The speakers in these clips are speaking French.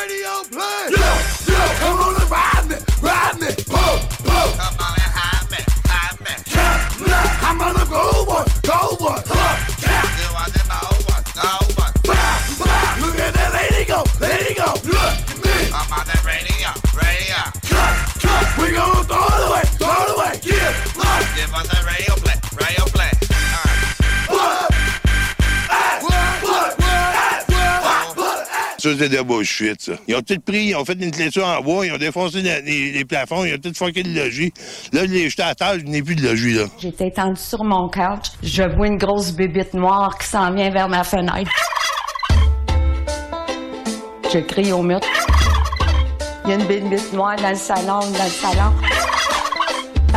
Radio play. Yeah, yeah, come on and ride me, ride me, pull, pull. Come on and hide me, hide me. Yeah, yeah, I'm on a go one, go one. Huh, yeah. You want the go one, go one. Bah, bah, look at that lady go, lady go. Look at me. I'm on the radio, radio. Cut, cut, we gonna throw it away, throw it away. Yeah, look. Give us a radio C'est de bullshit, ça. Ils ont tout pris, ils ont fait une clôture en bois, ils ont défoncé les, plafonds, ils ont tout fucké le logis. Là, je l'ai jeté à terre, je n'ai plus de logis, là. J'étais étendue sur mon couch. Je vois une grosse bébite noire qui s'en vient vers ma fenêtre. Je crie au mur. Il y a une bébite noire dans le salon, dans le salon.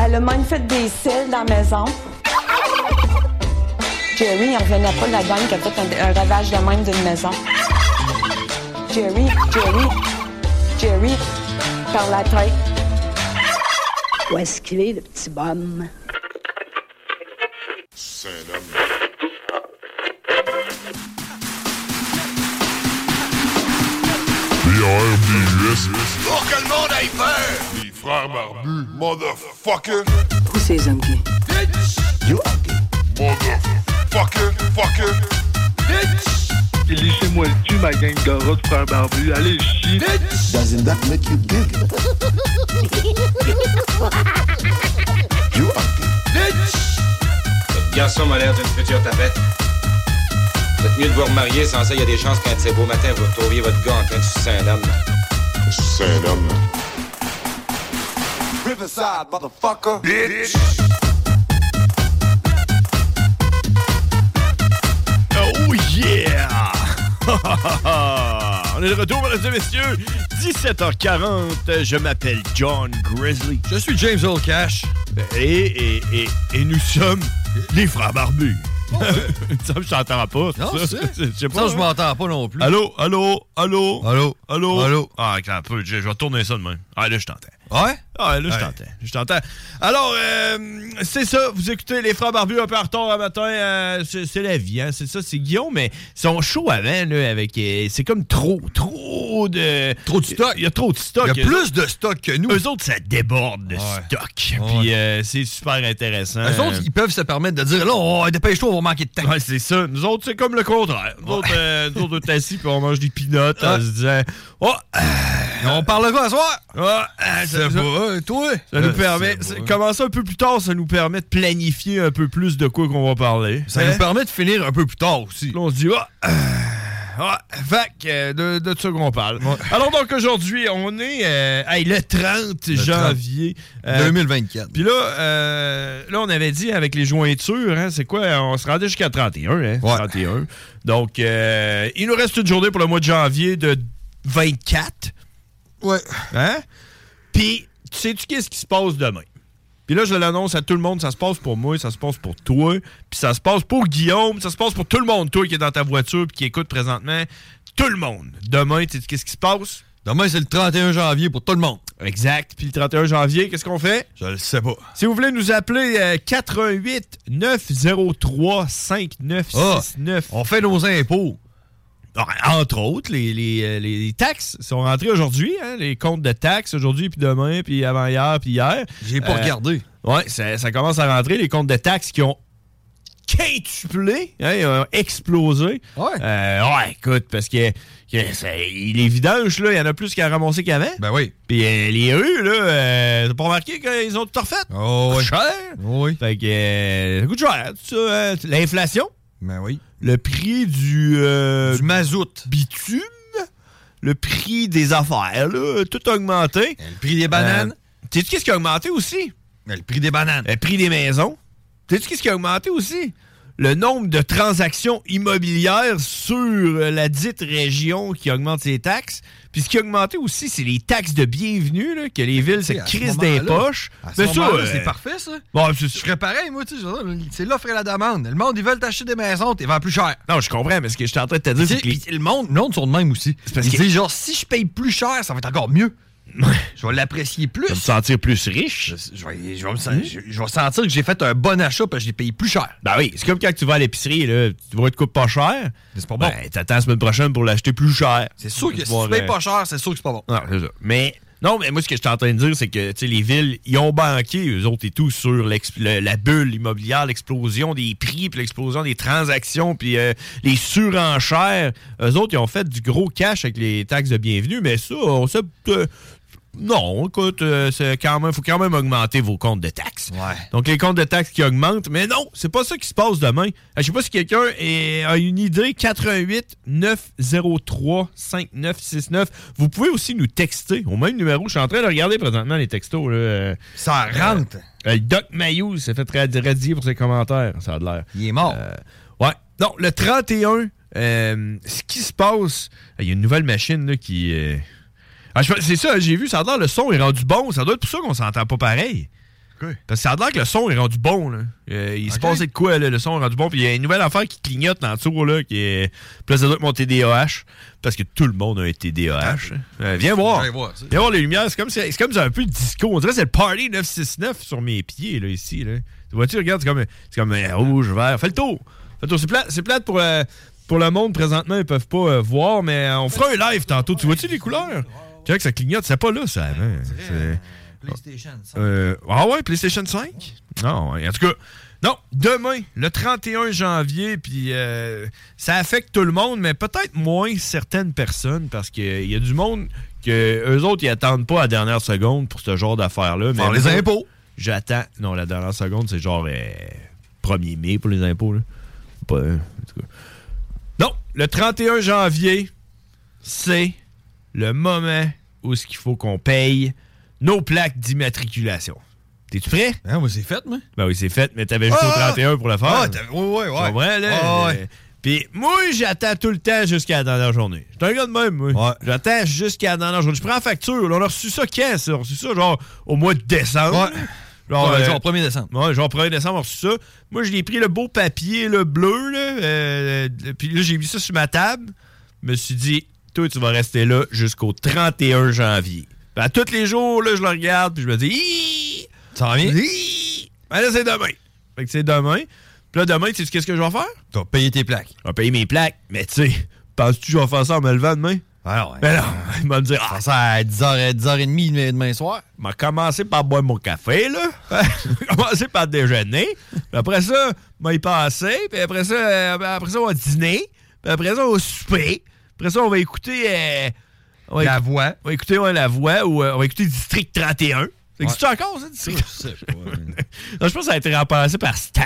Elle a même fait des cils dans la maison. Jerry, il revenait pas la dame qui a fait un, un ravage de même d'une maison. Jerry, Jerry, Jerry, par la tête. Où est-ce qu'il est, le petit bum? C'est un homme. B-A-R-B-U-S. Pour que le monde aille peur! Les frères barbus, motherfucker! Who says I'm gay? Bitch! You are gay. Motherfucker, fucker! Bitch! Laissez-moi le cul, ma gang de rats de frères barbus. Allez, chier. Bitch! Doesn't that make you gay? you are gay. Bitch! Garçon m'a l'air d'une future tapette. Êtes mieux de vous remarier, sans ça, il y a des chances qu'un de ces beaux matins, vous retrouviez votre gars en train de sucer un homme. C'est un homme. Riverside, motherfucker. Bitch! Oh yeah! On est de retour, mesdames et messieurs. 17h40, je m'appelle John Grizzly. Je suis James Old Cash. Et, et, et, et nous sommes les frères barbus. Ça, je t'entends pas. Non, ça. Je sais pas. Ça, je hein. m'entends pas non plus. Allô, allô, allô? Allô? Allô? Allô? Ah, un peu, je, je vais tourner ça de même. Ah, là, je t'entends. Ouais? Ah, là, je t'entends. Je t'entends. Alors, euh, c'est ça. Vous écoutez les frères barbus un peu en retard un matin. euh, c'est la vie, hein. C'est ça, c'est Guillaume, mais ils sont chauds avant, là, avec. euh, c'est comme trop, trop de. Trop de stock. Il y a trop de stock. Il y a plus de stock que nous. Eux autres, ça déborde de stock. Puis euh, c'est super intéressant. Eux autres, ils peuvent se permettre de dire là, oh, dépêche-toi, on va manquer de temps. Ouais, c'est ça. Nous autres, c'est comme le contraire. Nous autres, nous autres, on est assis puis on mange des pinottes en se disant Oh, on parlera à soir. Ah, ah, C'est pas, toi? Ça nous Euh, permet. Commencer un peu plus tard, ça nous permet de planifier un peu plus de quoi qu'on va parler? Ça Hein? nous permet de finir un peu plus tard aussi. Là, on se dit, ah, euh, ah, que, euh, de, de ça qu'on parle. Alors, donc, aujourd'hui, on est euh, hey, le 30 janvier. euh, 2024. Puis là, euh, là, on avait dit avec les jointures, hein, c'est quoi? On se rendait jusqu'à 31, hein? 31. Donc, il nous reste une journée pour le mois de janvier de 24. Ouais. Hein? Puis, tu sais-tu qu'est-ce qui se passe demain? Puis là, je l'annonce à tout le monde, ça se passe pour moi, ça se passe pour toi, puis ça se passe pour Guillaume, ça se passe pour tout le monde, toi qui est dans ta voiture puis qui écoute présentement. Tout le monde. Demain, tu sais qu'est-ce qui se passe? Demain, c'est le 31 janvier pour tout le monde. Exact. Puis le 31 janvier, qu'est-ce qu'on fait? Je le sais pas. Si vous voulez nous appeler, euh, 88 903 5969. On fait nos impôts. Ah, Entre autres, les, les, euh, les taxes sont rentrées aujourd'hui, hein, les comptes de taxes aujourd'hui, puis demain, puis avant-hier, puis hier. J'ai pas Euh, regardé. Ouais, ça, ça commence à rentrer, les comptes de taxes qui ont quintuplé, hein, ils ont explosé. Ouais. Euh, ouais, écoute, parce que, que les vidanges, là, il y en a plus qu'à ramasser qu'avant. Ben oui. Puis euh, les rues, là, euh, t'as pas remarqué qu'ils ont tout refait? Oh, oui. Cher. Oui. Fait que euh, ça coûte cher, hein. L'inflation, Ben oui. Le prix du, euh, Du mazout. bitume, le prix des affaires, là, tout a augmenté. Le prix des bananes. Euh, Sais-tu qu'est-ce qui a augmenté aussi? Le prix des bananes. Le prix des maisons. Sais-tu qu'est-ce qui a augmenté aussi? Le nombre de transactions immobilières sur euh, la dite région qui augmente ses taxes. Puis ce qui a augmenté aussi, c'est les taxes de bienvenue, là, que les villes se crissent des poches. Mais ça, euh, c'est parfait, ça. bon, Je ça. ferais pareil, moi, tu sais. C'est l'offre et la demande. Le monde, ils veulent t'acheter des maisons, t'es vends plus cher. Non, je comprends, mais ce que je suis en train de te dire, c'est que les- le monde, le monde sont de même aussi. parce Ils que- disent genre, si je paye plus cher, ça va être encore mieux. Je vais l'apprécier plus. tu vas me sentir plus riche. Je, je vais, je vais me sen- je- je vais sentir que j'ai fait un bon achat parce que je l'ai payé plus cher. Ben oui, c'est comme quand tu vas à l'épicerie, tu vois, te coûte pas cher. C'est pas bon. Ben, t'attends la semaine prochaine pour l'acheter plus cher. C'est sûr que si tu payes euh, pas cher, c'est sûr que c'est pas bon. Non, c'est ça. Mais non, mais moi, ce que je suis en train de dire, c'est que tu sais, les villes, ils ont banqué, eux autres et tout, sur le- la bulle immobilière, l'explosion des prix, puis l'explosion des transactions, puis euh, les surenchères. Eux autres, ils ont fait du gros cash avec les taxes de bienvenue, mais ça, on sait. euh, non, écoute, euh, c'est quand même, faut quand même augmenter vos comptes de taxes. Ouais. Donc, les comptes de taxes qui augmentent. Mais non, c'est pas ça qui se passe demain. Euh, Je sais pas si quelqu'un a une idée. 88 903 5969. Vous pouvez aussi nous texter au même numéro. Je suis en train de regarder présentement les textos. Là. Euh, Ça rentre. euh, Doc Mayou s'est fait radi- radier pour ses commentaires. Ça a de l'air. Il est mort. Euh, ouais. Non, le 31, euh, ce qui se passe, il y a une nouvelle machine là, qui. Ah, c'est ça, j'ai vu, ça a l'air le son est rendu bon. Ça doit être pour ça qu'on s'entend pas pareil. Parce que ça a l'air que le son est rendu bon. Là. Euh, il se passait de quoi, là, le son est rendu bon. Puis il y a une nouvelle affaire qui clignote dans le tour, là, qui est. Puis là, ça doit être mon TDAH. Parce que tout le monde a un TDAH. Euh, viens voir. Viens voir les lumières. C'est comme, si- c'est comme un peu de disco. On dirait que c'est le Party 969 sur mes pieds, là, ici. Là. Tu vois-tu, regarde, c'est comme, c'est comme euh, rouge, vert. Fais le tour. Fais le tour. C'est plate, c'est plate pour, euh, pour le monde présentement. Ils peuvent pas voir, mais on fera un live tantôt. Tu vois-tu les couleurs? Tu vois que ça clignote. C'est pas là, ça, avant. C'est- PlayStation. ça. euh, ah ouais, PlayStation 5? Non, en tout cas, non, demain, le 31 janvier, puis euh, ça affecte tout le monde, mais peut-être moins certaines personnes, parce qu'il y a du monde que eux autres, ils attendent pas à la dernière seconde pour ce genre d'affaires-là. Faire mais les moi, impôts. J'attends. Non, la dernière seconde, c'est genre euh, 1er mai pour les impôts. Là. Pas, euh, en tout cas. Non, le 31 janvier, c'est le moment où ce qu'il faut qu'on paye nos plaques d'immatriculation. T'es-tu prêt? Hein, moi, c'est fait, moi. Ben oui, c'est fait, mais t'avais juste au Ah! 31 pour le faire. Ah, t'as- ouais, ouais, ouais. Tu comprends, là? Ah, ouais. Euh, Puis moi, j'attends tout le temps jusqu'à la dernière journée. J'étais un gars de même, moi. Ouais. J'attends jusqu'à la dernière journée. Je prends la facture. là. on a reçu ça quand, ça? On a reçu ça, genre, au mois de décembre. Ouais. Genre, Ouais, euh, genre 1er décembre. Ouais, genre 1er décembre, on a reçu ça. Moi, je l'ai pris le beau papier, le bleu, là. euh, puis là, j'ai mis ça sur ma table. Je me suis dit, toi, tu vas rester là jusqu'au 31 janvier. Ben, à tous les jours, là, je le regarde, puis je me dis, Hi! Ça va bien? Ben là, c'est demain. Fait que c'est demain. Puis là, demain, tu sais qu'est-ce que je vais faire? Tu vas payer tes plaques. Je vais payer mes plaques. Mais tu sais, penses-tu que je vais faire ça en me levant demain? Alors, Ben non, il va me dire, ah, ça à 10h, 10h30 demain, demain soir. m'a commencé par boire mon café, là. Commencé par déjeuner. Puis après ça, m'a y passé. Puis après ça, euh, après ça, on va dîner. Puis après ça, on va souper. Après ça, on va écouter. euh, on va La voix. On va écouter ouais, la voix ou euh, on va écouter District 31. Ça existe encore, ça, District? Non, je pense que ça a été remplacé par Stat.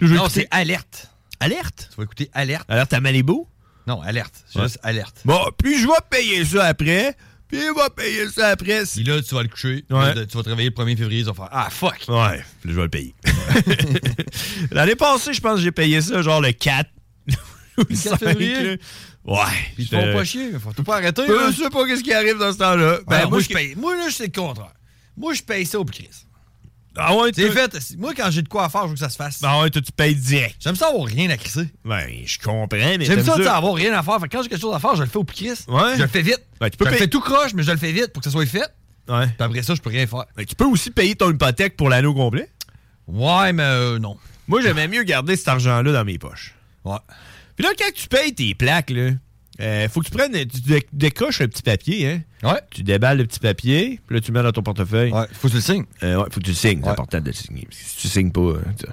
Je Non, c'est alerte. Alerte? Tu vas écouter alerte. Alerte à Malibu? Non, alerte. C'est Ouais. juste alerte. Bon, puis je vais payer ça après. Puis il va payer ça après. Puis là, tu vas le coucher. Ouais. Là, tu vas te réveiller le 1er février. Tu vas faire Ah, fuck. Ouais, puis là, je vais le payer. L'année passée, je pense que j'ai payé ça genre le 4. ou le 4 février? Ouais. Ils te font pas chier. Faut tout pas arrêter. Je là. sais pas qu'est-ce qui arrive dans ce temps-là. Ben, moi, je paye. Moi, là, c'est le contraire. Moi, je paye ça au prix. Ah ouais, C'est fait. Moi, quand j'ai de quoi à faire, je veux que ça se fasse. Ah ouais, toi, tu payes direct. J'aime ça avoir rien à crisser. Ben, je comprends, mais J'aime ça, avoir rien à faire. Fait que quand j'ai quelque chose à faire, je le fais au prix. Ouais. Je le fais vite. Ben, tu peux je le payer- fais tout croche, mais je le fais vite pour que ça soit fait. Ouais. Puis après ça, je peux rien faire. Ben, tu peux aussi payer ton hypothèque pour l'anneau complet? Ouais, mais euh, non. Moi, j'aimais mieux garder cet argent-là dans mes poches. Ouais. Puis là, quand tu payes tes plaques, là, euh, faut que tu prennes, tu dé- décoches un petit papier, hein. Ouais. Tu déballes le petit papier, puis là, tu le mets dans ton portefeuille. Ouais. Faut que tu le signes. Euh, ouais, faut que tu le signes. C'est Ouais. important de le signer. Parce que si tu signes pas, euh, tu-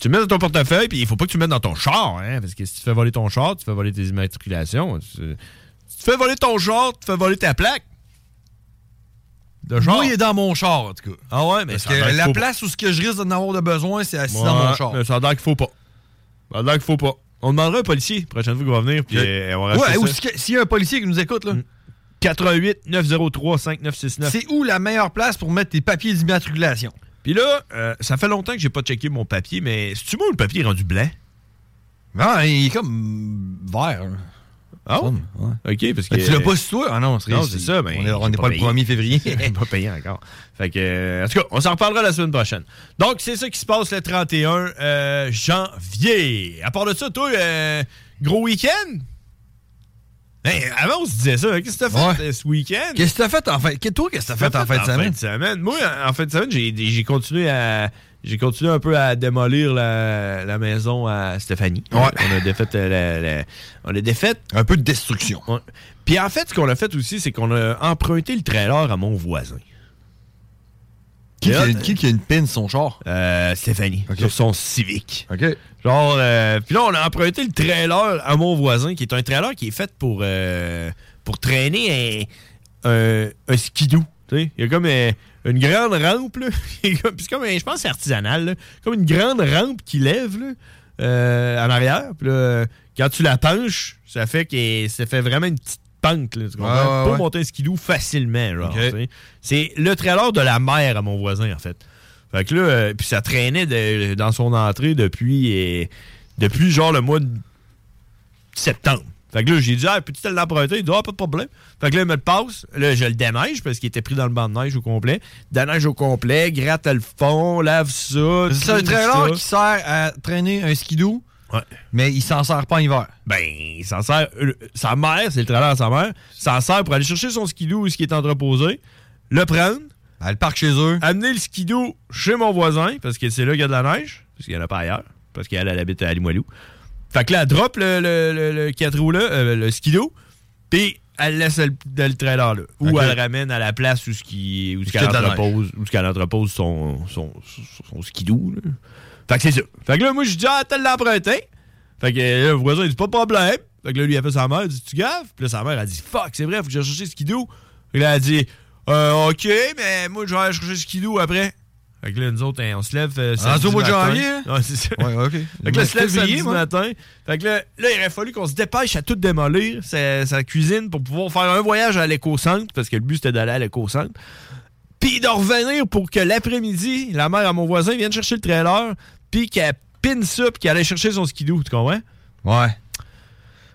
Tu le mets dans ton portefeuille, puis il faut pas que tu le mettes dans ton char, hein, parce que si tu fais voler ton char, tu fais voler tes immatriculations. Tu, si tu fais voler ton char, tu fais voler ta plaque. De char. Moi, il est dans mon char, en tout cas. Ah ouais, mais Parce que la place où ce que je risque d'en avoir de besoin, c'est assis Ouais, dans mon char. mais Ça a l'air qu'il faut pas. Ça a l'air qu'il faut pas. On demandera un policier la prochaine fois qu'il va venir, puis euh, on va Ouais, ou s'il y a un policier qui nous écoute, là, 88 903 5969. c'est où la meilleure place pour mettre tes papiers d'immatriculation? Puis là, euh, ça fait longtemps que j'ai pas checké mon papier, mais si tu vois le papier est rendu blanc? Ah, il est comme vert. là. Ah ouais? Ouais. OK, parce que... Ben, tu l'as pas sur toi? Ah non, c'est Non, c'est ça, mais On n'est pas pas, le payé. 1er février. Pas payé encore. Fait que, euh, en tout cas, on s'en reparlera la semaine prochaine. Donc, c'est ça qui se passe le 31 euh, janvier. À part de ça, toi, euh, gros week-end? Hey, avant, on se disait ça. Qu'est-ce que t'as fait Ouais. euh, ce week-end? Qu'est-ce que t'as fait en fin que- Toi, qu'est-ce que t'as fait en fin de semaine? semaine? Moi, en fin de semaine, j'ai continué à. J'ai continué un peu à démolir la, la maison à Stéphanie. Ouais. On a défait euh, la, la- on a défait. Un peu de destruction. Ouais. Puis en fait, ce qu'on a fait aussi, c'est qu'on a emprunté le trailer à mon voisin. Qui, qui, a, Et là, qui qui a une pin sur son char? Euh, Stéphanie, sur son Civic. OK. Genre, euh, puis là, on a emprunté le trailer à mon voisin, qui est un trailer qui est fait pour, euh, pour traîner un, un, un skidoo. tu sais. Il y a comme une grande rampe, là. Puis comme, je pense que c'est artisanal, là. Comme une grande rampe qui lève, là, euh, en arrière. Puis là, quand tu la penches, ça fait que ça fait vraiment une petite pente, là, tu comprends? Ouais, pour ouais. monter un skidoo facilement, genre. C'est le trailer de la mère à mon voisin, en fait. Fait que là, euh, puis ça traînait de- dans son entrée depuis, euh, depuis genre le mois de septembre. Fait que là, j'ai dit, ah, peux-tu te l'emprunter? Il dit, ah, pas de problème. Fait que là, il me le passe. Là, je le déneige parce qu'il était pris dans le banc de neige au complet. Déneige au complet, gratte le fond, lave ça. C'est un trailer ça. qui sert à traîner un skidoo, Ouais. mais il s'en sert pas en hiver. Ben, il s'en sert. euh, sa mère, c'est le trailer à sa mère, s'en sert pour aller chercher son skidoo où ce qui est entreposé, le prendre, Elle parque chez eux. amener le skidoo chez mon voisin, parce que c'est là qu'il y a de la neige, parce qu'il n'y en a pas ailleurs, parce qu'elle elle habite à Limoilou. Fait que là, elle drop le, le, le, le 4 roues là, euh, le skidoo, puis elle laisse le, le trailer là. Ou Ok. elle ramène à la place où, ce qui, où ce qu'il y qu'elle entrepose, où ce qu'elle entrepose son, son, son, son skidoo. Là. Fait que c'est ça. Fait que là, moi, je dis, ah, t'as l'emprunté. Fait que là, le voisin, il dit, pas de problème. Fait que là, lui, il a fait sa mère, il dit, tu gaves? Puis là, sa mère, a dit, fuck, c'est vrai, faut que j'aille chercher le skidoo. Fait que là, elle a dit, euh, ok, mais moi, je vais aller chercher le skidoo après. Fait que là, nous autres, hein, on se lève. Euh, Ah, au mois de samedi janvier, hein? Ouais, c'est ça. Ouais, OK. Fait que là, se lève samedi moi. matin. Fait que là, là, il aurait fallu qu'on se dépêche à tout démolir, sa, sa cuisine, pour pouvoir faire un voyage à l'éco-centre, parce que le but, c'était d'aller à l'éco-centre. Puis de revenir pour que l'après-midi, la mère à mon voisin vienne chercher le trailer, puis qu'elle pine ça, puis qu'elle aille chercher son skidoo, tu comprends? Ouais.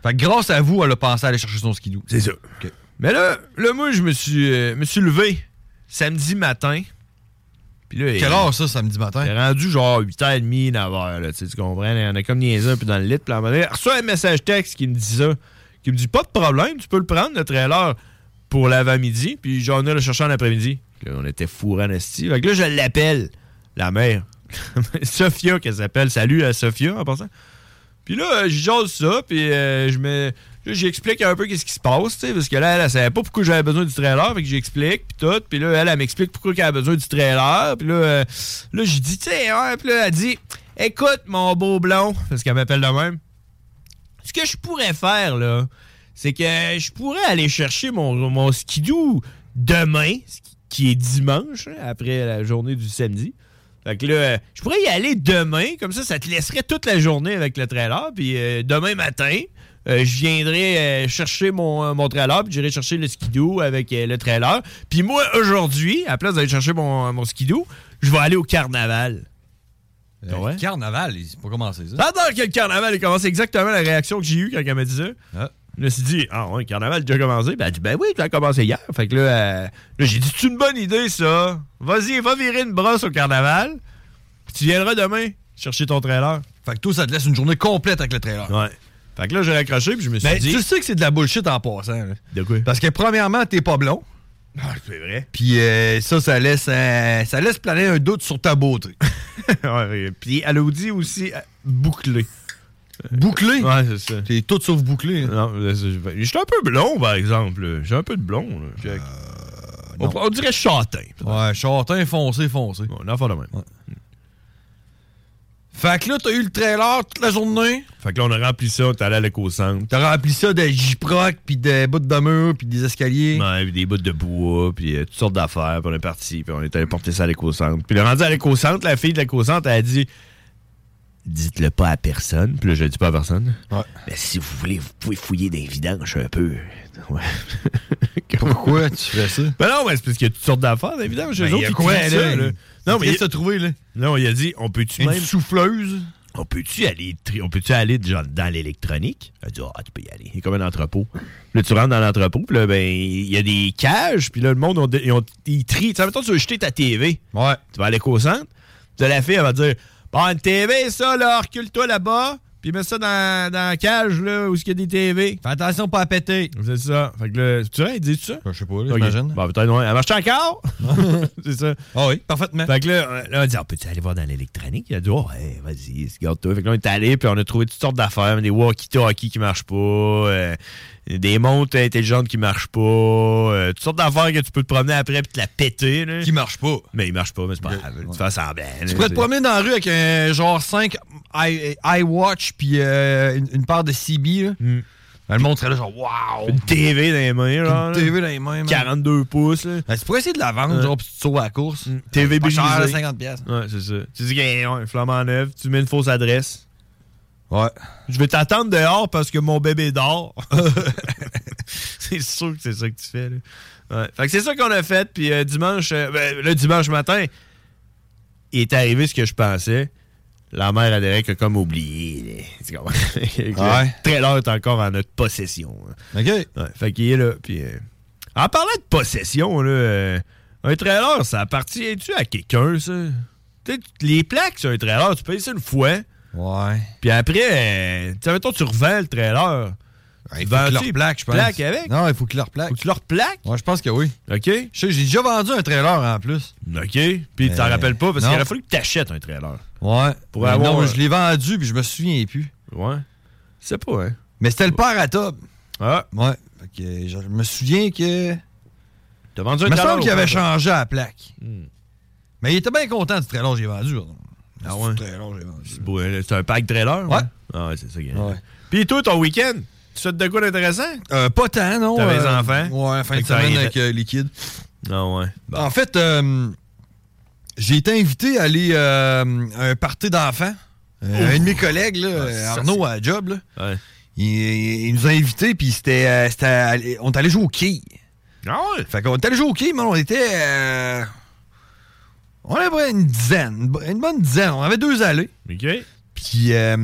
Fait que grâce à vous, elle a pensé à aller chercher son skidoo. C'est ça. Mais là, là, moi, je me suis, euh, me suis levé samedi matin. Puis là, Quelle heure ça, samedi matin? C'est rendu genre 8h30, 9h, là, tu sais, tu comprends? On a comme niaisé un peu dans le lit. Puis à un moment donné, reçoit un message texte qui me dit ça. Qui me dit, pas de problème, tu peux le prendre, le trailer, pour l'avant-midi. Puis j'en ai le chercher en après-midi. On était fourrés en esti. Fait que là, je l'appelle, la mère. Sophia, qu'elle s'appelle. Salut à Sophia, en passant. Puis là, je jase ça, puis euh, je me... J'explique un peu qu'est-ce qui se passe, parce que là, elle, elle savait pas pourquoi j'avais besoin du trailer, fait que j'explique, puis tout, puis là, elle, elle m'explique pourquoi elle a besoin du trailer, puis là, euh, là, j'ai dit, tu sais, ouais, puis là, elle dit, écoute, mon beau blond, parce qu'elle m'appelle de même, ce que je pourrais faire, là, c'est que je pourrais aller chercher mon, mon skidoo demain, qui- est dimanche, hein, après la journée du samedi. Fait que là, je pourrais y aller demain, comme ça, ça te laisserait toute la journée avec le trailer. Puis euh, demain matin, euh, je viendrai euh, chercher mon, euh, mon trailer, puis j'irai chercher le skidoo avec euh, le trailer. Puis moi, aujourd'hui, à la place d'aller chercher mon, mon skidoo, je vais aller au carnaval. Euh, Ouais. Carnaval, c'est pas commencé ça. Pendant que le carnaval est commencé, exactement la réaction que j'ai eue quand elle m'a dit ça. Ah. Je me suis dit, ah ouais, le carnaval a déjà commencé. Ben, elle dit, ben oui, tu as commencé hier. Fait que là, euh, là, j'ai dit, c'est une bonne idée, ça. Vas-y, va virer une brosse au carnaval. Puis tu viendras demain chercher ton trailer. Fait que toi, ça te laisse une journée complète avec le trailer. Ouais. Fait que là, j'ai raccroché, puis je me suis Ben, dit. tu sais que c'est de la bullshit en passant. là. De quoi? Parce que premièrement, t'es pas blond. Ah, c'est vrai. Puis euh, ça, ça laisse, euh, ça laisse planer un doute sur ta beauté. ouais, puis elle a dit aussi euh, bouclé. Bouclé? Ouais, c'est ça. T'es tout sauf bouclé. hein? Non, je suis un peu blond, par exemple. J'ai un peu de blond. là. J'ai- on, on dirait châtain. Ouais, châtain foncé, foncé. Bon, une affaire de même. Fait que là, t'as eu le trailer toute la journée. Fait que là, on a rempli ça, est allé à l'éco-centre. T'as rempli ça de J-Proc, puis des bouts de mur, puis des escaliers. Ouais, puis des bouts de bois, puis euh, toutes sortes d'affaires, puis on est parti, puis on est allé porter ça à l'éco-centre. Puis le rendu à l'éco-centre, la fille de l'éco-centre, elle a dit Dites-le pas à personne. Puis là, je le dis pas à personne. Ouais. Mais si vous voulez, vous pouvez fouiller des vidanges un peu. Ouais. Pourquoi tu fais ça? Ben non, mais c'est parce qu'il y a toutes sortes d'affaires, vidanges. Ben, il y a quoi, là? Non, mais il- t'as trouvé, là? Non, il a dit on peut-tu Une même. souffleuse? On peut-tu aller, on peut-tu aller genre, dans l'électronique? Elle a dit, ah, tu peux y aller. Il y a comme un entrepôt. Là, tu rentres dans l'entrepôt, puis là, ben, il y a des cages, puis là, le monde, on- ils, trient. Tu sais, mettons, tu veux jeter ta TV. Ouais. Tu vas à l'éco-centre, tu as la fille, elle va dire, bon, une TV, ça, là, recule-toi là-bas, puis mets ça dans, dans la cage, là, où il y a des TV. Fais attention pas à péter. C'est ça. Fait que là, tu vois, ils disent ça? Ben, je sais pas, là, Ok. j'imagine. Bon, peut-être, ouais. Elle marche encore? c'est ça. Ah oui, parfaitement. Fait que là, là, on a dit, on peut-tu aller voir dans l'électronique? Il a dit, oh, ouais, vas-y, regarde-toi. Fait que là, on est allé, puis on a trouvé toutes sortes d'affaires, des walkie-talkies qui marchent pas, euh, des montres intelligentes qui marchent pas, euh, toutes sortes d'affaires que tu peux te promener après puis te la péter. Là. Qui marche pas. Mais ils marchent pas, mais c'est pas grave. Tu fais semblant. Tu pourrais te promener dans la rue avec un genre 5 i- iWatch puis euh, une, une paire de CB. Là. Le monde serait là genre wow! Une TV dans les mains, genre. Une. TV dans les mains. man. 42 pouces, là. Ben, tu pourrais essayer de la vendre, Ouais. genre, puis tu te sauves à la course. TV Pas cher, là, brisée. 50 pièces. Ouais, c'est ça. Tu dis qu'il y a un flamant neuf, tu mets une fausse adresse. Ouais. Je vais t'attendre dehors parce que mon bébé dort. c'est sûr que c'est ça que tu fais. Là. Ouais. Fait que c'est ça qu'on a fait. Puis euh, dimanche, euh, ben, le dimanche matin, il est arrivé ce que je pensais. La mère à Derek a comme oublié. là. Tu comprends? Ouais. Le trailer est encore en notre possession. hein. OK. Ouais, fait qu'il est là. Puis, euh, en parlant de possession, là, un trailer, ça appartient-tu à quelqu'un, ça? Les plaques sur un trailer, tu payes ça une fois. Ouais. Puis après, tu sais, mettons, tu revends le trailer. Il faut Vends-tu qu'il leur plaque, je pense. avec? Non, il faut qu'il leur plaque. Faut que tu leur plaques? Ouais, je pense que oui. OK. Je sais, j'ai déjà vendu un trailer en plus. OK. Puis tu t'en Euh, rappelles pas parce qu'il aurait fallu que tu achètes un trailer. Ouais. Pour Mais avoir, non, mais je l'ai vendu puis je me souviens plus. Ouais. C'est pas, hein? Mais c'était le père à Tob. Ah. Ouais. Fait que je me souviens que. T'as vendu Il un me trailer semble qu'il avait changé la plaque. Hmm. Mais il était bien content du trailer que j'ai vendu. pardon. Ah ouais? C'est hein? C'est un pack trailer? Ouais. Ah ouais, c'est ça. Ouais. Puis toi, ton week-end, tu fais de quoi d'intéressant? Euh, pas tant, non. T'avais euh, des enfants? Ouais, fin de semaine avec euh, les kids. Non, ouais. Bon. En fait, euh, j'ai été invité à aller euh, à un party d'enfants. Euh, un de mes collègues, là, Ah, Arnaud, à job, là, Ouais. il, il nous a invités, puis c'était, euh, on est allé jouer au quai. Ah ouais? Fait qu'on est allé jouer au quai, mais on était. euh, on avait une dizaine, une bo- une bonne dizaine. On avait deux allées. OK. Puis, euh,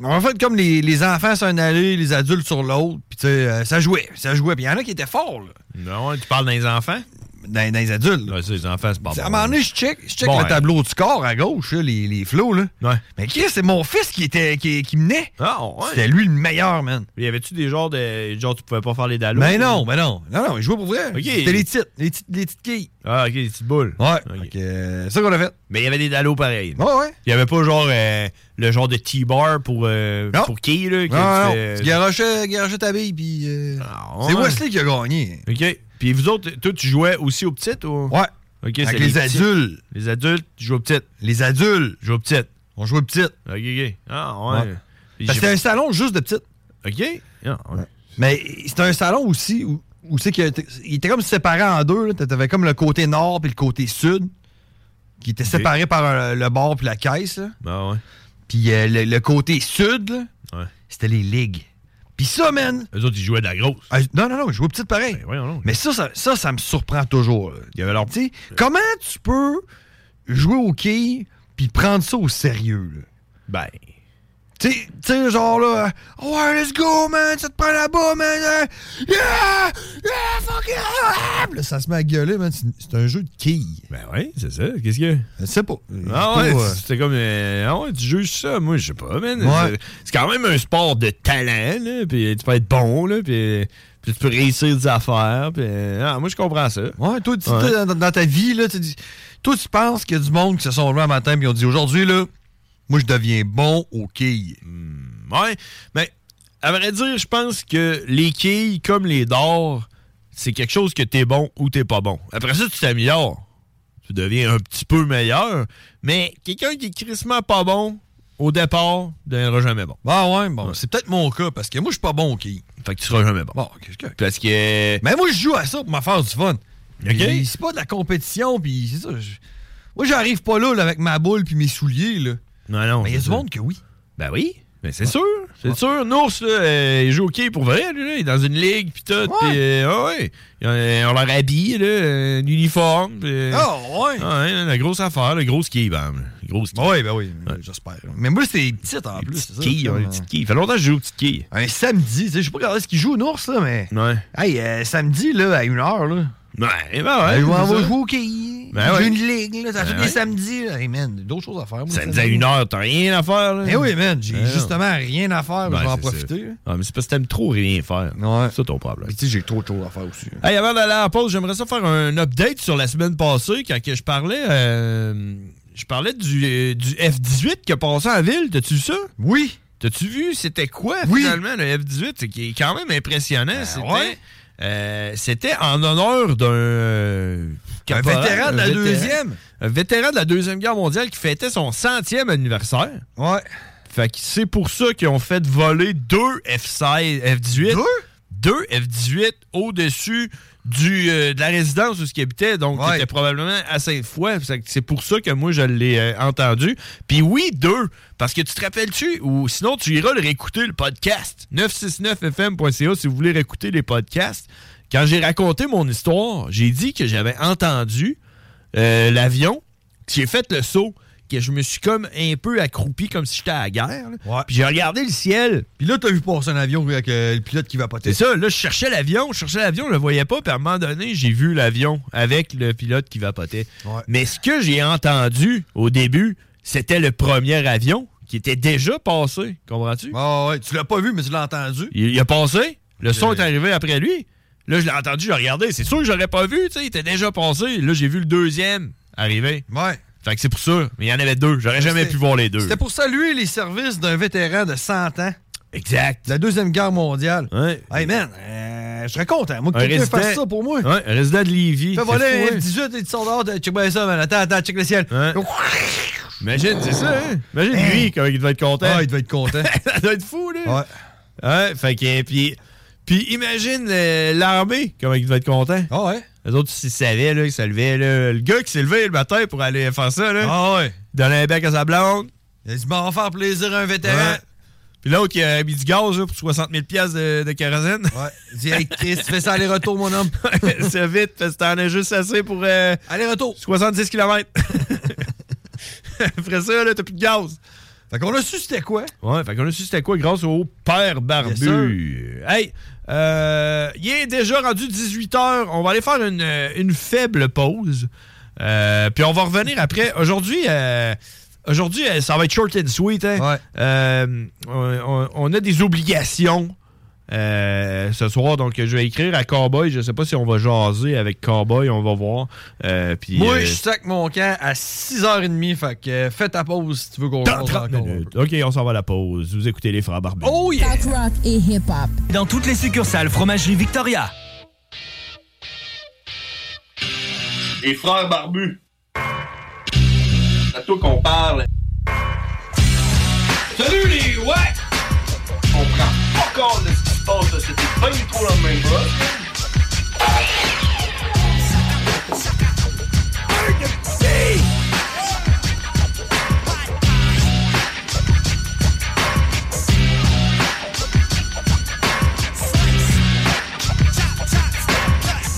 on a fait comme les, les enfants sur un allée, les adultes sur l'autre. Puis, tu sais, euh, ça jouait, ça jouait. Puis, il y en a qui étaient forts, là, Non, tu parles des enfants? Dans, dans les adultes. là. Ouais, ça, les enfants, c'est pas À un bon. moment donné, je check, je check Bon, le ouais. tableau de score à gauche, là, les, les flots. Là. Ouais. Mais Chris, c'est mon fils qui, était, qui, qui menait. Ah, ouais. C'était lui le meilleur, man. Y avait-tu des genres de. Genre, tu pouvais pas faire les dallos? Mais non, mais non. Non, non, il jouait pour vrai. Ok. C'était les titres, les, petites- les petites quilles. Ah, ok, des petites boules. Ouais. Euh, c'est ça qu'on a fait. Mais il y avait des dallos pareils. Ouais, ouais. Il y avait pas genre euh, le genre de T-bar pour, euh, Non. pour qui, là? que Non, non, tu fais- Tu garochais, garochais ta bille, puis. euh, Ah, C'est. Wesley qui a gagné. OK. Puis vous autres, toi, tu jouais aussi aux petites ou? Ouais. OK, Avec c'est les, petits. adultes. Les adultes, tu joues aux petites. Les adultes. Joues aux petites. On jouait petites. OK, OK. Ah, ouais. C'était un salon juste de petites. OK. Ah, ouais. Mais c'était un salon aussi où, où c'est qu'il était, comme séparé en deux. T'avais comme le côté nord puis le côté sud qui était séparé par le bord puis la caisse. là. Ah, ouais. Puis euh, le, le côté sud, Ouais. c'était les ligues. Puis ça, man... Eux autres, ils jouaient de la grosse. ah, non, non, non, je jouais petite pareil. Ben, voyons. Mais ça, ça, ça, ça me surprend toujours. Il y avait leur comment tu peux jouer au quai puis prendre ça au sérieux? là? Ben. Tu sais- genre là, euh, ouais, let's go, man, ça te prend là-bas, man. euh, yeah, yeah, fuck yeah. ah! Là, ça se met à gueuler, man. C'est c'est un jeu de quilles. Ben oui, c'est ça. Qu'est-ce a? Je sais pas. Ah C'est ouais, euh, c'était comme... euh, ah ouais, tu juges ça? Moi, je sais pas, man. Ouais. C'est- C'est quand même un sport de talent, là. Puis tu peux être bon, là. Puis, puis tu peux réussir des affaires. Puis, ah, moi, je comprends ça. Ouais, toi, tu- Ouais. dans, dans ta vie, là, tu dis. Toi, tu penses qu'il y a du monde qui se sont levés un matin et ont dit aujourd'hui, là, moi, je deviens bon aux quilles. Ouais, mais à vrai dire, je pense que les quilles, comme les dards, c'est quelque chose que t'es bon ou t'es pas bon. Après ça, tu t'améliores. tu deviens un petit peu meilleur. Mais quelqu'un qui est crissement pas bon au départ ne deviendra jamais bon. Ah ouais, bon, c'est peut-être mon cas, parce que moi, je suis pas bon au quilles. Fait que tu seras jamais bon. Bon, qu'est-ce que... Parce que. Mais moi, je joue à ça pour me faire du fun. OK. Et C'est pas de la compétition, puis c'est ça. je- Moi, j'arrive pas là, là, avec ma boule puis mes souliers, là. Non, non. Mais il y a du ça. monde que oui. Ben oui. Mais c'est sûr. C'est sûr. Nours, là, euh, il joue au quai pour vrai. Lui, là. Il est dans une ligue, puis tout. Puis, euh, ah ouais. Ont- On leur habille, là, euh, un uniforme. puis, euh, Ah ouais. ah ouais, la grosse affaire, le gros ski, bam. Le gros ski. Oui, ben oui, j'espère. Mais moi, c'est petit en plus. ça, Quilles, comme, ouais, les euh, petites quilles. Il fait longtemps que je joue aux petites quilles. Un samedi, tu sais, je sais pas regarder ce qu'il joue, Nours, là, mais. Ouais. Hey, euh, samedi, là, à une heure, là. Ouais, ben ouais. je m'en c'est vais ça. jouer au quilles. Ben J'ai une ligue, là. Ça fait Ben des ouais. samedis, là. Hey, man, d'autres choses à faire. moi, Samedi à une heure, t'as rien à faire, là. Eh oui, man, j'ai Ben justement rien à faire, mais Ben, je vais en profiter. Ah, mais c'est parce que t'aimes trop rien faire. Ouais. C'est ça ton problème. Mais tu sais, j'ai trop de choses à faire aussi. là. Hey, avant d'aller à la pause, j'aimerais ça faire un update sur la semaine passée quand je parlais euh, je parlais du, euh, du F-18 qui a passé en ville. T'as-tu vu ça? Oui. T'as-tu vu c'était quoi Oui. finalement le F-18? C'est qui est quand même impressionnant. c'était, ouais. euh, c'était en honneur d'un caporal, vétéran de la un vétéran- deuxième. Un vétéran de la Deuxième Guerre mondiale qui fêtait son centième anniversaire. Ouais. Fait que c'est pour ça qu'ils ont fait voler deux F-16, F-18. Deux? Deux F-18 au-dessus du, euh, de la résidence où ce qu'il habitait. Donc, Ouais. c'était probablement à. Fait que C'est pour ça que moi, je l'ai euh, entendu. Puis oui, deux. Parce que tu te rappelles-tu, ou sinon, tu iras le réécouter, le podcast. 969fm.ca si vous voulez réécouter les podcasts. Quand j'ai raconté mon histoire, j'ai dit que j'avais entendu euh, l'avion, que j'ai fait le saut, que je me suis comme un peu accroupi comme si j'étais à la guerre. Ouais. Puis j'ai regardé le ciel. Puis là, t'as vu passer un avion avec euh, le pilote qui va C'est ça, là, je cherchais l'avion, je cherchais l'avion, je le voyais pas, puis à un moment donné, j'ai vu l'avion avec le pilote qui vapotait. Ouais. Mais ce que j'ai entendu au début, c'était le premier avion qui était déjà passé, comprends-tu? Ah ouais, tu l'as pas vu, mais tu l'as entendu. Il, il a passé, le son est arrivé après lui? Là, je l'ai entendu, je l'ai regardé. C'est sûr que j'aurais pas vu, tu sais, il était déjà passé. Là, j'ai vu le deuxième arriver. Ouais. Fait que c'est pour ça. Mais il y en avait deux. J'aurais jamais pu voir les deux. C'était pour saluer les services d'un vétéran de 100 ans Exact. de la Deuxième Guerre mondiale. Ouais. Hey man, euh, je serais content. Moi, que Un quelqu'un résident- fasse ça pour moi. Ouais, un résident de Lévis. Fais C'est voler fou, un hein? F-18 et tu sors dehors, de- check bien ça, man. Attends, attends, check le ciel. Imagine, c'est ça, hein? Imagine lui, comment il devait être content. Ah, il devait être content. ça doit être fou, là. ouais. Ouais, fait que, puis, puis imagine euh, l'armée, comment il devait être content. Ah ouais? Les autres, s'ils savaient, là, qu'ils se levaient, là. Le gars qui s'est levé le matin pour aller faire ça, là. Ah ouais. Donner un bec à sa blonde. Il a dit, m'en va faire plaisir à un vétéran. Ouais. Puis l'autre qui a mis du gaz, là, pour 60 000 piastres de, de kérosène. Ouais. Il dit, hey Chris, tu fais ça aller-retour, mon homme. c'est vite, parce que t'en as juste assez pour euh, Aller-retour. 70 km. Après ça, là, t'as plus de gaz. Fait qu'on a su c'était quoi. Ouais, fait qu'on a su c'était quoi grâce au père barbu. hey, euh, il est déjà rendu 18h. On va aller faire une, euh, une faible pause. Euh, puis on va revenir après. Aujourd'hui, euh, aujourd'hui ça va être short and sweet. hein. Ouais. On, on a des obligations euh, ce soir. Donc, je vais écrire à Cowboy. Je sais pas si on va jaser avec Cowboy. On va voir. Euh, puis, Moi, euh, je sac mon camp à 6h30. Fait que fais ta pause si tu veux qu'on dans jase 30 encore. OK, on s'en va à la pause. Vous écoutez les frères barbus. Oh yeah! Talk rock et hip-hop. Dans toutes les succursales Fromagerie Victoria. Les frères barbus. C'est à toi qu'on parle. Salut les ouais! On prend pas compte de se passe, c'était pas du tout la même.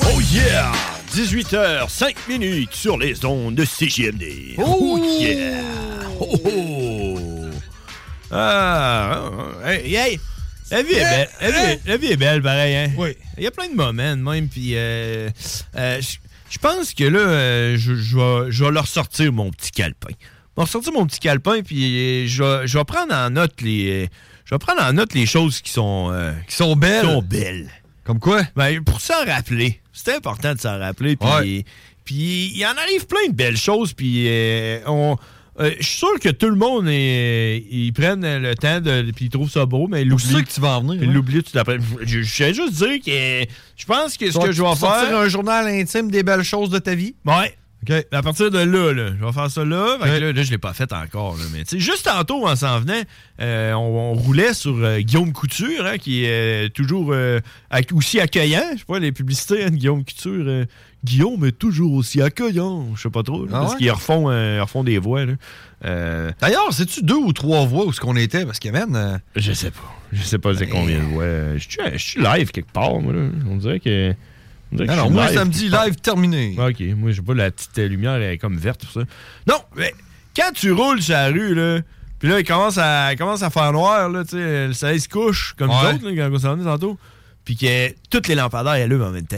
Oh yeah! 18h, 5 minutes sur les ondes de CGMD. Oh! yeah! Oh, oh. Ah, ah, hey, hey, La vie, est belle. La vie, est- la vie est belle, pareil. Hein? Oui. Il y a plein de moments, même. Puis, euh, euh, je pense que là, euh, je, je vais, je vais leur sortir mon petit calepin. Je vais ressortir mon petit calepin, puis je vais, je vais prendre en note les. Je vais prendre en note les choses qui sont, Qui sont belles. qui sont belles. Comme quoi? Ben, pour s'en rappeler. C'est important de s'en rappeler. Puis, Ouais. puis il en arrive plein de belles choses. Puis on. Euh, je suis sûr que tout le monde est, ils prennent le temps de puis ils trouvent ça beau, mais l'oublient. que tu vas en venir. Tout après. Je, je juste dire que je pense que ce Tu que je vais faire. un journal intime des belles choses de ta vie. Ouais. OK. À partir de là, là, je vais faire ça là. Fait que là, là, je l'ai pas fait encore. Là, mais tu juste tantôt, en s'en venant, euh, on, on roulait sur euh, Guillaume Couture, hein, qui est euh, toujours aussi accueillant. Je sais pas, les publicités hein, de Guillaume Couture. Euh, Guillaume est toujours aussi accueillant. Je sais pas trop. là, Ah parce qu'ils refont, euh, refont des voix. Là. Euh, D'ailleurs, c'est-tu deux ou trois voix où ce qu'on était? Parce que, man... euh, je sais pas. Je sais pas c'est combien de voix. Je suis- je suis live quelque part, moi. Là. On dirait que. Alors, moi, live ça me dit quelque part. live terminé. OK, moi, je sais pas, la petite euh, lumière elle est comme verte, tout ça. Non, mais quand tu roules sur la rue, là, puis là, il commence à, il commence à faire noir, là, tu sais, le soleil se couche, comme Ouais. nous autres, là, quand on s'en est tantôt, puis que toutes les lampadaires allument en même temps.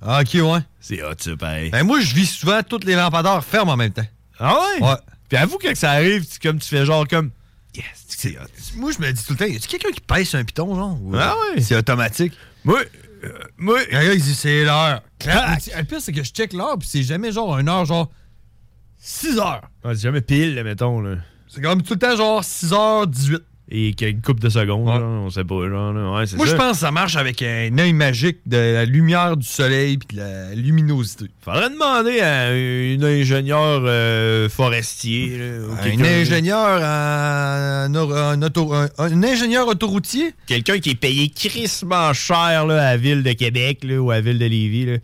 Ah, OK, ouais. C'est hot, ça, pareil. Ben, moi, je vis souvent toutes les lampadaires fermes en même temps. Ah ouais? Ouais. Puis avoue que quand ça arrive, tu, comme tu fais genre comme... Yes, c'est hot. Moi, je me dis tout le temps, y a-tu quelqu'un qui pèse un piton, genre? Ou, Ah euh, ouais? C'est automatique? Moi, euh, moi... Qui dit, c'est l'heure. Le pire, c'est que je check l'heure, puis c'est jamais genre une heure, genre 6 heures. Ah, c'est jamais pile, là, mettons, là. C'est même tout le temps genre 6h18. Et qu'il y a une coupe de secondes, on sait pas, genre, là. Ouais, c'est Moi, je pense que ça marche avec un œil magique de la lumière du soleil puis de la luminosité. Faudrait demander à une ingénieur euh, forestier. là, Un ingénieur en, en auto- un, un ingénieur autoroutier? Quelqu'un qui est payé crissement cher là, à la ville de Québec ou à la ville de Lévis. là.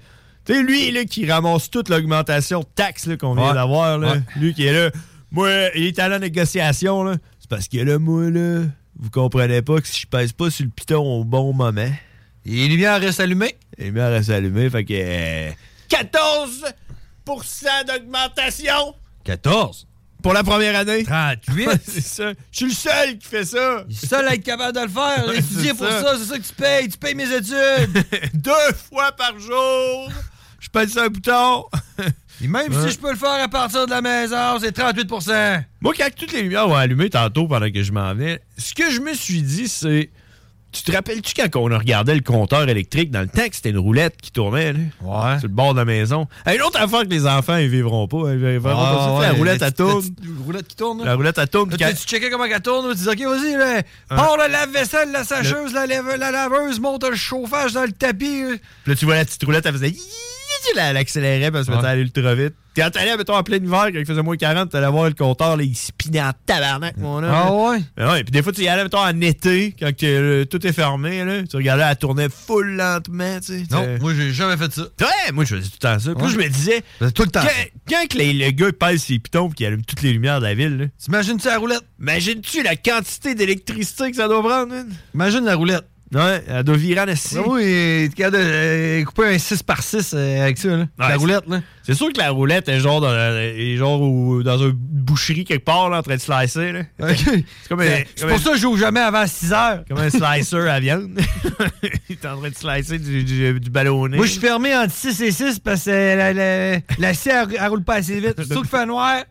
Tu sais, lui là, qui ramasse toute l'augmentation de taxes qu'on vient Ouais. d'avoir. Lui qui est là. Moi, il est à la négociation. là. C'est parce que là, moi, là, vous comprenez pas que si je pèse pas sur le piton au bon moment. Les lumières restent allumées? Les lumières restent allumées. Fait que. euh, 14% d'augmentation 14. pour la première année. 38. c'est ça. Je suis le seul qui fait ça. Je suis seul à être capable de le faire. Ouais, c'est pour ça. ça. C'est ça que tu payes. Tu payes mes études. Deux fois par jour. Je pèse sur un bouton. Et même Ouais. si je peux le faire à partir de la maison, c'est 38% Moi, quand toutes les lumières vont allumer tantôt pendant que je m'en venais, ce que je me suis dit, c'est. Tu te rappelles-tu quand on regardait le compteur électrique dans le temps que c'était une roulette qui tournait, là? Ouais. Sur le bord de la maison. Une autre affaire que les enfants, ils vivront pas. Ils vivront pas ça. Tu sais, la roulette, elle tourne. La roulette qui tourne. là. La roulette, elle tourne. Là, quand- tu checkais comment elle tourne, tu dis, OK, vas-y, là, pars le lave-vaisselle, la sacheuse, la, lave- la laveuse, monte le chauffage dans le tapis. là. Puis là, tu vois la petite roulette, elle faisait. Elle accélérait parce que allait ultra vite? Quand t'allais, mettons, en plein hiver, quand il faisait moins 40, t'allais voir le compteur, là, il spinait en tabarnak, mon homme. Ah ouais? Ben ouais, puis des fois, tu y allais, mettons, en été, quand euh, tout est fermé, là, tu regardais, elle tournait full lentement, tu sais. Non, Tu- moi, j'ai jamais fait ça. Ouais, moi, je faisais tout le temps ça. Puis Ouais. je me disais, tout le temps. quand, quand que les- le gars pèse ses pitons et qu'il allume toutes les lumières de la ville, là, T'imagines-tu la roulette? imagines-tu la quantité d'électricité que ça doit prendre, man? Imagine la roulette. Ouais, elle doit virer en assis. Ah oui, de euh, couper un 6 par 6 avec ça, là. la roulette, là. C'est sûr que la roulette est genre dans, est genre dans une boucherie quelque part, là, en train de slicer, là. C'est comme un, C'est comme pour un- ça que je joue jamais avant 6 heures. comme un slicer à viande. Il est en train de slicer du, du, du ballonné. Moi, je suis fermé entre 6 et 6 parce que la, la, la scie, elle, elle roule pas assez vite. Surtout qu'il fait noir.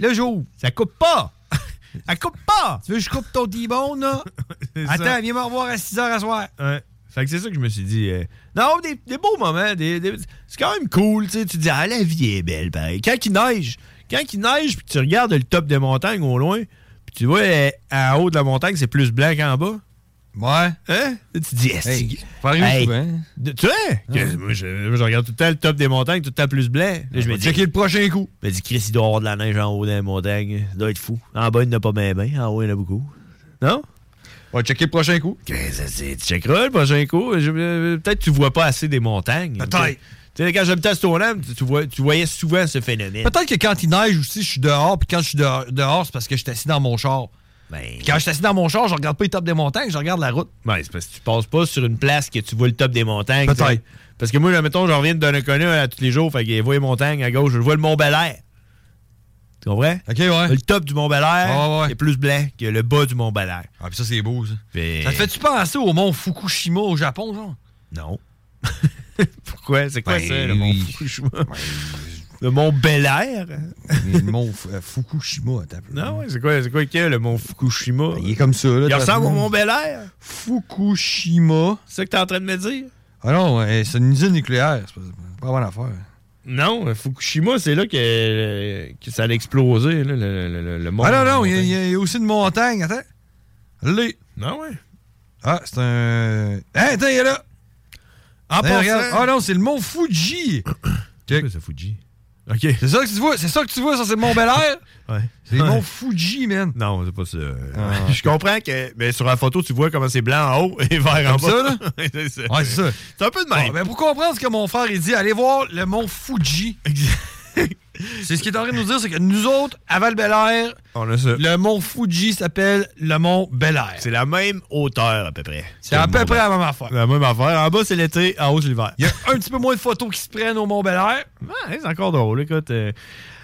Là, j'ouvre. Ça coupe pas! Elle coupe pas! Tu veux que je coupe ton T-bone, là? Attends, viens me revoir à 6 heures à soir. Ouais. Fait que c'est ça que je me suis dit. euh, Non, des, des beaux moments. Des, des- c'est quand même cool, tu sais. Tu dis, ah, la vie est belle, pareil. Quand il neige, quand il neige, puis tu regardes le top des montagnes au loin, puis tu vois, euh, en haut de la montagne, c'est plus blanc qu'en bas. Ouais. Hein? Tu dis, est-ce Hey, Tu vois? que- Moi, je, regarde tout le temps le top des montagnes, tout le temps plus blanc. Là, je me dis, Checker le prochain coup. je me dis, Chris, il doit avoir de la neige en haut des montagnes. Ça doit être fou. En bas, il n'y en a pas bien, bien. En haut, il y en a beaucoup. Non? On va checker le prochain coup. Qu'est-ce que c'est? Tu checkeras le prochain coup. Euh, Peut-être que tu vois pas assez des montagnes. Peut-être. Tu sais, quand j'habitais à Stoneham, tu, tu vois- tu voyais souvent ce phénomène. Peut-être que quand il neige aussi, je suis dehors, puis quand je suis dehors, dehors, c'est parce que je suis assis dans mon char. Ben, quand je suis assis dans mon char, je regarde pas les tops des montagnes, je regarde la route. ben, c'est parce que tu passes pas sur une place que tu vois le top des montagnes. Peut-être. Parce que moi, là, mettons, je reviens de Donnacona à tous les jours, fait que je vois les montagnes à gauche, je vois le Mont Bel Air. Tu comprends? OK, ouais. Le top du Mont Bel Air Ouais, ouais. est plus blanc que le bas du Mont Bel Air. Ah, puis ça, c'est beau, ça. Ça te fait-tu penser au mont Fukushima au Japon, genre? Non. Pourquoi? C'est quoi Ben, ça, le Mont. Fukushima? Le Mont Bel Air? le mont euh, Fukushima. Non, ouais, c'est quoi, c'est quoi qu'il y a, le Mont Fukushima? Ben, il est comme ça, là. Il ressemble au Mont Bel Air? Fukushima. C'est ça que t'es en train de me dire? Ah non, ouais, c'est une usine nucléaire. C'est pas, c'est pas bonne affaire. Non, euh, Fukushima, c'est là que, euh, que ça a explosé, là, le, le, le, le mont. Ah non, non, il y, a- y y aussi une montagne. Attends. Allez. Non, ouais. Ah, c'est un. Hein, attends, il est là. En. Ah non, c'est le mont Fuji. C'est quoi, ça, Fuji? OK. C'est ça que tu vois, c'est ça que tu vois, ça c'est le Mont Bel Air? Ouais. C'est. Mont Fuji, man. Non, c'est pas ça. Ah. Je comprends que mais sur la photo, tu vois comment c'est blanc en haut et vert en bas. ça, là? c'est ça. Ouais, c'est ça. C'est un peu de même. ben, pour comprendre ce que mon frère il dit, allez voir le mont Fuji. C'est ce qu'il est en train de nous dire, c'est que nous autres, à val air On a ça. le mont Fuji s'appelle le mont Bel Air. C'est la même hauteur à peu près. C'est à peu près la même affaire. La même affaire. En bas, c'est l'été, en haut, c'est l'hiver. Il y a un petit peu moins de photos qui se prennent au mont Bel Air. Ouais, c'est encore drôle. Écoute, euh,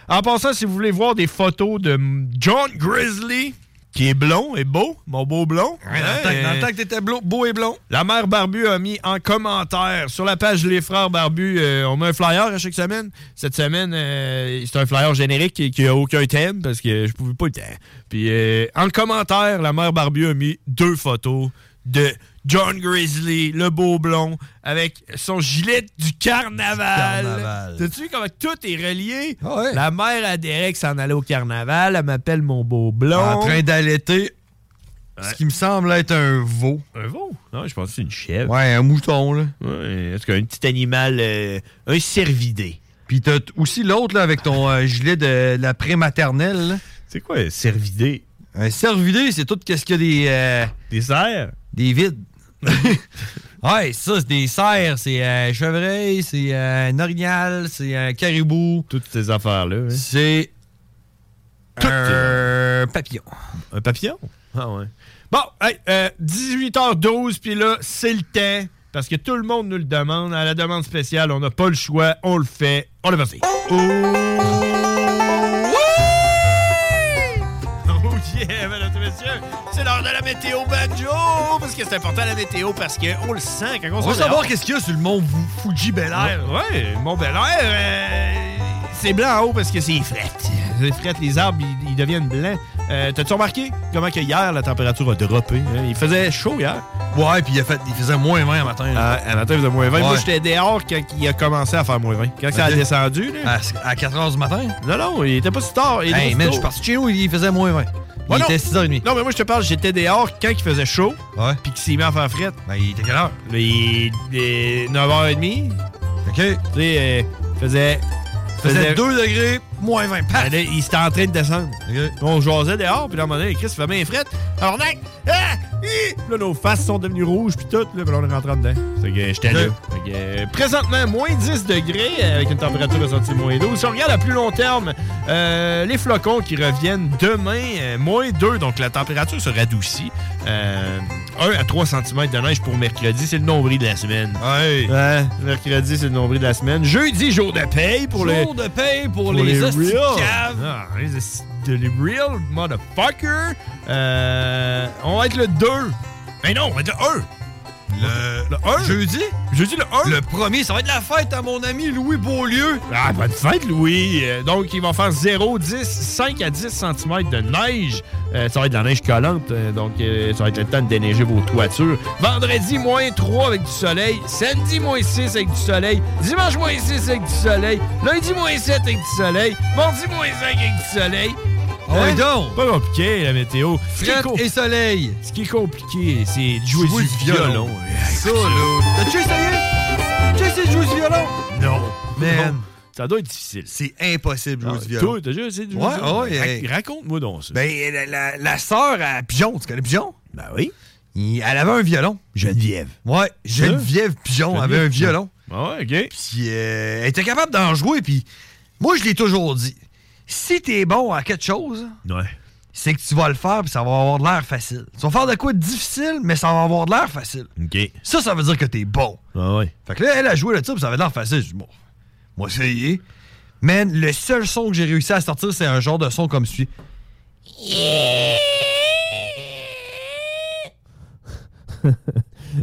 En passant, si vous voulez voir des photos de John Grizzly, qui est blond et beau, mon beau blond. temps, dans le temps que t'étais beau et blond. La mère Barbu a mis en commentaire sur la page Les Frères Barbu, euh, on met un flyer à chaque semaine. Cette semaine, euh, c'est un flyer générique qui, qui a aucun thème parce que je pouvais pas le temps. Puis euh, en commentaire, la mère Barbu a mis deux photos de John Grizzly, le beau blond, avec son gilet du carnaval. Carnaval. T'as-tu vu comment tout est relié? Ah ouais. La mère a Derek s'en allait au carnaval, elle m'appelle mon beau blond. En train d'allaiter ce qui me semble être un veau. Un veau? Non, je pense que c'est une chèvre. Ouais, un mouton, là. Ouais, est-ce qu'un petit animal, euh, un cervidé? Puis t'as aussi l'autre, là, avec ton euh, gilet de, de la prématernelle. C'est quoi un cervidé? Un cervidé, c'est tout qu'est-ce qu'il y a des... euh, Des cerfs? Des vides. ouais, ça, c'est des cerfs, c'est un chevreuil, c'est un orignal, c'est un caribou. Toutes ces affaires-là. hein. C'est un papillon. Un papillon? Ah ouais. Bon, hey, euh, 18h12, puis là, c'est le temps. Parce que tout le monde nous le demande. À la demande spéciale, on n'a pas le choix. On le fait. On est parti. Oh yeah, mesdames météo banjo! Parce que c'est important la météo, parce qu'on le sent quand on, On se va fait savoir qu'est-ce qu'il y a sur le mont Fu- Fuji Bel Air. Ouais, mon bel air, euh, c'est blanc en haut parce que c'est fret. C'est fret, les arbres, ils, ils deviennent blancs. Euh, T'as-tu remarqué comment que hier, la température a droppé? hein? Il faisait chaud hier. Ouais, puis il, a fait, il faisait moins 20 un matin. Ah, matin, il faisait moins 20. Moi, Ouais. j'étais dehors quand il a commencé à faire moins 20. Quand ça a descendu, là. À, 4 h du matin? Non, non, il était pas si tard. Il Hey, man, je suis parti chez nous, il faisait moins 20. Il Ouais, non. était 6h30. Non, mais moi, je te parle, j'étais dehors quand il faisait chaud. Ouais. Puis qu'il s'est mis à faire fret. Ben, il était quelle heure? Il est 9h30. OK. Tu sais, euh, faisait. Faisait 2 degrés, moins 20. Paf! Ben il était en train de descendre. OK. On jasait dehors, puis là, à un moment donné, Chris fait bien frette. Alors, mec, ah, hi! là, nos faces sont devenues rouges, puis tout, là, puis là, on est rentré en dedans. Fait que j'étais là. Ok. Fait que, euh, présentement, moins 10 degrés, euh, avec une température ressentie moins 12. Si on regarde à plus long terme, euh, les flocons qui reviennent demain, euh, moins 2, donc la température se radoucit. Euh, 1 à 3 cm de neige pour mercredi, c'est le nombril de la semaine. Ouais. Ouais, mercredi, c'est le nombril de la semaine. Jeudi, jour de paye pour les. Jour de paye pour, Pour les, les caves. Ah, les de les real motherfucker. Euh, on va être le 2. Mais non, on va être le 1. Le, Le 1? Jeudi? Jeudi le 1. Le premier, ça va être la fête à mon ami Louis Beaulieu. Ah, bonne fête, Louis. Euh, donc, il va faire 0, 10, 5 à 10 cm de neige. Euh, ça va être de la neige collante. euh, donc, ça va être le temps de déneiger vos toitures. Vendredi, moins 3 avec du soleil. Samedi, moins 6 avec du soleil. Dimanche, moins 6 avec du soleil. Lundi, moins 7 avec du soleil. Mardi, moins 5 avec du soleil. Ah ouais, Hein? donc. Pas compliqué, la météo. Fret et soleil. ce qui est compliqué, c'est de jouer, du violon. Ça, là. T'as-tu essayé? T'as essayé de jouer du violon? Non. Man. Ça doit être difficile. C'est impossible de jouer Ah, du violon. Toi, t'as déjà essayé de jouer du violon? Raconte-moi donc ça. Ben, la, sœur à Pigeon, tu connais Pigeon? Ben oui. Elle avait un violon. Geneviève. Ouais, Geneviève Pigeon avait un violon. Ah ouais, OK. Puis euh, elle était capable d'en jouer. Puis moi, je l'ai toujours dit. Si t'es bon à quelque chose, Ouais. c'est que tu vas le faire puis ça va avoir de l'air facile. Tu vas faire de quoi de difficile, mais ça va avoir de l'air facile. OK. Ça, ça veut dire que t'es bon. Ah ouais. Fait que là, elle a joué là-dessus, puis ça avait l'air facile. Je dis, bon, moi, essayé. Man, le seul son que j'ai réussi à sortir, c'est un genre de son comme celui. fait que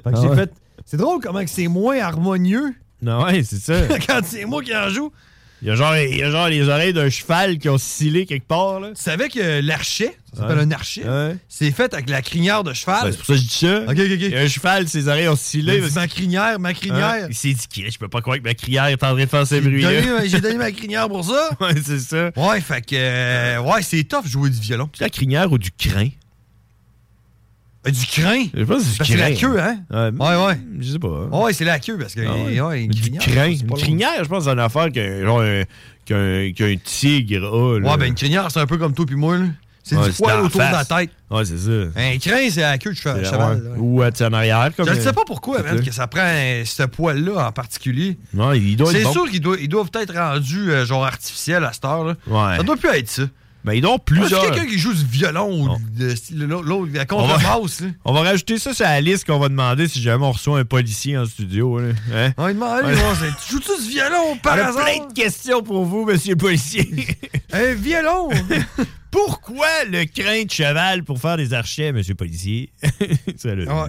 Ah j'ai ouais. fait. C'est drôle comment c'est moins harmonieux Non, ouais, c'est ça. quand c'est moi qui en joue. Il y, a genre, il y a genre les oreilles d'un cheval qui ont scellé quelque part, là. Tu savais que l'archet, ça s'appelle Ouais. un archet, Ouais. c'est fait avec la crinière de cheval? Ben, c'est pour ça que je dis ça. Ok, ok, ok. Il y a un cheval, ses oreilles ont scellé. Parce ma crinière, ma que- crinière. Hein? Il s'est dit, je peux pas croire que ma crinière est en train de faire ces donné, j'ai donné ma crinière pour ça? ouais, c'est ça. Ouais, fait que. euh, ouais, c'est tough jouer du violon. C'est la crinière ou du crin? Du crin? Je pense que c'est la queue, hein? Ouais, Ouais, ouais. Je sais pas. Ouais, c'est la queue parce que. Ah ouais. ouais, une du crinière, crin. Une crinière, je pense, c'est une affaire qu'un tigre a. là. Ouais, ben une crinière, c'est un peu comme toi puis moi, là. C'est Ouais, du poil autour de la tête. Ouais, c'est ça. Un crin, c'est la queue de cheval. Cheval, ouais. là. Ou sais, en arrière. Comme Je ne sais pas pourquoi, man, que ça prend euh, ce poil-là en particulier. Non, il doit C'est bon. sûr qu'ils doivent, doivent être rendus euh, genre artificiels à cette heure-là. Ouais. Ça doit plus être ça. Ben, ils Moi, plusieurs. C'est quelqu'un qui joue du violon ou l'autre, la On va- contrebasse. là. On va rajouter ça sur la liste qu'on va demander si jamais on reçoit un policier en studio. Là. Hein? On va demander, Ouais. tu joues-tu du violon par On a hasard? plein de questions pour vous, monsieur le policier. Un violon! Pourquoi le crin de cheval pour faire des archets, monsieur policier? Ça, là,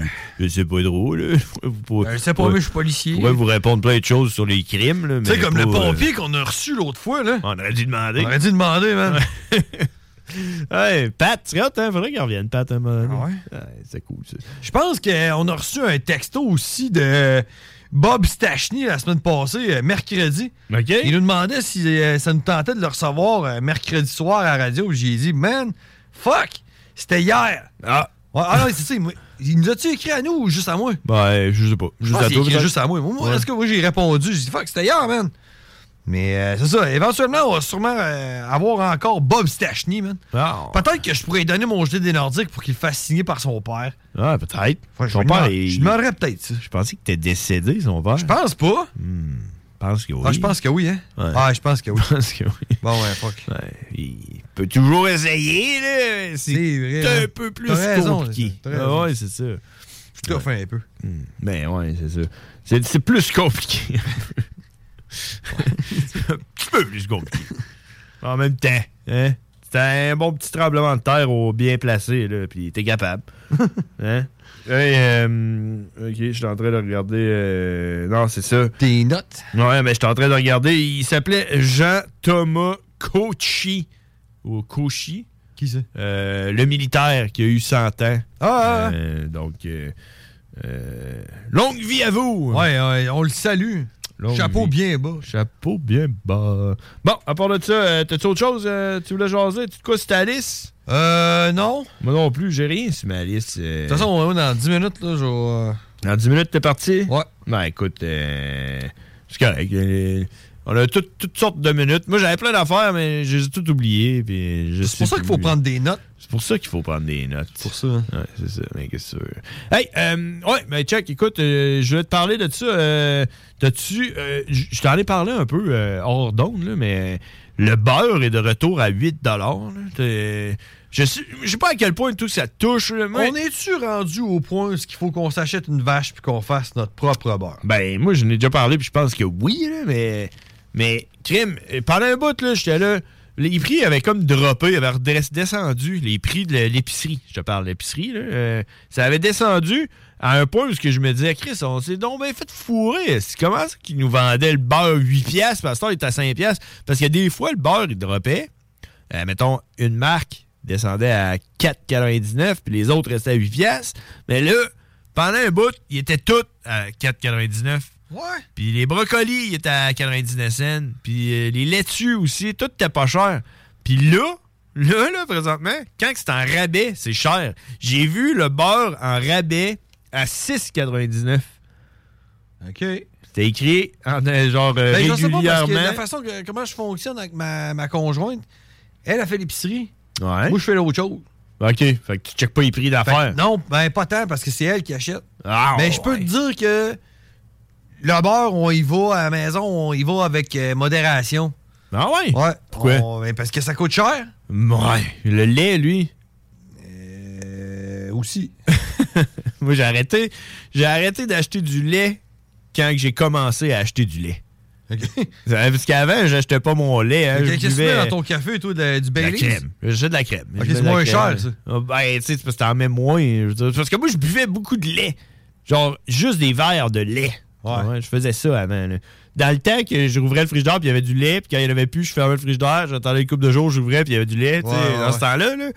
sais pas drôle. Pourrez- Ben, je sais pas, mais je suis policier. Pourrais vous répondre plein de choses sur les crimes. Tu sais, comme pas, le euh, pompier qu'on a reçu l'autre fois, là. On aurait dû demander. On aurait dû demander, man. Ouais, Pat, c'est hot, hein? Faudrait qu'il revienne, Pat, un moment. Ah ouais? c'est cool, ça. Je pense qu'on a reçu un texto aussi de Bob Stachny la semaine passée, euh, mercredi. Il nous demandait si euh, ça nous tentait de le recevoir euh, mercredi soir à la radio. J'ai dit, man, fuck, c'était hier. Ah. Ouais, ah non, c'est ça. Il, nous a-tu écrit à nous ou juste à moi? Ben, je sais pas. Juste pense à toi, écrit juste à moi. Moi, Ouais. est-ce que moi j'ai répondu? J'ai dit, fuck, c'était hier, man. Mais euh, c'est ça, éventuellement, on va sûrement euh, avoir encore Bob Stachny, man. Ah. Peut-être que je pourrais donner mon gilet des Nordiques pour qu'il fasse signer par son père. Ah, peut-être. Ouais, je Son lui père, il- je demanderais peut-être ça. Je pensais que t'es décédé, son père. Je pense pas. Je pense que oui. Ah, je pense que oui, hein? Ouais. Ah, je pense que oui. Je pense que oui. Bon, ouais, fuck. Ouais, il peut toujours essayer, là. C'est vrai, C'est hein. un peu plus raison, compliqué. Ah ouais, c'est ça. Je te fais un peu. Hmm. Ben ouais, c'est ça. C'est, c'est plus compliqué. un petit peu plus compliqué. En même temps, hein? C'était un bon petit tremblement de terre au bien placé, là, puis t'es capable. hein? Hey, euh, ok, je suis en train de regarder. euh, non, c'est ça. Tes notes? Ouais, mais je suis en train de regarder. Il s'appelait Jean-Thomas Cauchy. Ou Cauchy. Qui c'est? Euh, le militaire qui a eu 100 ans. Ah, Euh, donc, euh, euh, longue vie à vous! Ouais, ouais, on le salue. Chapeau bien bas. Chapeau bien bas. Bon, à part de ça, euh, t'as-tu autre chose? euh, tu voulais jaser? Tu te quoi sur ta liste? Euh, non. Moi non plus, j'ai rien sur ma liste. euh. De toute façon, ouais, dans 10 minutes, là, je Dans 10 minutes, t'es parti? Ouais. Ben écoute, euh, c'est correct. On a tout- toutes sortes de minutes. Moi, j'avais plein d'affaires, mais j'ai tout oublié. C'est pour ça qu'il faut prendre des notes. C'est pour ça qu'il faut prendre des notes. Pour ça. hein. Ouais, c'est ça. Mais qu'est-ce que? Hey, euh, ouais, ben check, écoute, euh, je vais te parler de ça. Euh, T'as-tu. euh, je t'en ai parlé un peu hors d'onde, mais le beurre est de retour à 8 là. T'es- Je sais, je sais pas à quel point tout ça touche. mais- On est-tu rendu au point où il faut qu'on s'achète une vache puis qu'on fasse notre propre beurre? Ben, moi, je n'ai déjà parlé, puis je pense que oui, là, mais. Mais, crime, pendant un bout, là, j'étais là. Les prix avaient comme droppé, avaient descendu, les prix de l'épicerie. Je te parle l'épicerie, là. euh, ça avait descendu à un point où je me disais, Chris, on s'est donc bien fait fourrer. Comment ça qu'ils nous vendaient le beurre 8 piastres, parce que il est à 5 piastres? Parce que des fois, le beurre, il droppait. Euh, mettons, une marque descendait à 4,99, puis les autres restaient à 8 piastres. Mais là, pendant un bout, ils étaient tous à 4,99. Ouais. Puis les brocolis, ils étaient à 99 cents. Puis euh, les laitues aussi, tout était pas cher. Puis là, là, là, présentement, quand c'est en rabais, c'est cher. J'ai vu le beurre en rabais à 6,99. OK. C'était écrit en, euh, genre euh, Ben, je sais pas parce que régulièrement. la façon que comment je fonctionne avec ma, ma conjointe, elle a fait l'épicerie. Ouais. Moi, je fais l'autre chose. OK. Fait que tu checkes pas les prix d'affaires. Que non, ben pas tant parce que c'est elle qui achète. Ah, Mais je peux ouais. te dire que le beurre, on y va à la maison, on y va avec euh, modération. Ah ouais? Ouais. Pourquoi? On- ben, parce que ça coûte cher. Ouais. Le lait, lui? Euh, aussi. Moi, j'ai arrêté, j'ai arrêté d'acheter du lait quand j'ai commencé à acheter du lait. Parce qu'avant, j'achetais pas mon lait. Hein, Qu'est-ce que tu buvais mets dans ton café, toi, de- du de la Baileys? crème. J'achète de la crème. Ok, c'est la moins crème. cher, ça. Ah, Ben, tu sais, c'est parce que t'en mets moins. je veux dire. Parce que moi, je buvais beaucoup de lait. Genre, juste des verres de lait. Ouais, je faisais ça avant. là. Dans le temps que je rouvrais le frigidaire, puis il y avait du lait, puis quand il n'y en avait plus, je fermais le frigidaire, j'attendais une couple de jours, j'ouvrais, puis il y avait du lait. Ouais, ouais, dans ce temps-là, là,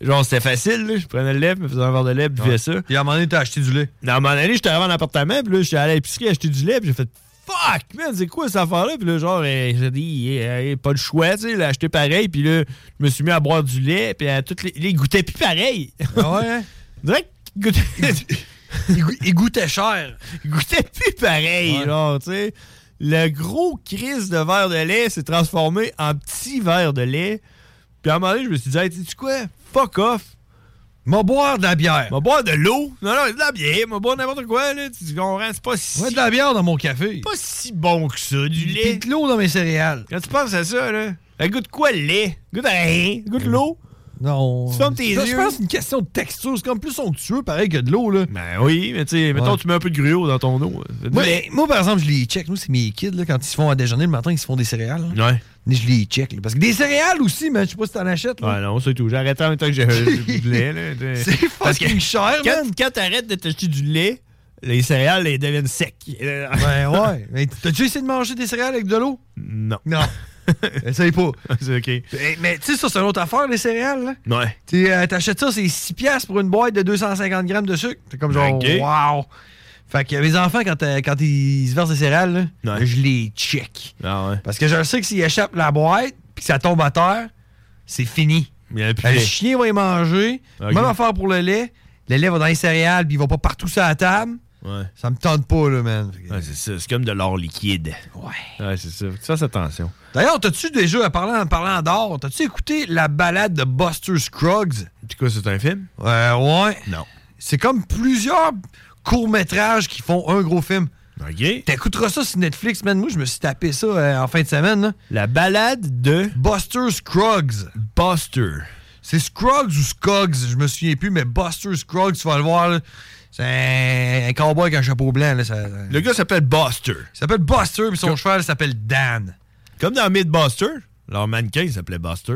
genre, c'était facile. là. Je prenais le lait, je me faisais un verre de lait, puis je buvais ça. Puis à un moment donné, t'as acheté du lait. À un moment donné, j'étais arrivé en appartement, puis là, j'étais allé à l'épicerie acheter du lait, puis j'ai fait Fuck, man, c'est quoi cette affaire-là? Puis là, genre, euh, j'ai dit, eh, eh, pas le choix, tu sais, l'a acheté pareil, puis là, je me suis mis à boire du lait, puis à toutes les. Les goûtait plus pareil. Ah ouais, hein? Il goûtait, il, goût- il goûtait cher. il goûtait plus pareil, Ouais. genre, tu sais. Le gros crise de verre de lait s'est transformé en petit verre de lait. Puis à un moment donné, je me suis dit, hey, sais-tu quoi? Fuck off. M'a boire de la bière. M'a boire de l'eau. Non, non, de la bière. M'a boire n'importe quoi, là. Tu comprends? C'est pas si, Ouais, de la bière dans mon café. pas si bon que ça, du lait. de l'eau dans mes céréales. Quand tu penses à ça, là, elle goûte quoi le lait? Goûte à rien. Goûte l'eau. Non. Tu fermes tes Je yeux. pense que c'est une question de texture. C'est comme plus onctueux, pareil que de l'eau, là. Ben oui, mais tu sais, mettons, Ouais. tu mets un peu de gruau dans ton eau. Moi, lait. moi, par exemple, je les check. Nous, c'est mes kids, là, quand ils se font à déjeuner le matin, ils se font des céréales. là. Ouais. Mais je les check. là. Parce que des céréales aussi, mais je sais pas si t'en achètes. Là. Ouais, non, c'est tout. J'ai arrêté en même temps que j'ai du lait. Là, C'est fucking cher, quand, quand t'arrêtes de t'acheter du lait, les céréales, elles deviennent secs. Ben ouais. Mais t'as-tu essayé de manger des céréales avec de l'eau? Non. Non. Essaye pas. c'est OK. Mais, mais tu sais, ça, c'est une autre affaire, les céréales. Là. Ouais. Tu euh, T'achètes ça, c'est 6 piastres pour une boîte de 250 grammes de sucre. C'est comme genre, Ok. wow. Fait que mes enfants, quand, euh, quand ils se versent des céréales, là, Ouais. je les check. Ah ouais. Parce que je sais que s'ils échappent la boîte puis que ça tombe à terre, c'est fini. Le lait. chien va y manger. Même affaire pour le lait. Le lait va dans les céréales puis il va pas partout sur la table. Ouais. Ça me tente pas, là, man. Ouais, c'est ça. C'est comme de l'or liquide. Ouais. Ouais, c'est ça. Faut que Tu fasses attention. D'ailleurs, t'as-tu déjà, parlant, parlant d'or, t'as-tu écouté la balade de Buster Scruggs? C'est quoi, c'est un film? Euh, ouais. Non. C'est comme plusieurs courts-métrages qui font un gros film. OK. T'écouteras ça sur Netflix, man. Moi, je me suis tapé ça euh, en fin de semaine. là. La balade de Buster Scruggs. Buster. C'est Scruggs ou Scuggs, je me souviens plus, mais Buster Scruggs, tu vas le voir. là. C'est un, cowboy avec un chapeau blanc. Là, ça- Le gars s'appelle Buster. il s'appelle Buster, puis son cheval s'appelle Dan. Comme dans Mythbuster, leur mannequin s'appelait Buster.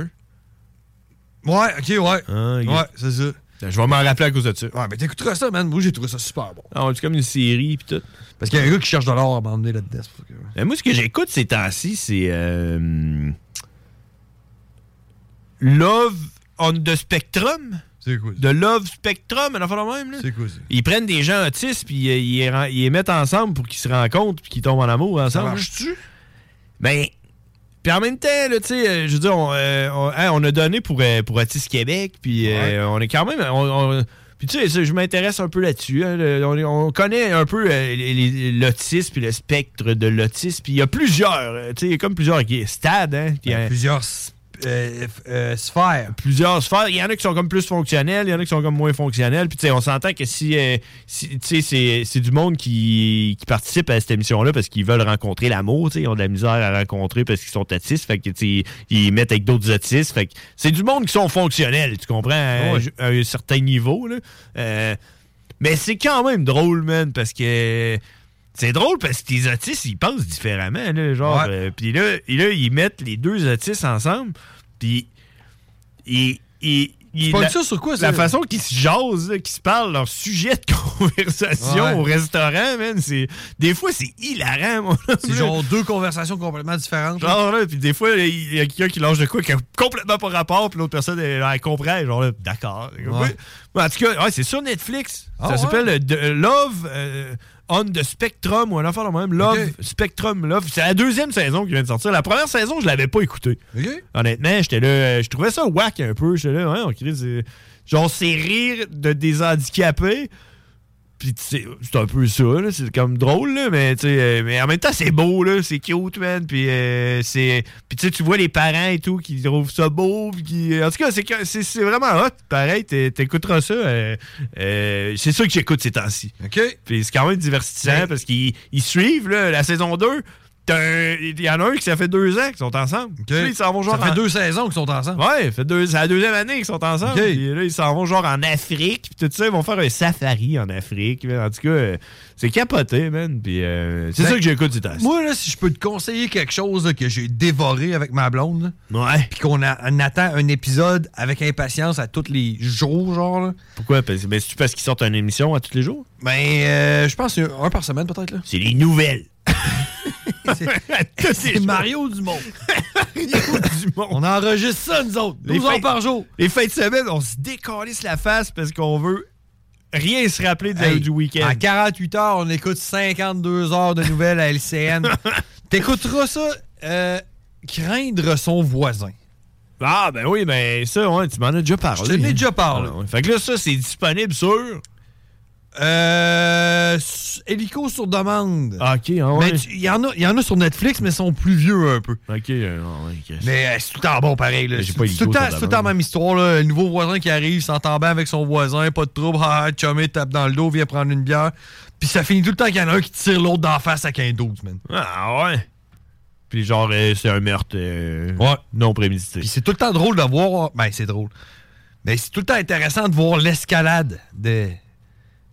Ouais, ok, ouais. Ah. Ouais, c'est ça. Je vais m'en rappeler à cause de ça. Ouais, mais t'écouteras ça, man. Moi, j'ai trouvé ça super bon. Ah, c'est comme une série pis tout. Parce qu'il y a un gars qui cherche de l'or à m'emmener là-dedans. que- Mais moi, ce que j'écoute ces temps-ci, c'est euh, Love on the Spectrum. Quoi? De Love Spectrum, à la fin de même. Là. C'est quoi ça? Ils prennent des gens autistes puis euh, ils, ils les mettent ensemble pour qu'ils se rencontrent puis qu'ils tombent en amour Ça ensemble. marche-tu? Ben, puis en même temps, là, tu sais, euh, je veux dire, on, euh, on- hein, on a donné pour, euh, pour Autisme Québec, puis euh, on est quand même... on- puis tu sais, ça, je m'intéresse un peu là-dessus. hein, on, on connaît un peu l'autisme puis le spectre de l'autisme. Puis il y a plusieurs, tu sais, il y a comme plusieurs stades. Hein, euh, Plusieurs s- euh, euh, sphères. plusieurs sphères. Il y en a qui sont comme plus fonctionnels, il y en a qui sont comme moins fonctionnels. Puis, tu sais, on s'entend que si, euh, si- tu sais, c'est, c'est du monde qui, qui participe à cette émission-là parce qu'ils veulent rencontrer l'amour, tu sais, ils ont de la misère à rencontrer parce qu'ils sont autistes. Fait que, ils mettent avec d'autres autistes. Fait que c'est du monde qui sont fonctionnels, tu comprends, à, Ouais. à un certain niveau, là. Euh, mais c'est quand même drôle, man, parce que. C'est drôle parce que les autistes, ils pensent différemment, là, genre. Ouais. euh, puis là, là, ils mettent les deux autistes ensemble, puis ils. ils- la, ça sur quoi, ça? la façon qu'ils se jasent, qu'ils se parlent, leur sujet de conversation Ouais. au restaurant, man, c'est... Des fois, c'est hilarant, mon C'est genre deux conversations complètement différentes. Genre, là, puis des fois, il y a quelqu'un qui lâche de quoi qui a complètement pas rapport, puis l'autre personne, elle, elle comprend, genre, là, d'accord. Ouais. En tout cas, ouais, c'est sur Netflix. Ah ça s'appelle euh, Love euh, on the Spectrum, ou un affaire de même. Love. Spectrum Love. C'est la deuxième saison qui vient de sortir. La première saison, je l'avais pas écoutée. Honnêtement, j'étais là, euh, je trouvais ça whack un peu. J'étais là, ouais, on crie, c'est- genre, c'est rire de des handicapés. Puis tu sais, c'est un peu ça, c'est comme drôle, là, mais, tu sais, euh, mais en même temps, c'est beau, là, c'est cute, man. Puis c'est. Puis tu vois les parents et tout qui trouvent ça beau. qui, en tout cas, c'est vraiment hot. Pareil, t'é- t'écouteras ça. euh, euh, c'est ça que j'écoute ces temps-ci. OK. Puis c'est quand même divertissant Ouais. parce qu'ils ils suivent là, la saison 2. Un- Il y en a un qui ça fait deux ans qu'ils sont ensemble. Ils s'en vont genre Ça fait en- deux saisons qu'ils sont ensemble. Ouais, ça fait deux, c'est la deuxième année qu'ils sont ensemble. Puis là, ils s'en vont genre en Afrique. Puis tout ça, ils vont faire un safari en Afrique. En tout cas, euh, c'est capoté, man. Puis euh, c'est Ben, ça que j'écoute ces temps Moi, là, si je peux te conseiller quelque chose là, que j'ai dévoré avec ma blonde, là, Ouais. puis qu'on attend un épisode avec impatience à tous les jours, genre, là, Pourquoi? Parce, ben, c'est-tu parce qu'ils sortent une émission à tous les jours? ben, euh, je pense c'est un par semaine, peut-être. là. C'est les nouvelles. C'est Mario Dumont. du monde. On enregistre ça, nous autres. Les 12 heures par jour. Les fins de semaine, on se décalisse la face parce qu'on veut rien se rappeler de- Hey, du week-end. En 48 heures, on écoute 52 heures de nouvelles à LCN. T'écouteras ça, euh, craindre son voisin. Ah, ben oui, ben ça, ouais, tu m'en as déjà parlé. Je t'en ai hein. déjà parlé. Ah, ouais. Fait que là, ça, c'est disponible sur Euh, hélico sur demande. Ah, ok, ah ouais. Il y, en a- y en a sur Netflix, mais ils sont plus vieux un peu. Ok, euh, non, ouais, ok. Mais euh, c'est tout le temps bon pareil. là. C'est tout, le temps- c'est tout le temps la même histoire. Là. Le nouveau voisin qui arrive, s'entend bien avec son voisin, pas de trouble, ah, ah, chumé, tape dans le dos, vient prendre une bière. Puis ça finit tout le temps qu'il y en a un qui tire l'autre d'en face avec un 12, man. Ah ouais. Puis genre, euh, c'est un meurtre euh, Ouais. non prémédité. Puis c'est tout le temps drôle de voir. Ben, c'est drôle. Mais c'est tout le temps intéressant de voir l'escalade de.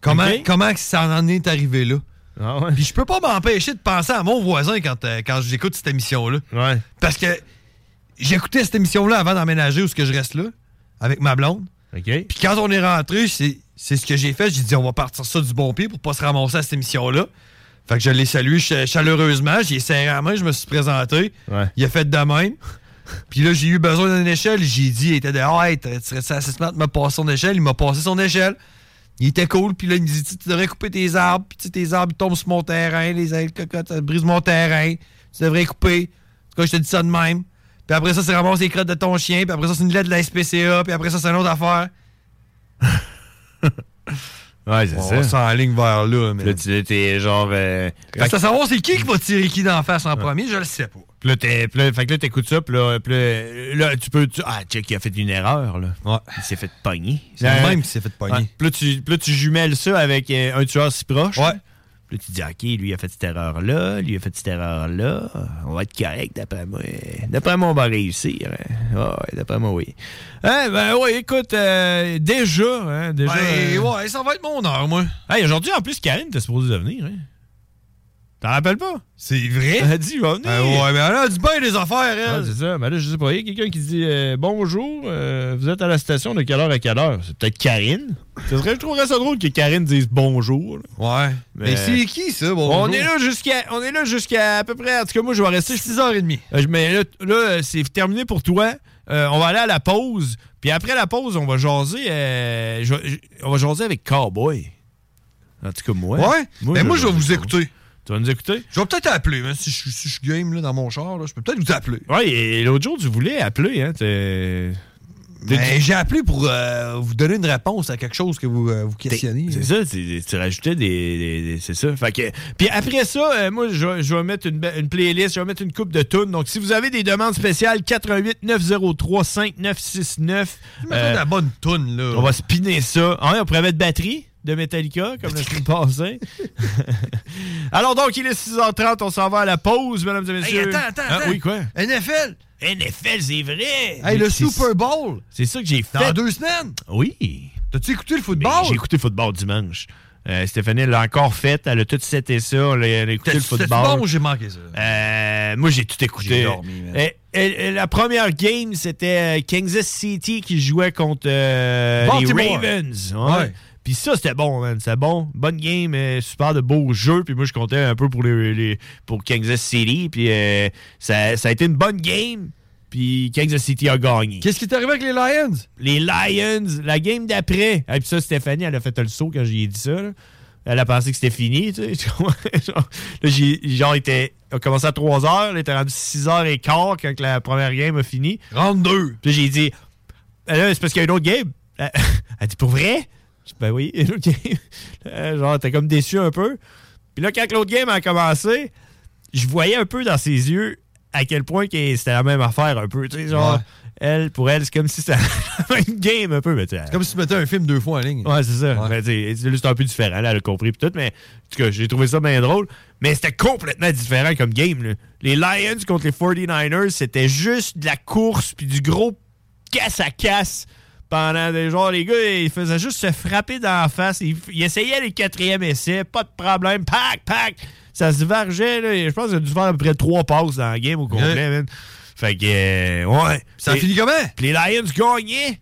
Comment, comment ça en est arrivé là? Ah ouais. Puis je peux pas m'empêcher de penser à mon voisin quand, euh, quand j'écoute cette émission-là. Ouais. Parce que j'écoutais cette émission-là avant d'emménager où ce que je reste là, avec ma blonde. Puis quand on est rentré, c'est c'est ce que j'ai fait. J'ai dit, on va partir ça du bon pied pour pas se ramasser à cette émission-là. Fait que je l'ai salué ch- chaleureusement. J'ai serré la main, je me suis présenté. Ouais. Il a fait de même. Puis là, j'ai eu besoin d'une échelle. J'ai dit, il était de, hey, tu serais assez smart de me passer son échelle? Il m'a passé son échelle. Il était cool. Puis là, il me dit, tu devrais couper tes arbres. Puis tes arbres, ils tombent sur mon terrain. Les ailes cocottes, ça brise mon terrain. Tu devrais couper. En tout cas, je te dis ça de même. Puis après ça, c'est ramasser les crottes de ton chien. Puis après ça, c'est une lettre de la SPCA. Puis après ça, c'est une autre affaire. Ouais, c'est On ça. s'enligne vers là. Mais... Là, tu t'es genre. euh, Reste à savoir c'est qui qui va tirer qui d'en face en premier, je le sais pas. Puis là, t'es- fait que là, t'écoutes ça, puis là, là, tu peux. tu- ah, check, il a fait une erreur, là. Ouais. Il s'est fait pogner. C'est le même qui s'est fait pogner. Ouais. Puis là, tu, là, tu jumelles ça avec euh, un tueur si proche. Ouais. Là, tu dis, OK, lui, a fait cette erreur-là, lui, a fait cette erreur-là. On va être correct, d'après moi. D'après moi, on va réussir. hein. Ouais, d'après moi, oui. Hein, ben, oui, écoute, euh, déjà, hein, déjà. Ben, euh, ouais, ça va être mon heure, moi. Hey, aujourd'hui, en plus, Karine était supposée de venir, hein. T'en rappelles pas? C'est vrai? Elle a dit, il va venir. Ouais, mais elle a du bien des affaires, elle. Ouais, c'est ça. Mais là, je sais pas. Il y a quelqu'un qui dit euh, Bonjour, euh, vous êtes à la station de quelle heure à quelle heure? C'est peut-être Karine. Ça serait, je trouverais ça drôle que Karine dise bonjour. là. Ouais. Mais, c'est qui, ça, bonjour? On est là jusqu'à on est là jusqu'à à peu près en tout cas moi je vais rester 6h30. Euh, mais là, là, c'est terminé pour toi. Euh, on va aller à la pause. Puis après la pause, on va jaser euh, je- je- on va jaser avec Cowboy. En tout cas moi. Ouais? Mais moi, je vais vous écouter. Tu vas nous écouter? Je vais peut-être appeler, même si je, suis- si je suis game là, dans mon char, là, je peux peut-être vous appeler. Ouais, et l'autre jour tu voulais appeler hein, t'es- Mais j'ai appelé pour euh, vous donner une réponse à quelque chose que vous, euh, vous questionnez. C'est ça, tu, rajoutais des. des- des- c'est ça. Fait que, puis après ça, euh, moi, je, vais- je vais mettre une, playlist, je vais mettre une coupe de tunes. Donc, si vous avez des demandes spéciales, 88 903 5969. Mettons de la bonne toune, là. On va spinner ça. Ah on pourrait mettre batterie de Metallica, comme la semaine passée. Alors, donc, il est 6h30, on s'en va à la pause, mesdames et Hey, messieurs. attends, attends, Ah, attends. oui, quoi? NFL! NFL, c'est vrai! Hey, le Super Bowl! C'est ça que j'ai fait. Dans deux semaines! Oui. T'as-tu écouté le football? J'ai écouté le football dimanche. Euh, Stéphanie l'a encore fait. Elle a tout seté ça. Elle a, écouté le C'était football. bon j'ai manqué ça? Euh, moi, j'ai tout écouté. J'ai dormi. Euh, euh, la première game, c'était Kansas City qui jouait contre euh, les. Ravens. Ouais. Ouais. Puis ça, c'était bon, man. C'était bon. Bonne game, euh, super de beaux jeux. Puis moi, je comptais un peu pour, les, les- pour Kansas City. Puis euh, ça, ça a été une bonne game. Puis Kansas City a gagné. Qu'est-ce qui est arrivé avec les Lions? Les Lions, la game d'après. Et puis ça, Stéphanie, elle a fait le saut quand j'ai dit ça. là. Elle a pensé que c'était fini, tu sais. genre, là, j'ai, genre, était, on a commencé à 3 heures, là, il était rendu 6 h et quart quand la première game a fini. Rentre deux. Puis là, j'ai dit, Ah, là, c'est parce qu'il y a une autre game. Elle, elle dit, pour vrai? Ben oui, une autre game. Genre, t'es comme déçu un peu. Puis là, quand l'autre game a commencé, je voyais un peu dans ses yeux à quel point que c'était la même affaire un peu. Tu sais, genre, Ouais. elle, pour elle, c'est comme si c'était la même game un peu. C'est comme si tu mettais un film deux fois en ligne. Ouais, c'est ça. Mais, tu sais, c'est juste un peu différent, là, elle a compris tout, mais en tout cas, j'ai trouvé ça bien drôle. Mais c'était complètement différent comme game. là. Les Lions contre les 49ers, c'était juste de la course puis du gros casse à casse pendant des genre les gars ils faisaient juste se frapper dans la face ils, ils essayaient les quatrièmes essais pas de problème pack pack ça se vargeait là je pense qu'ils ont dû faire à peu près trois passes dans la game au complet Ouais. man. fait que euh, ouais Ça a Et- fini comment? puis les Lions gagnaient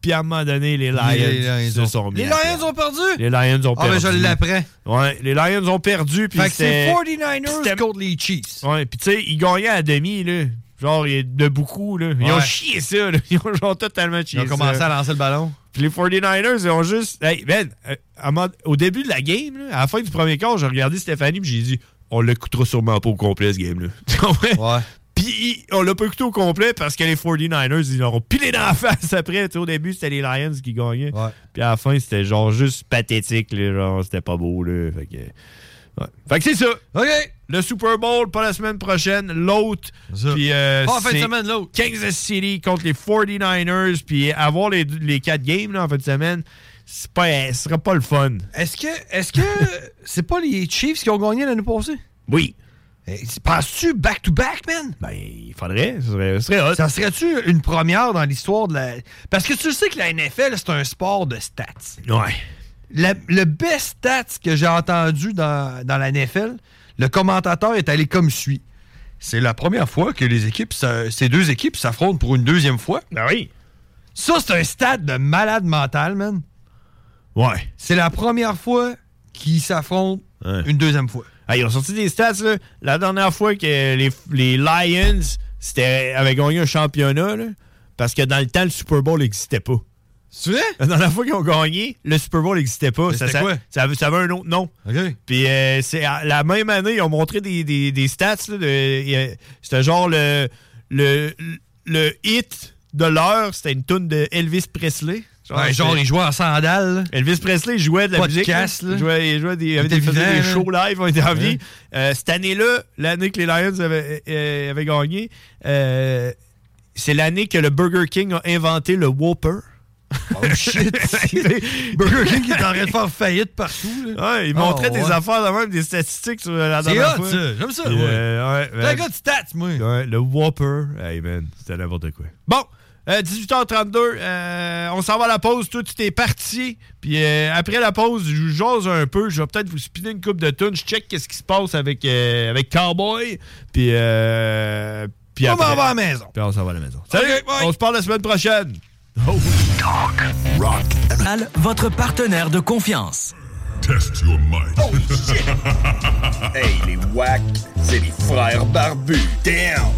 puis à un moment donné les Lions, Les Lions se ont- sont mis Les. Lions ont perdu? Les Lions ont Ah, ben perdu. je l'apprends. Ouais, les Lions ont perdu. Puis Fait que c'est c'était- 49ers c'était- contre les Chiefs. Ouais, puis tu sais, ils gagnaient à demi, là. Genre, il y a de beaucoup, là. Ils ont chié ça, là. Ils ont genre totalement chié Ils ont commencé ça. à lancer le ballon. Puis les 49ers, ils ont juste. Hey, euh, mode- au début de la game, là, à la fin du premier quart, j'ai regardé Stéphanie, puis j'ai dit, on l'écoutera sûrement pas au complet, ce game-là. Ouais. Puis on l'a pas écouté au complet parce que les 49ers, ils l'auront pilé dans la face après. Tu sais, au début, c'était les Lions qui gagnaient. Puis à la fin, c'était genre juste pathétique. Là, genre, c'était pas beau. Là. Fait que, ouais. Fait que c'est ça. OK. Le Super Bowl, pas la semaine prochaine. L'autre. Puis euh, Pas en fin de semaine, l'autre. Kansas City contre les 49ers. Puis avoir les, les quatre games là, en fin de semaine, pas, ce sera pas le fun. Est-ce que est-ce que c'est pas les Chiefs qui ont gagné l'année passée? Oui. Penses-tu back-to-back, man? Ben, il faudrait. Ça serait, ça serait hot. Ça serait-tu une première dans l'histoire de la. Parce que tu sais que la NFL, c'est un sport de stats. Ouais. La- le best stats que j'ai entendu dans, dans la NFL, le commentateur est allé comme suit. C'est la première fois que les équipes, ça- ces deux équipes s'affrontent pour une deuxième fois. Ben oui. Ça, c'est un stat de malade mental, man. Ouais. C'est la première fois qu'ils s'affrontent une deuxième fois. Ah, ils ont sorti des stats, là. La dernière fois que les, les Lions avaient gagné un championnat, là, parce que dans le temps, le Super Bowl n'existait pas. C'est vrai? La dernière fois qu'ils ont gagné, le Super Bowl n'existait pas. Ça, quoi? ça avait, ça avait un autre nom. Puis euh, c'est la même année, ils ont montré des, des- des stats. de- C'était genre le, le, le hit de l'heure, c'était une tune de Elvis Presley. Ouais, genre, il jouait en sandales. Elvis Presley jouait de la musique. là. Il jouait, il jouait des, il avait Tout des, shows live, on était en vie. Ouais. Euh, cette année-là, l'année que les Lions avaient, euh, avaient gagné, c'est l'année que le Burger King a inventé le Whopper. Oh shit! Burger King qui est en train de faire faillite partout. là. Ouais, il Oh, montrait des ouais. affaires de même, des statistiques sur la dernière fois. ça. J'aime ça, ouais. euh, ouais, T'es un gars de stats, moi. Ouais, le Whopper. Hey man, c'était n'importe quoi. Bon, euh, 18h32, euh, on s'en va à la pause. Toi, tu t'es parti. Puis euh, après la pause, je vous jase un peu. Je vais peut-être vous spinner une coupe de tunes. Je check qu'est-ce qui se passe avec, euh, avec Cowboy. Puis, euh, puis On après- va à la maison. Puis on s'en va à la maison. Salut, on se parle la semaine prochaine. Oh. Al, votre partenaire de confiance. Test your might. Oh shit! hey, les wack, c'est les frères barbus. Damn!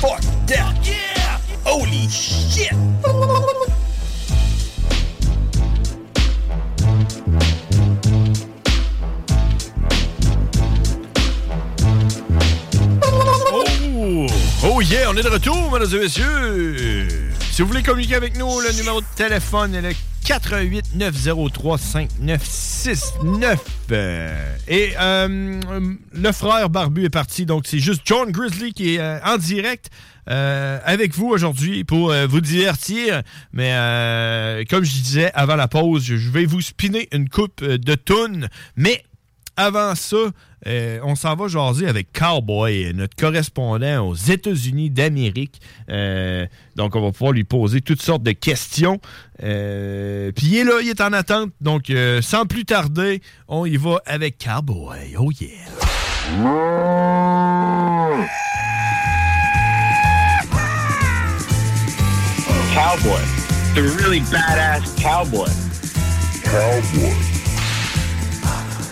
Fuck that! Yeah! Holy shit! Oh! Oh yeah, on est de retour, mesdames et messieurs! Si vous voulez communiquer avec nous, le numéro de téléphone est le 88 903 5969. Euh, Et euh, le frère Barbu est parti, donc c'est juste John Grizzly qui est euh, en direct euh, avec vous aujourd'hui pour vous divertir. Mais comme je disais avant la pause, je vais vous spinner une coupe de tunes. Mais avant ça, euh, on s'en va jaser avec Cowboy, notre correspondant aux États-Unis d'Amérique. Euh, donc, on va pouvoir lui poser toutes sortes de questions. Euh, Puis il est là, il est en attente. Donc, euh, sans plus tarder, on y va avec Cowboy. Oh yeah! Cowboy. The really badass cowboy. Cowboy.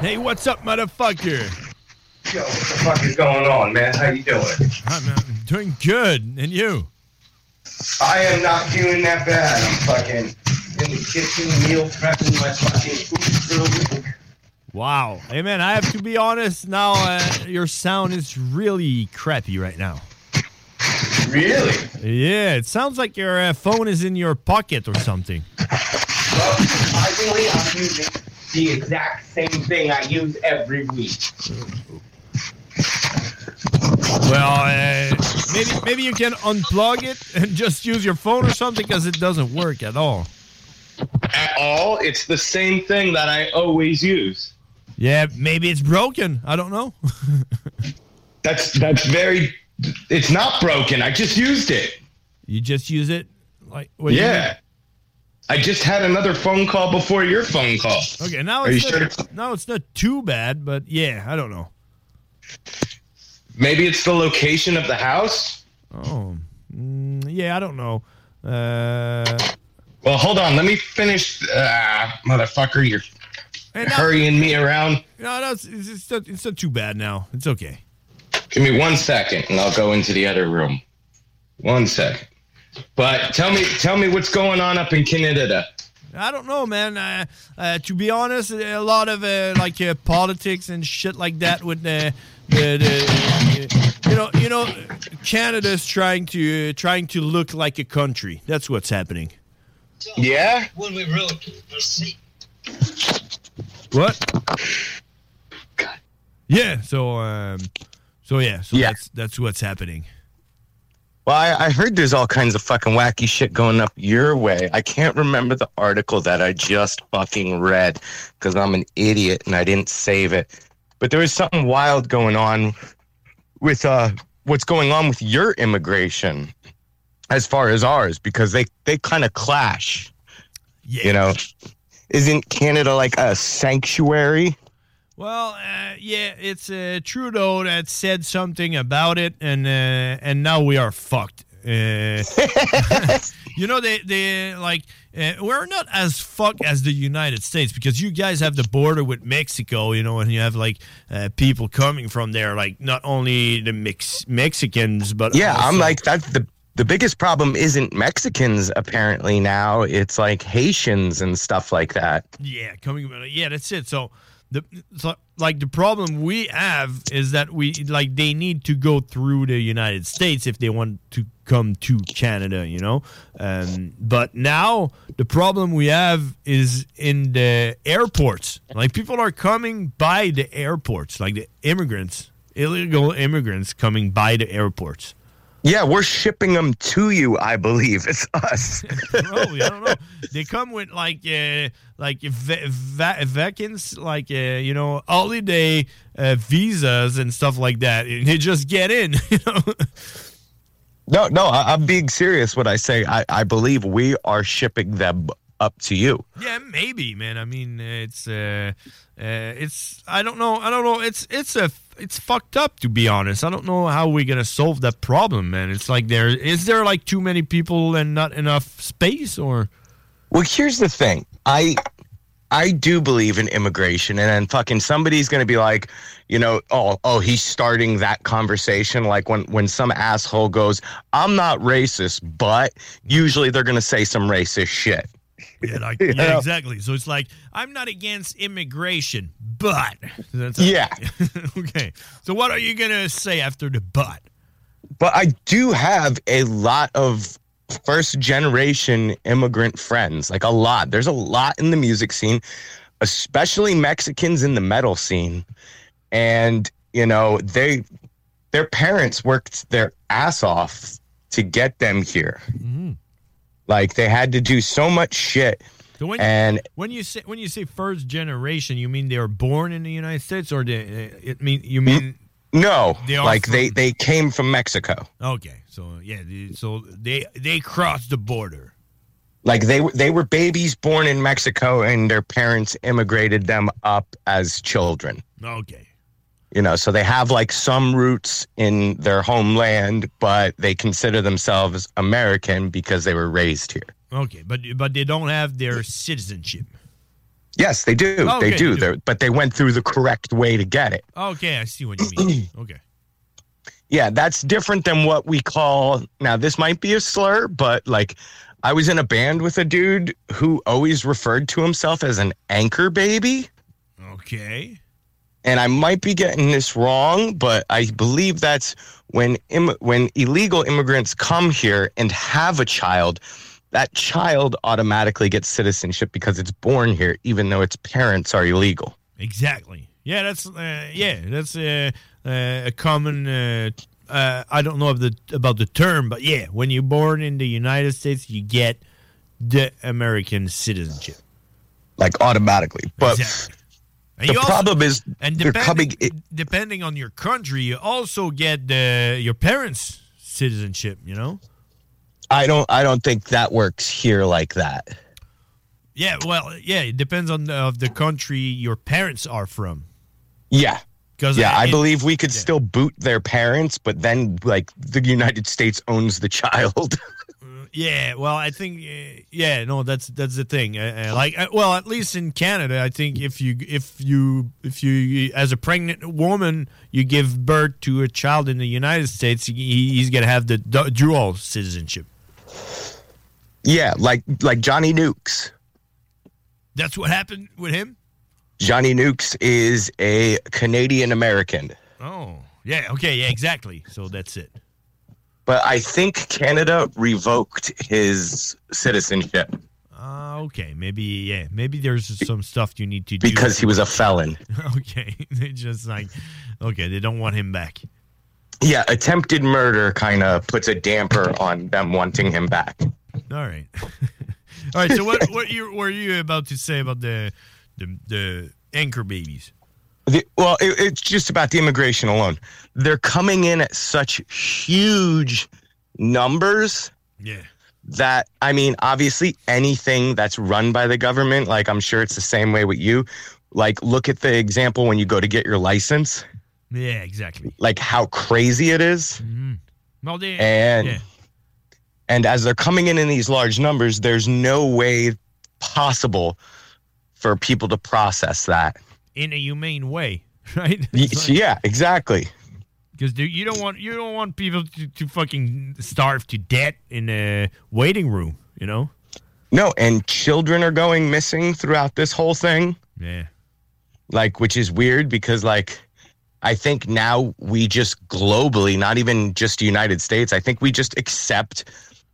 Hey, what's up, motherfucker? Yo, what the fuck is going on, man? How you doing? I'm, uh, doing good. And you? I am not doing that bad. I'm fucking in the kitchen, meal prepping my fucking food. for Wow. Hey, man, I have to be honest now. Uh, your sound is really crappy right now. Really? Yeah, it sounds like your uh, phone is in your pocket or something. Well, surprisingly, I'm using the exact same thing I use every week. Well, uh, maybe maybe you can unplug it and just use your phone or something because it doesn't work at all. At all, it's the same thing that I always use. Yeah, maybe it's broken. I don't know. That's that's very. It's not broken. I just used it. You just use it like what do you yeah. I just had another phone call before your phone call. Okay, now Are it's you not, sure? now it's not too bad, but yeah, I don't know. Maybe it's the location of the house. Oh, mm, yeah, I don't know. Uh, Well, hold on. Let me finish. Uh, motherfucker, you're Hey, no. hurrying me around. no, no, it's, it's, it's, not, it's not too bad now. It's okay. Give me one second, and I'll go into the other room. One second. But tell me, tell me what's going on up in Canada. I don't know, man. Uh, uh, to be honest, a lot of uh, like uh, politics and shit like that with the, the, the you know, you know, Canada's trying to uh, trying to look like a country. That's what's happening. Yeah. When we really see. What? Yeah. So, um, so yeah. So Yeah. that's that's what's happening. Well, I, I heard there's all kinds of fucking wacky shit going up your way. I can't remember the article that I just fucking read because I'm an idiot and I didn't save it. But there was something wild going on with uh what's going on with your immigration as far as ours because they they kind of clash. You know, isn't Canada like a sanctuary? Well, uh, yeah, it's uh, Trudeau that said something about it, and uh, and now we are fucked. Uh, you know, they they like uh, we're not as fucked as the United States because you guys have the border with Mexico, you know, and you have like uh, people coming from there, like not only the Mex- Mexicans, but Yeah, I'm like that's the the biggest problem isn't Mexicans apparently now. It's like Haitians and stuff like that. Yeah, coming. Yeah, that's it. So the so, like the problem we have is that we like they need to go through the United States if they want to come to Canada, you know. Um, but now the problem we have is in the airports. Like people are coming by the airports, like the immigrants, illegal immigrants coming by the airports. Yeah, we're shipping them to you, I believe. It's us. Probably, I don't know. They come with like uh, like va- va- vacants, like uh, you know, holiday uh, visas and stuff like that. And they just get in. You know? No, no, I, I'm being serious when I say I, I believe we are shipping them up to you. Yeah, maybe, man. I mean, it's uh, uh, it's I don't know. I don't know. It's it's a it's fucked up to be honest. I don't know how we're gonna solve that problem, man. It's like there is there like too many people and not enough space, or Well, here's the thing. I I do believe in immigration and then fucking somebody's to be like, you know, oh, oh, he's starting that conversation like when when some asshole goes, "I'm not racist," but usually they're to say some racist shit. Yeah, like You yeah, exactly. So it's like I'm not against immigration, but Yeah. okay. So what are you gonna say after the but? But I do have a lot of first generation immigrant friends, like a lot. There's a lot in the music scene, especially Mexicans in the metal scene. And, you know, they their parents worked their ass off to get them here. Mm-hmm. Like they had to do so much shit. So when and when you say when you say first generation, you mean they were born in the United States, or they, it mean you mean no, They like they from- they came from Mexico. okay? So yeah, they- so they they crossed the border. like they were they were babies born in Mexico and their parents immigrated them up as children. Okay. You know, so they have like some roots in their homeland, but they consider themselves American because they were raised here. Okay, but but they don't have their citizenship. Yes, they do. Oh, they okay, do. they do. But they went through the correct way to get it. Okay, I see what you mean. okay. Yeah, that's different than what we call now. This might be a slur, but like I was in a band with a dude who always referred to himself as an anchor baby. Okay. And I might be getting this wrong, but I believe that's when Im- when illegal immigrants come here and have a child, that child automatically gets citizenship because it's born here, even though its parents are illegal. Exactly. Yeah, that's uh, yeah, that's uh, uh, a common. Uh, uh, I don't know the about the term, but yeah, when you're born in the United States, you get the American citizenship. Like automatically, but Exactly. And the you also- problem is and depending, coming. depending on your country, you also get the your parents' citizenship. You know. I don't. I don't think that works here like that. Yeah. Well, yeah. It depends on the, of the country your parents are from. Yeah. 'Cause yeah, I- I believe we could still boot their parents, but then like the United States owns the child. Yeah, well, I think uh, yeah, no, that's that's the thing. Uh, uh, like, well, at least in Canada, I think if you if you if you as a pregnant woman you give birth to a child in the United States, he, he's gonna have the dual citizenship. yeah, like like Johnny Nukes. That's what happened with him. Johnny Nukes is a Canadian American. Oh, yeah, okay, yeah, exactly. So that's it. But I think Canada revoked his citizenship Uh, okay, maybe yeah, maybe there's some stuff you need to do because he was a felon. okay, they just like okay, they don't want him back. Yeah, attempted murder kind of puts a damper on them wanting him back. All right. All right. So what what you were you about to say about the the the anchor babies? The, well, it, it's just about the immigration alone. They're coming in at such huge numbers Yeah. that, I mean, obviously anything that's run by the government, like I'm sure it's the same way with you. Like, look at the example when you go to get your license, Yeah, exactly. like how crazy it is. Mm-hmm. Well, they, And yeah. and as they're coming in in these large numbers, there's no way possible for people to process that. In a humane way, right? Y- yeah, exactly. Because you don't want you don't want people to, to fucking starve to death in a waiting room. You know? No, and children are going missing throughout this whole thing. Yeah. Like, which is weird because, like, I think now we just globally, not even just United States, I think we just accept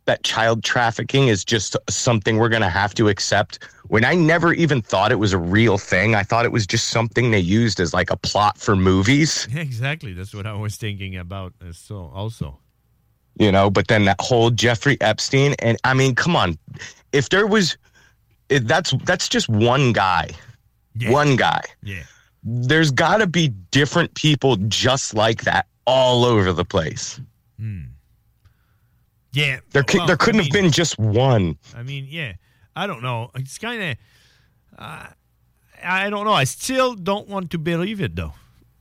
that child trafficking is just something we're going to have to accept. When I never even thought it was a real thing, I thought it was just something they used as like a plot for movies, exactly. That's what I was thinking about. So also, you know. But then that whole Jeffrey Epstein, and I mean, come on, if there was, if that's that's just one guy, one guy. yeah. there's got to be different people just like that all over the place. Hmm. Yeah. There, well, there couldn't I have been just one. I mean, yeah. I don't know. It's kind of. Uh, I don't know. I still don't want to believe it though.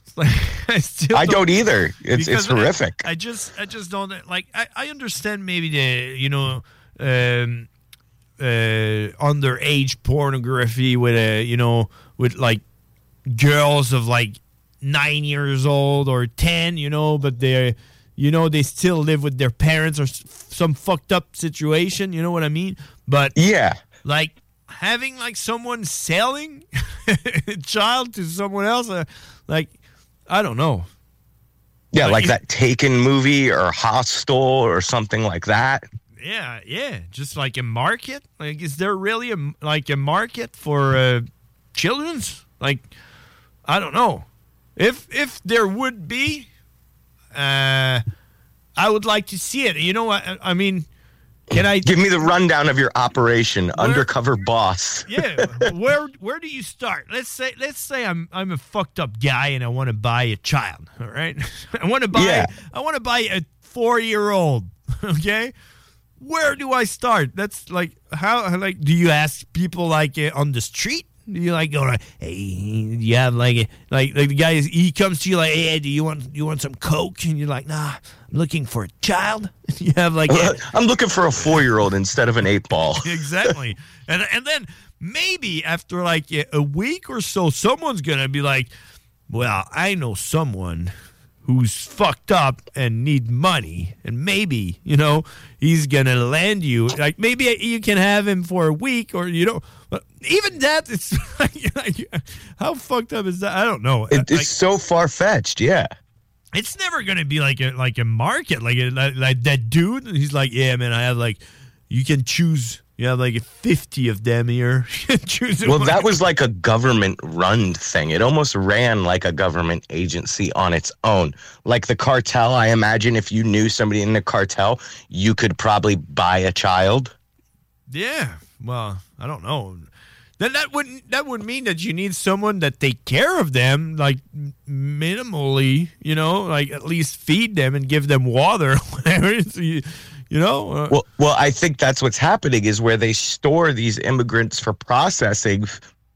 It's like, I still. I don't either. It's- it's because I- horrific. I, just, I just don't like. I, I understand maybe the you know, um, uh, underage pornography with a you know with like girls of like nine years old or ten, you know, but they, you know, they still live with their parents or some fucked up situation. You know what I mean? But yeah, like having like someone selling a child to someone else, uh, like I don't know. Yeah, Like, like that Taken movie or Hostel or something like that. Yeah, yeah, just like a market. Like, is there really a like a market for uh, children's? Like, I don't know. If if there would be, uh, I would like to see it. You know what? I, I mean, can I give me the rundown of your operation, undercover boss? yeah, where where do you start? Let's say let's say I'm I'm a fucked up guy and I want to buy a child. All right, I want to buy Yeah. I want to buy a four year old. Okay, where do I start? That's like how like do you ask people like uh, on the street? Do you like go like, hey, have like like like the guy is, he comes to you like, hey, do you want you want some coke? And you're like, nah, I'm looking for a child. you have like I'm looking for a four year old instead of an eight ball. exactly. and and then maybe after like a, a week or so, someone's gonna be like, "Well, I know someone who's fucked up and need money, and maybe you know he's gonna lend you like maybe you can have him for a week or you know." But even that, it's like, how fucked up is that? I don't know. It, uh, it's Like, so far fetched. Yeah. it's never gonna be like a like a market like a, like, like that dude. He's like, yeah, man, I have like, you can choose. You have like fifty of them here. Well, that was like a government run thing. It almost ran like a government agency on its own. Like the cartel, I imagine if you knew somebody in the cartel, you could probably buy a child. Yeah. Well, I don't know. Then that wouldn't that would mean that you need someone that take care of them, like minimally, you know, like at least feed them and give them water, whatever. You, know. Uh, Well, well, I think that's what's happening is where they store these immigrants for processing.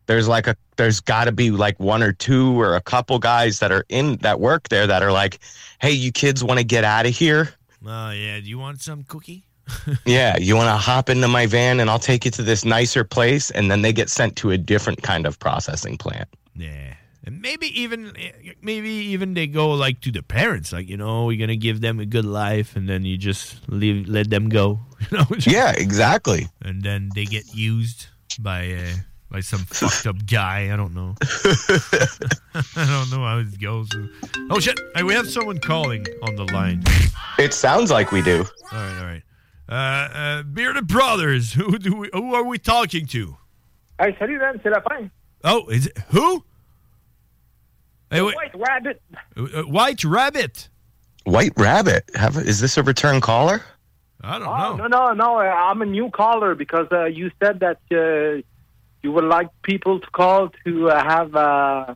there's like a there's got to be like one or two or a couple guys that are in that work there that are like, hey, you kids want to get out of here? Oh yeah. Do you want some cookie? Yeah, you want to hop into my van and I'll take you to this nicer place, and then they get sent to a different kind of processing plant. Yeah. And maybe even maybe even they go like to the parents, like you know, we're gonna give them a good life, and then you just leave let them go. You know? Yeah, exactly. And then they get used by uh, by some fucked up guy. I don't know. I don't know how it goes. Oh shit! Hey, we have someone calling on the line. It sounds like we do. All right, all right. Uh, uh, Bearded Brothers. Who do we, who are we talking to? Hey, salut, man, c'est la fin. Oh, is it who? Hey, wait, White Rabbit. uh, White Rabbit. White Rabbit. Have is this a return caller? I don't Oh, no, no, no. uh, I'm a new caller because uh, you said that uh, you would like people to call to uh, have uh,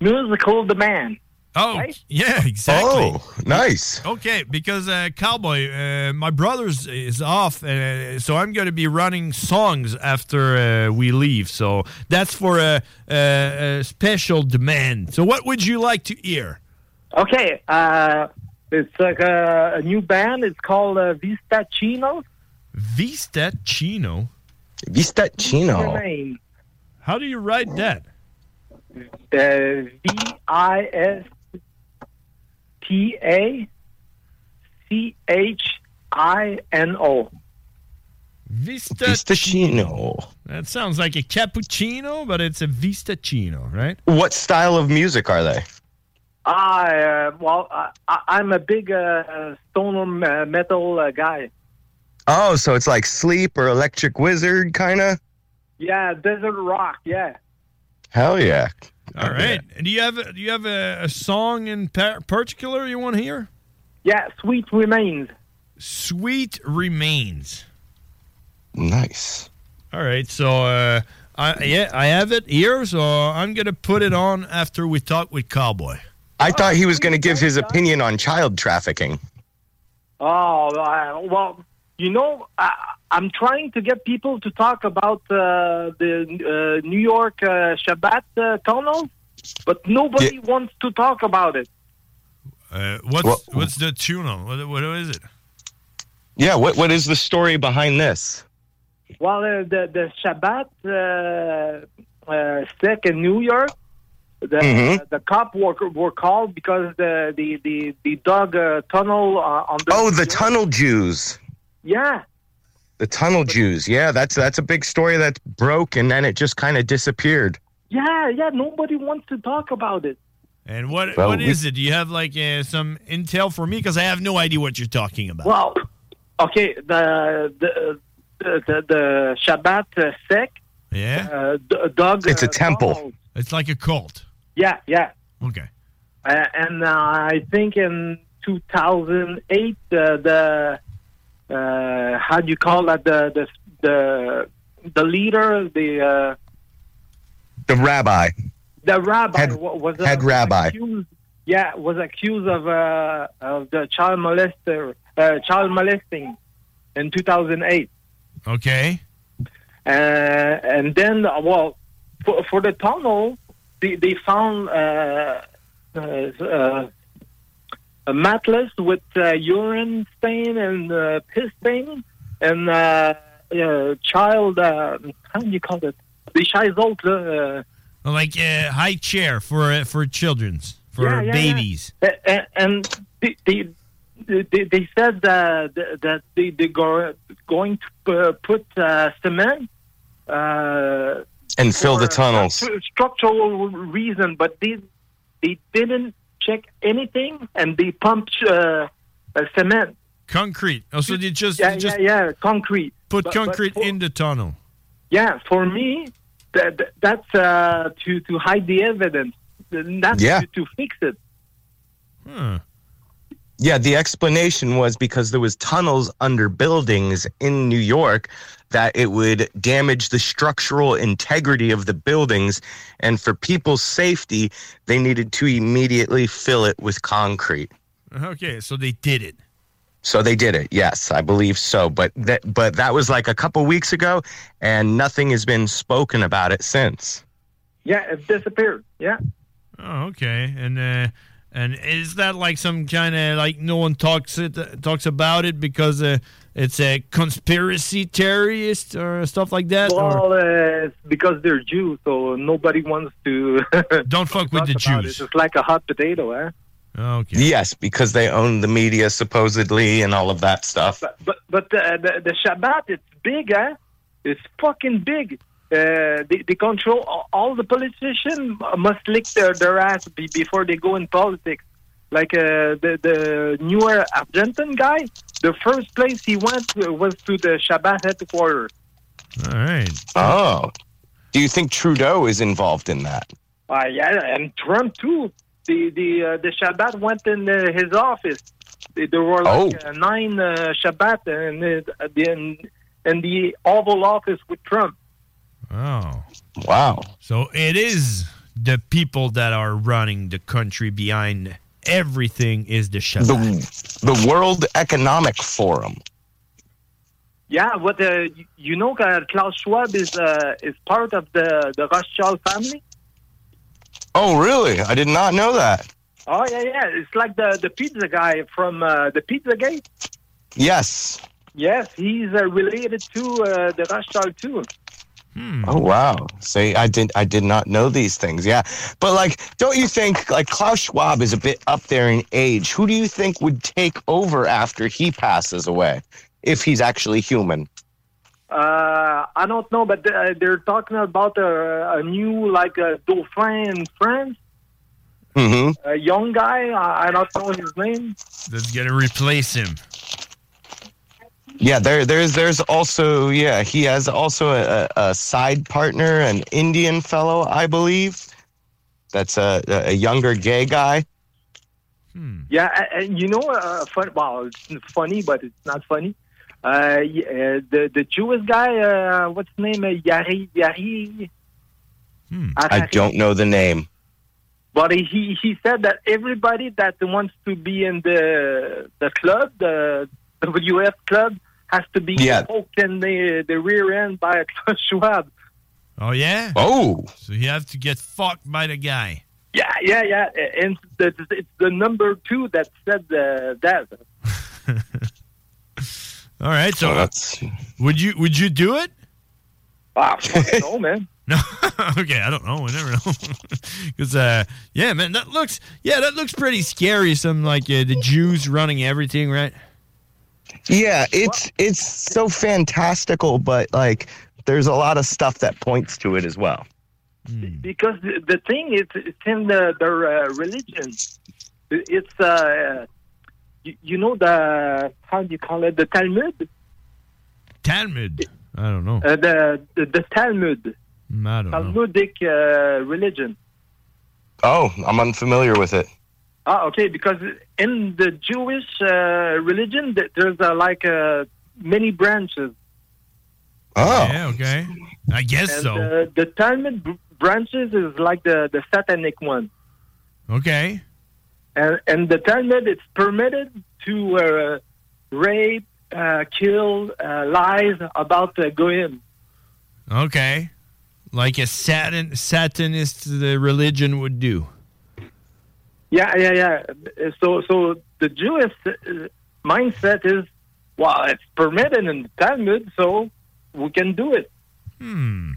musical demand. Oh, yeah, exactly. Oh, nice. Okay, because uh, Cowboy, uh, my brother's is off, uh, so I'm going to be running songs after uh, we leave. So that's for a, a, a special demand. So what would you like to hear? Okay, uh, it's like a, a new band. It's called uh, Vista Chino. Vista Chino. Vista Your name. How do you write that? Uh, V I S T A C H I N O. Vista Vistachino. That sounds like a cappuccino, but it's a Vista Chino, right? What style of music are they? I uh, well, I, I- I'm a big uh, stoner metal uh, guy. Oh, so it's like Sleep or Electric Wizard, kind of. Yeah, desert rock. Yeah. Hell yeah. All right. And do you have a, do you have a, a song in particular you want to hear? Yeah, Sweet Remains. Sweet Remains. Nice. All right. So uh, I yeah I have it here, so I'm gonna put it on after we talk with Cowboy. I thought he was going to give his opinion on child trafficking. Oh well, you know, I, I'm trying to get people to talk about uh, the uh, New York uh, Shabbat uh, tunnel, but nobody wants to talk about it. Uh, what's what's the tunnel? What, what is it? Yeah, what what is the story behind this? Well, uh, the the Shabbat uh, uh, stick in New York, the Mhm. the cop were were called because the the the, the dug uh, tunnel uh, on the Oh, the tunnel Jews. Yeah The tunnel Jews. Yeah, that's that's a big story that broke and then it just kind of disappeared. yeah yeah nobody wants to talk about it. And what Well, what we- is it? Do you have like uh, some intel for me? Because I have no idea what you're talking about. Well, okay, the the the, the, the Shabbat uh, sect yeah, uh, d- dug. It's a uh, temple. tunnels. it's like a cult. Yeah, yeah. Okay. Uh, and uh, I think in 2008, uh, the uh, how do you call that? The the the the leader, the uh, The rabbi. the rabbi Head- was head was rabbi. Accused, yeah, was accused of uh, of the child molester, uh, child molesting in 2008. Okay. Uh, and then, uh, well, for, for the tunnel, they, they found uh, uh, uh, a mattress with uh, urine stain and uh, piss stain and uh, uh, child, uh, how do you call it? The scheißelt, uh, Like uh, high chair for uh, for children's for Yeah, yeah, yeah. babies. A- a- and they, they, they, they said that, that they, they go, going to uh, put uh, cement uh, And fill the tunnels. stru- structural reason, but they they didn't check anything, and they pumped uh, uh, cement. Concrete. Oh, so they just Yeah, they just yeah, yeah, concrete. put But- but concrete for- in the tunnel. Yeah, for me, that, that- that's uh, to to hide the evidence, not Yeah. to, to fix it. Hmm. Yeah, the explanation was because there was tunnels under buildings in New York that it would damage the structural integrity of the buildings and for people's safety they needed to immediately fill it with concrete. Okay, so they did it. So they did it. Yes, I believe so, but that but that was like a couple weeks ago and nothing has been spoken about it since. Yeah, it disappeared. Yeah. Oh, okay. And uh, and is that like some kind of like no one talks it talks about it because uh, it's a conspiracy terrorist or stuff like that? or Well, uh, because they're Jews, so nobody wants to. don't fuck with the Jews. It. It's like a hot potato, eh? Okay. Yes, because they own the media supposedly and all of that stuff. But but but uh, the the Shabbat, it's big, eh? It's fucking big. Uh, they, they control all- all the politicians must lick their, their ass be, before they go in politics. Like uh, the the newer Argentine guy, the first place he went was to the Shabbat headquarters. All right. Oh. Do you think Trudeau is involved in that? Uh, yeah, and Trump too. The the uh, the Shabbat went in uh, his office. There there were like Oh. uh, nine uh, Shabbat in, uh, in in the Oval Office with Trump. Oh. Wow. So it is the people that are running the country behind everything is the Shabbat. The, the World Economic Forum. Yeah, what uh, you- you know that Klaus Schwab is uh, is part of the the Rothschild family. Oh, really? I did not know that. Oh yeah, yeah. It's like the the pizza guy from uh, the Pizza Gate. Yes. Yes, he's uh, related to uh, the Rothschild too. Oh wow! See, I did I did not know these things. Yeah, but like, don't you think like Klaus Schwab is a bit up there in age? Who do you think would take over after he passes away, if he's actually human? Uh, I don't know, but uh, they're talking about a, a new like a Dauphin in France. Mm-hmm. A young guy. I, I don't know his name. That's gonna replace him. Yeah, there there's there's also yeah he has also a, a side partner, an Indian fellow, I believe. That's a a younger gay guy. Yeah, and you know, uh, fun, well, it's funny, but it's not funny. Uh, uh, the the Jewish guy, uh, what's his name? Uh, Yari Yari. I don't know the name. But he he said that everybody that wants to be in the the club, the WF club, has to be Yeah. poked in the the rear end by a Klaus Schwab. Oh yeah. Oh. So you have to get fucked by the guy. Yeah, yeah, yeah. And the, it's the number two that said uh, that. All right. So Oh, that's- would you would you do it? Ah, no, man. No. okay, I don't know. I never know. Because uh, yeah, man, that looks yeah, that looks pretty scary. Some like uh, the Jews running everything, right? Yeah, it's it's so fantastical, but like there's a lot of stuff that points to it as well. because the, the thing is it's in the, their uh, religion. It's uh, you, you know the how do you call it the Talmud? Talmud. I don't know. Uh, the, the the Talmud, I don't know. Talmudic uh, religion. Oh, I'm unfamiliar with it. Ah, okay. Because in the Jewish uh, religion, there's uh, like uh, many branches. Oh. Yeah. Okay. I guess and so. uh, the Talmud branches is like the the satanic one. okay. and and the Talmud it's permitted to uh, rape, uh, kill, uh, lies about uh, goyim. Okay. Like a satan satanist the religion would do. Yeah, yeah, yeah. So so the Jewish mindset is, well, it's permitted in the Talmud, so we can do it. Hmm.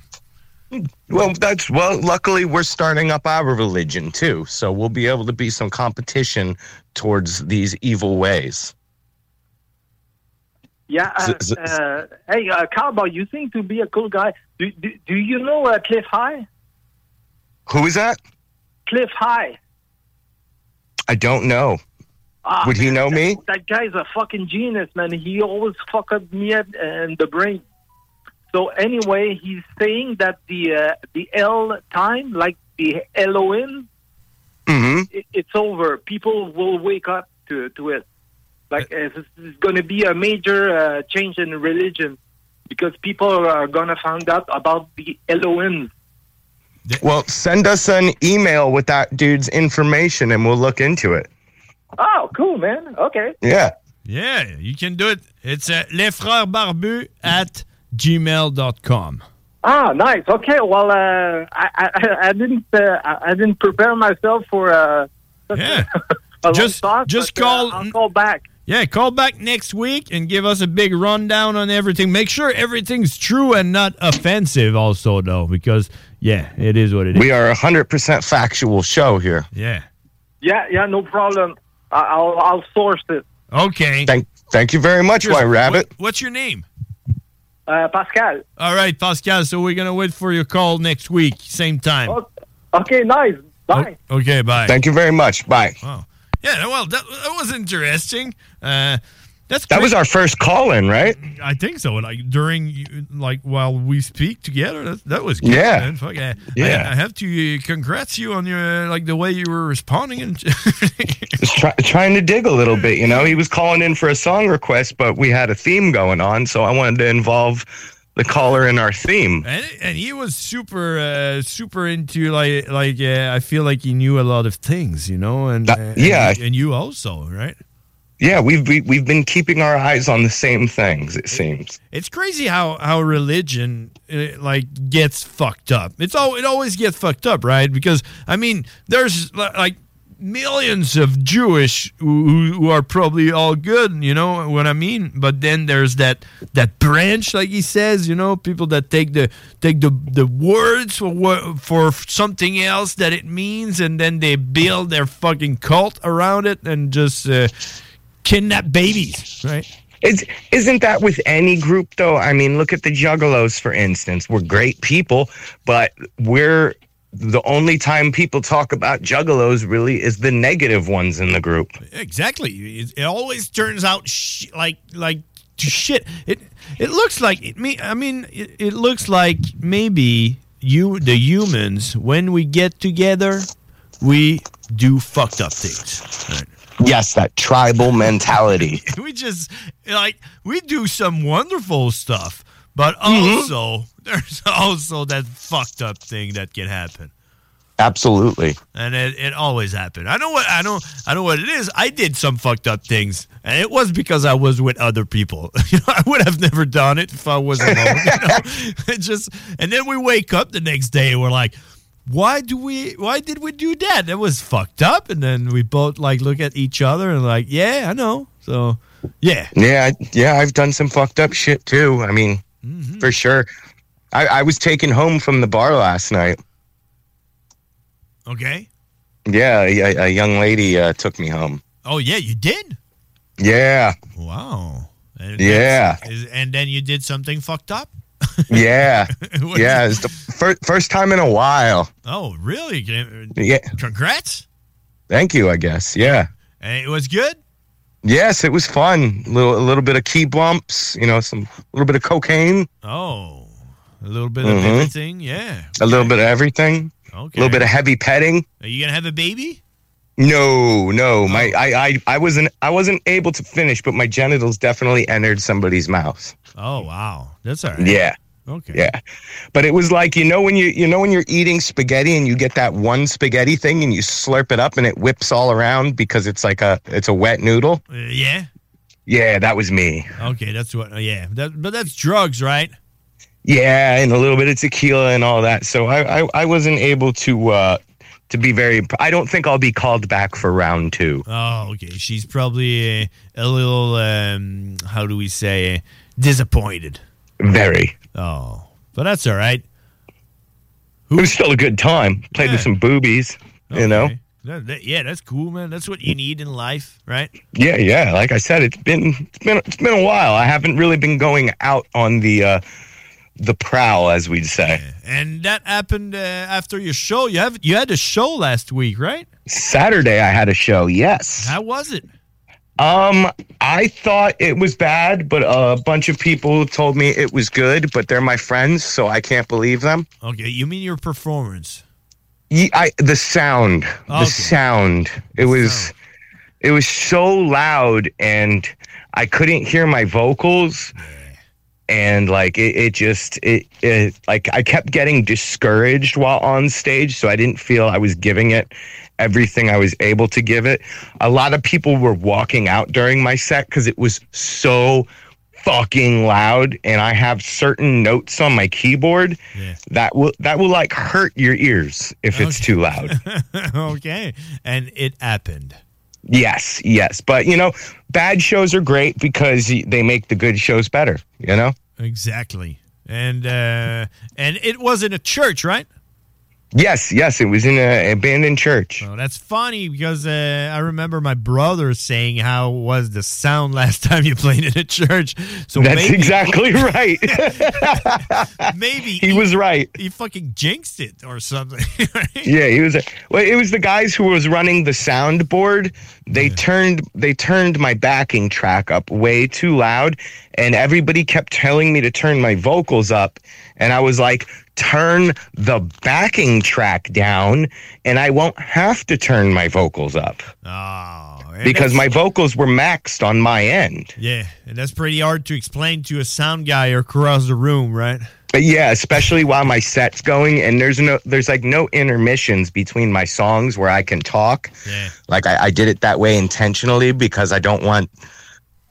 Well, that's well. Luckily, we're starting up our religion too, so we'll be able to be some competition towards these evil ways. Yeah. Uh, Z- uh, hey, uh, Cowboy, you seem to be a cool guy. Do do, do you know uh, Cliff High? Who is that? Cliff High. I don't know. Ah, Would he know that, me? That guy's a fucking genius, man. He always fuck up me in the brain. So anyway, he's saying that the uh, the L time, like the Elohim, Mm-hmm. it, it's over. People will wake up to to it. Like it's, it's going to be a major uh, change in religion because people are going to find out about the Elohim. Well, send us an email with that dude's information, and we'll look into it. Oh, cool, man. Okay. Yeah. Yeah, you can do it. It's uh, lesfrèresbarbus at gmail.com. Ah, nice. Okay. Well, uh, I, I I didn't uh, I I didn't prepare myself for uh, yeah. a Just- long talk, just but, uh, call- I'll call back. Yeah, call back next week and give us a big rundown on everything. Make sure everything's true and not offensive, also, though, because, yeah, it is what it is. We are a 100% factual show here. Yeah. Yeah, yeah, no problem. I, I'll I'll source it. Okay. Thank, thank you very much, White Rabbit. What- what's your name? Uh, Pascal. All right, Pascal. So we're going to wait for your call next week, same time. Okay, nice. Bye. Okay, bye. Thank you very much. Bye. Wow. Yeah, well, that, that was interesting. Uh, that's That was our first call in, right? I think so. Like during, like while we speak together, that, that was good, Yeah. man. Fuck yeah. Yeah. I, I have to uh, congrats you on your like the way you were responding and try, trying to dig a little bit, you know. He was calling in for a song request, but we had a theme going on, so I wanted to involve the caller in our theme. and, and he was super uh, super into like like uh, I feel like he knew a lot of things, you know, and uh, yeah. and, and you also, right? Yeah, we've we, we've been keeping our eyes on the same things. It seems. It's crazy how how religion uh, like gets fucked up. It's all it always gets fucked up, right? Because I mean, there's like millions of Jewish who, who- are probably all good, you know what I mean? But then there's that that branch, like he says, you know, people that take the take the the words for for something else that it means, and then they build their fucking cult around it and just uh, kidnap babies, right? It's, isn't that with any group though? I mean, look at the Juggalos, for instance. We're great people, but we're the only time people talk about Juggalos really is the negative ones in the group. Exactly. It, it always turns out sh- like like shit. It it looks like it me. I mean, it, it looks like maybe you the humans when we get together, we do fucked up things. Right? Yes, that tribal mentality. we just like we do some wonderful stuff, but Mhm. also there's also that fucked up thing that can happen. Absolutely. and it, it always happened. I know what I know. I know what it is. I did some fucked up things, and it was because I was with other people. you know, I would have never done it if I was alone. you know? It just and then we wake up the next day and we're like, why do we? Why did we do that? That was fucked up. And then we both like look at each other and like, yeah, I know. So yeah, Yeah, I- yeah, I've done some fucked up shit too. I mean, Mm-hmm. for sure. I, I was taken home from the bar last night. okay. Yeah, a, a young lady uh, took me home. Oh yeah, you did. Yeah, Wow. And Yeah. and then you did something fucked up. yeah, yeah. It's the fir- first time in a while. Oh really? Yeah, Congrats. thank you. I guess. Yeah. And it was good. Yes, it was fun. A little, a little bit of key bumps. You know, some a little bit of cocaine, Oh, a little bit of Mhm. everything. Yeah. a little bit of everything, Okay. a little bit of heavy petting. Are you gonna have a baby? No, no, my I, I I wasn't I wasn't able to finish, but my genitals definitely entered somebody's mouth. Oh wow, that's all right. Yeah. Okay. Yeah. But it was like, you know when you you know when you're eating spaghetti and you get that one spaghetti thing and you slurp it up and it whips all around because it's like a it's a wet noodle? Uh, yeah. Yeah, that was me. Okay, that's what. uh, yeah, that, but that's drugs, right? Yeah, and a little bit of tequila and all that. So I I, I wasn't able to uh to be very I don't think I'll be called back for round 2. Oh, okay. She's probably uh, a little. Um, how do we say? Disappointed. Very. Oh, but that's all right. It was still a good time. Played with some boobies, you know. That- that- yeah, that's cool, man. That's what you need in life, right? Yeah, yeah. Like I said, it's been it's been it's been a while. I haven't really been going out on the uh the prowl, as we'd say. And that happened uh, after your show. You have you had a show last week, right? Saturday, I had a show. Yes. How was it? Um, I thought it was bad, but a bunch of people told me it was good. But they're my friends, so I can't believe them. Okay, you mean your performance? Ye- I the sound, the sound. It was, it was so loud, and I couldn't hear my vocals. And like it, it just it, it like I kept getting discouraged while on stage, so I didn't feel I was giving it everything I was able to give it. A lot of people were walking out during my set because it was so fucking loud and I have certain notes on my keyboard that will that will like hurt your ears if it's too loud. okay. And it happened. yes, yes. But you know, bad shows are great because they make the good shows better, you know? Exactly. And uh and it was in a church, right? Yes, yes, it was in an abandoned church. Oh, that's funny because uh, I remember my brother saying how was the sound last time you played in a church. So That's maybe, exactly right. maybe he was right. He fucking jinxed it or something. Yeah, he was. Well, it was the guys who was running the soundboard. They turned they turned my backing track up way too loud, and everybody kept telling me to turn my vocals up, and I was like, "Turn the backing track down, and I won't have to turn my vocals up Oh, because my vocals were maxed on my end." yeah, and that's pretty hard to explain to a sound guy or across the room, right? But yeah, especially while my set's going, and there's no, there's like no intermissions between my songs where I can talk. Yeah. Like I, I did it that way intentionally because I don't want,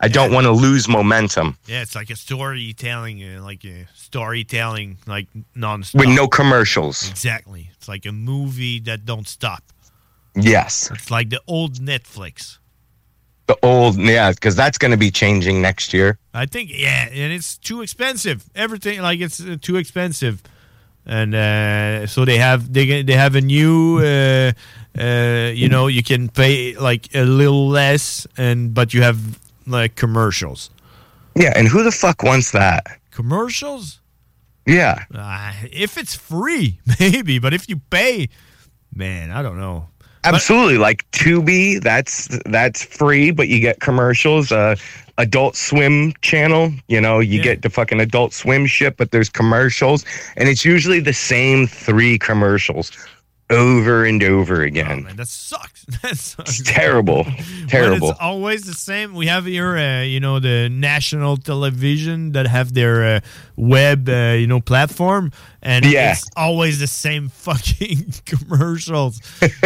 I don't want to lose momentum Yeah, it's like a storytelling, uh, like a storytelling, like nonstop. with no commercials. Exactly. It's like a movie that don't stop. Yes, It's like the old Netflix. The old, yeah, because that's going to be changing next year. I think, yeah, and it's too expensive. Everything like it's uh, too expensive, and uh, so they have they they have a new, uh, uh, you know, you can pay like a little less, and but you have like commercials. Yeah, and who the fuck wants that? Commercials? Yeah, Uh, if it's free, maybe, but if you pay, man, I don't know. Absolutely. Like Tubi, that's that's free, but you get commercials. Uh, Adult Swim channel, you know, you get the fucking Adult Swim shit, but there's commercials, and it's usually the same three commercials over and over again. Man, that sucks. That sucks. It's terrible, But terrible. it's always the same. We have here, uh, you know, the national television that have their uh, web, uh, you know, platform, and Yeah. it's always the same fucking commercials.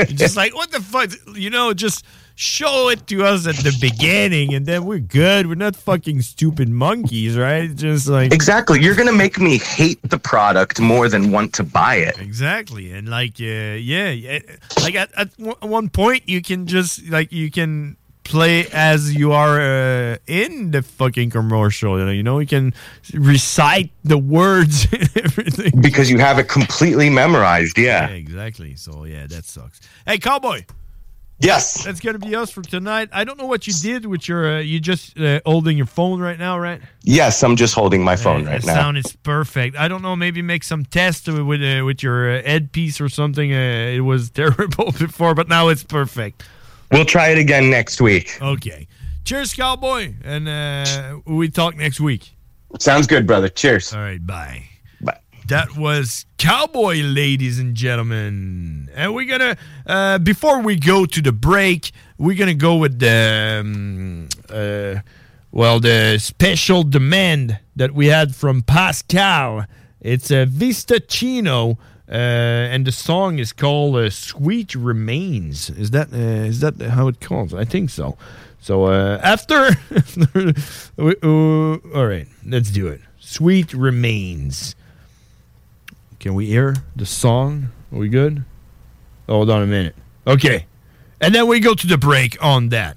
just like what the fuck, you know, just show it to us at the beginning, and then we're good. We're not fucking stupid monkeys, right? Just like Exactly. You're gonna make me hate the product more than want to buy it. Exactly, and like, uh, yeah, yeah, like at, at one- point you can just like you can play as you are uh, in the fucking commercial. You know, you know, you can recite the words everything. Because you have it completely memorized, yeah. exactly. So yeah, that sucks. Hey, cowboy. Yes. That's gonna be us for tonight. I don't know what you did with your. Uh, you just uh, holding your phone right now, right? Yes, I'm just holding my phone Uh, right the now. sound is perfect. I don't know. Maybe make some test with with, uh, with your uh, headpiece or something. Uh, it was terrible before, but now it's perfect. We'll try it again next week. Okay. Cheers, cowboy, and uh, we talk next week. Sounds good, brother. Cheers. All right. Bye. That was Cowboy, ladies and gentlemen. And we're gonna uh, before we go to the break, we're gonna go with the um, uh, well the special demand that we had from Pascal. It's a Vista Chino, uh, and the song is called uh, "Sweet Remains." Is that uh, is that how it calls? I think so. So uh, after, uh, all right, let's do it. "Sweet Remains." Can we hear the song? Are we good? Hold on a minute. Okay. And then we go to the break on that.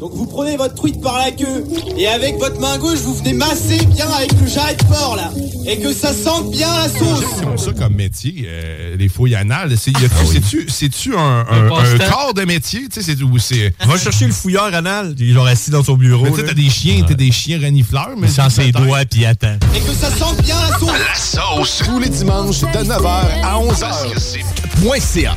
Donc vous prenez votre truite par la queue et avec votre main gauche vous venez masser bien avec le jarret de porc là et que ça sente bien la sauce. C'est comme ça comme métier, euh, les fouilles anales. Ah c'est-tu un, corps de métier, tu sais, c'est Va chercher le fouilleur anal, il est assis dans son bureau. Tu t'as des chiens, ouais. t'as des chiens renifleurs, mais sans ses doigts puis attends. Et que ça sente bien la sauce. La sauce. Tous les dimanches de 9h à 11h. Point CA.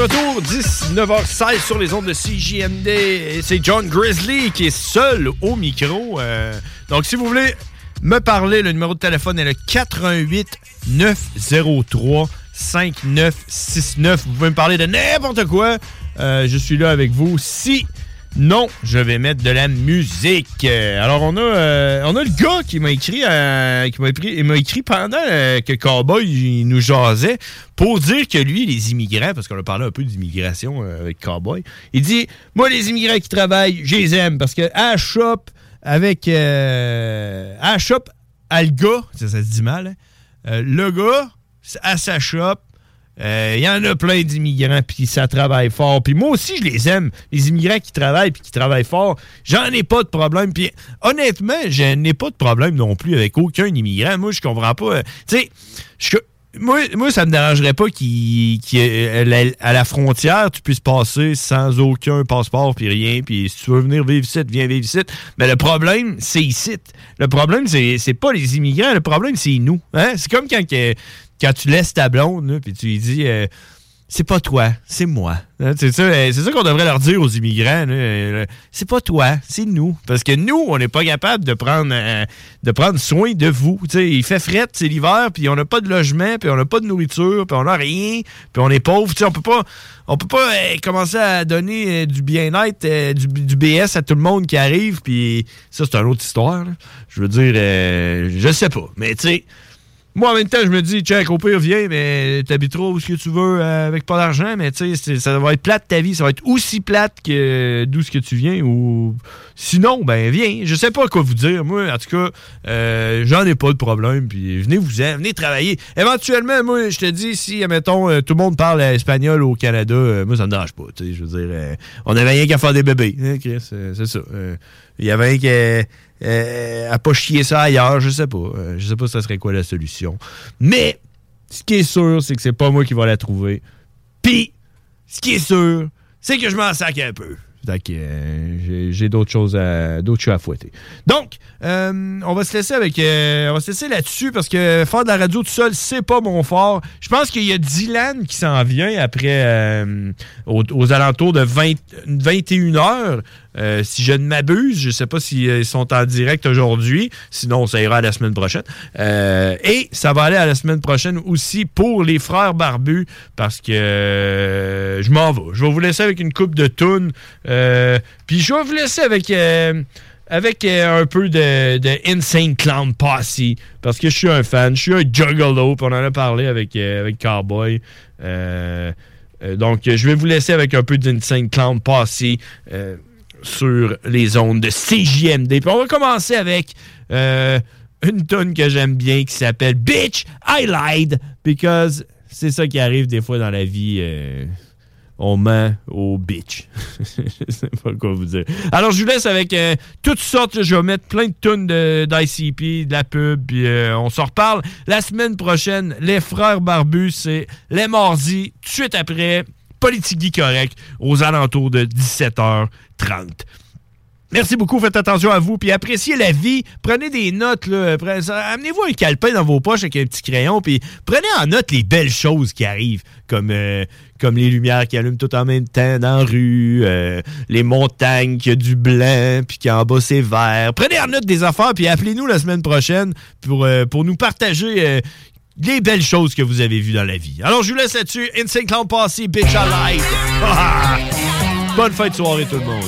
Retour, 19h16 sur les ondes de CJMD. C'est John Grizzly qui est seul au micro. euh. donc, si vous voulez me parler, le numéro de téléphone est le 88 903 5969. Vous pouvez me parler de n'importe quoi. Euh, je suis là avec vous. Si non, je vais mettre de la musique. Euh, Alors, on a, euh, on a le gars qui m'a écrit, euh, qui m'a écrit, écrit pendant euh, que Cowboy nous jasait pour dire que lui, les immigrants, parce qu'on a parlé un peu d'immigration avec Cowboy, il dit Moi, les immigrants qui travaillent, je les aime parce que à shop, avec. à shop, le gars, ça, se dit mal, hein, le gars, à sa shop, Euh, Il y en a plein d'immigrants, puis ça travaille fort. Puis moi aussi, je les aime, les immigrants qui travaillent, puis qui travaillent fort. J'en ai pas de problème. Puis honnêtement, je n'ai pas de problème non plus avec aucun immigrant. Moi, je comprends pas. euh, Tu sais, moi, moi, ça me dérangerait pas qu'il, qu'il- à la- frontière, tu puisses passer sans aucun passeport puis rien. Puis si tu veux venir vivre ici, viens vivre ici. Mais le problème, c'est ici. Le problème, c'est, pas les immigrants. Le problème, c'est nous. Hein? C'est comme quand, quand tu laisses ta blonde, puis tu lui dis... euh, c'est pas toi, c'est moi. Hein, C'est ça, euh, c'est ça qu'on devrait leur dire aux immigrants. euh, C'est pas toi, c'est nous. Parce que nous, on n'est pas capable de prendre, de prendre soin de vous. Il fait fret, c'est l'hiver, puis on n'a pas de logement, puis on n'a pas de nourriture, puis on n'a rien, puis on est pauvre. On peut pas, on peut pas commencer à donner du bien-être, du, du BS à tout le monde qui arrive, puis ça, c'est une autre histoire. Je veux dire, je sais pas, mais tu sais. Moi, en même temps, je me dis, check, au pire, viens, mais t'habiteras où ce que tu veux euh, avec pas d'argent, mais tu sais, ça va être plate ta vie. Ça va être aussi plate que d'où ce que tu viens ou. Sinon, ben, viens. Je sais pas quoi vous dire. Moi, en tout cas, euh, j'en ai pas de problème. Puis venez vous en, venez travailler. Éventuellement, moi, je te dis, si, admettons, euh, tout le monde parle espagnol au Canada, euh, moi, ça me dérange pas. Tu sais, je veux dire, on avait rien qu'à faire des bébés. hein, Chris, c'est ça. Il y avait rien qu'à euh, à pas chier ça ailleurs, je sais pas. Euh, je sais pas ça serait quoi la solution. Mais ce qui est sûr, c'est que c'est pas moi qui va la trouver. Puis, ce qui est sûr, c'est que je m'en sac un peu. Euh, j'ai- d'autres choses à d'autres choses à fouetter. Donc, on va se laisser avec on va se laisser là-dessus parce que faire de la radio tout seul, c'est pas mon fort. Je pense qu'il y a Dylan qui s'en vient après aux, alentours de 20, 21 heures. Euh, si je ne m'abuse, je sais pas s'ils sont en direct aujourd'hui, sinon ça ira à la semaine prochaine. Euh, et ça va aller à la semaine prochaine aussi pour les frères barbus parce que euh, je m'en vais. Je vais vous laisser avec une coupe de tunes. Euh, Puis je vais vous laisser avec euh, avec euh, un peu de, Insane Clown Posse parce que je suis un fan, je suis un juggalo, on en a parlé avec, euh, avec Cowboy. Euh, euh, donc, je vais vous laisser avec un peu d'Insane Clown Posse euh, sur les ondes de CJMD. Puis on va commencer avec euh, une tonne que j'aime bien qui s'appelle Bitch, I lied, because c'est ça qui arrive des fois dans la vie. euh, on ment au bitch. je sais pas quoi vous dire. Alors, je vous laisse avec euh, toutes sortes. je vais mettre plein de tonnes de- d'ICP, de, la pub, puis on s'en reparle la semaine prochaine. Les frères barbus, c'est les mardis, tout de suite après, Politique correct, aux alentours de 17h30. Merci beaucoup, faites attention à vous, puis appréciez la vie. Prenez des notes, Amenez-vous un calepin dans vos poches avec un petit crayon, puis prenez en note les belles choses qui arrivent, comme, euh, comme les lumières qui allument tout en même temps dans la rue, euh, les montagnes qui a du blanc, puis qui en bas c'est vert. Prenez en note des affaires, puis appelez-nous la semaine prochaine pour, euh, pour nous partager les belles choses que vous avez vues dans la vie. Alors, je vous laisse là-dessus. Insane Clown Passé, Bitch Alive. Bonne fin de soirée, tout le monde.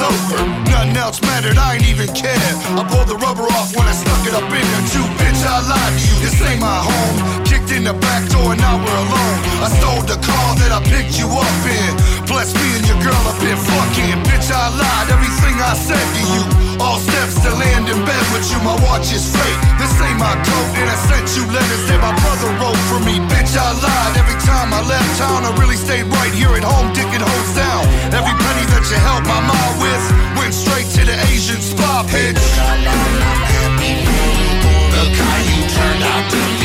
Over. Nothing else mattered, I ain't even care. I pulled the rubber off when I stuck it up in there too. Bitch, I lied to you, this ain't my home. In the back door and now we're alone. I stole the car that I picked you up in. Bless me and your girl up in fucking. Bitch, I lied, everything I said to you. All steps to land in bed with you, my watch is fake. This ain't my coat, and I sent you letters that my brother wrote for me. Bitch, I lied every time I left town. I really stayed right here at home, dicking hoes down. Every penny that you helped my mom with went straight to the Asian spa, bitch. Look how you turned out to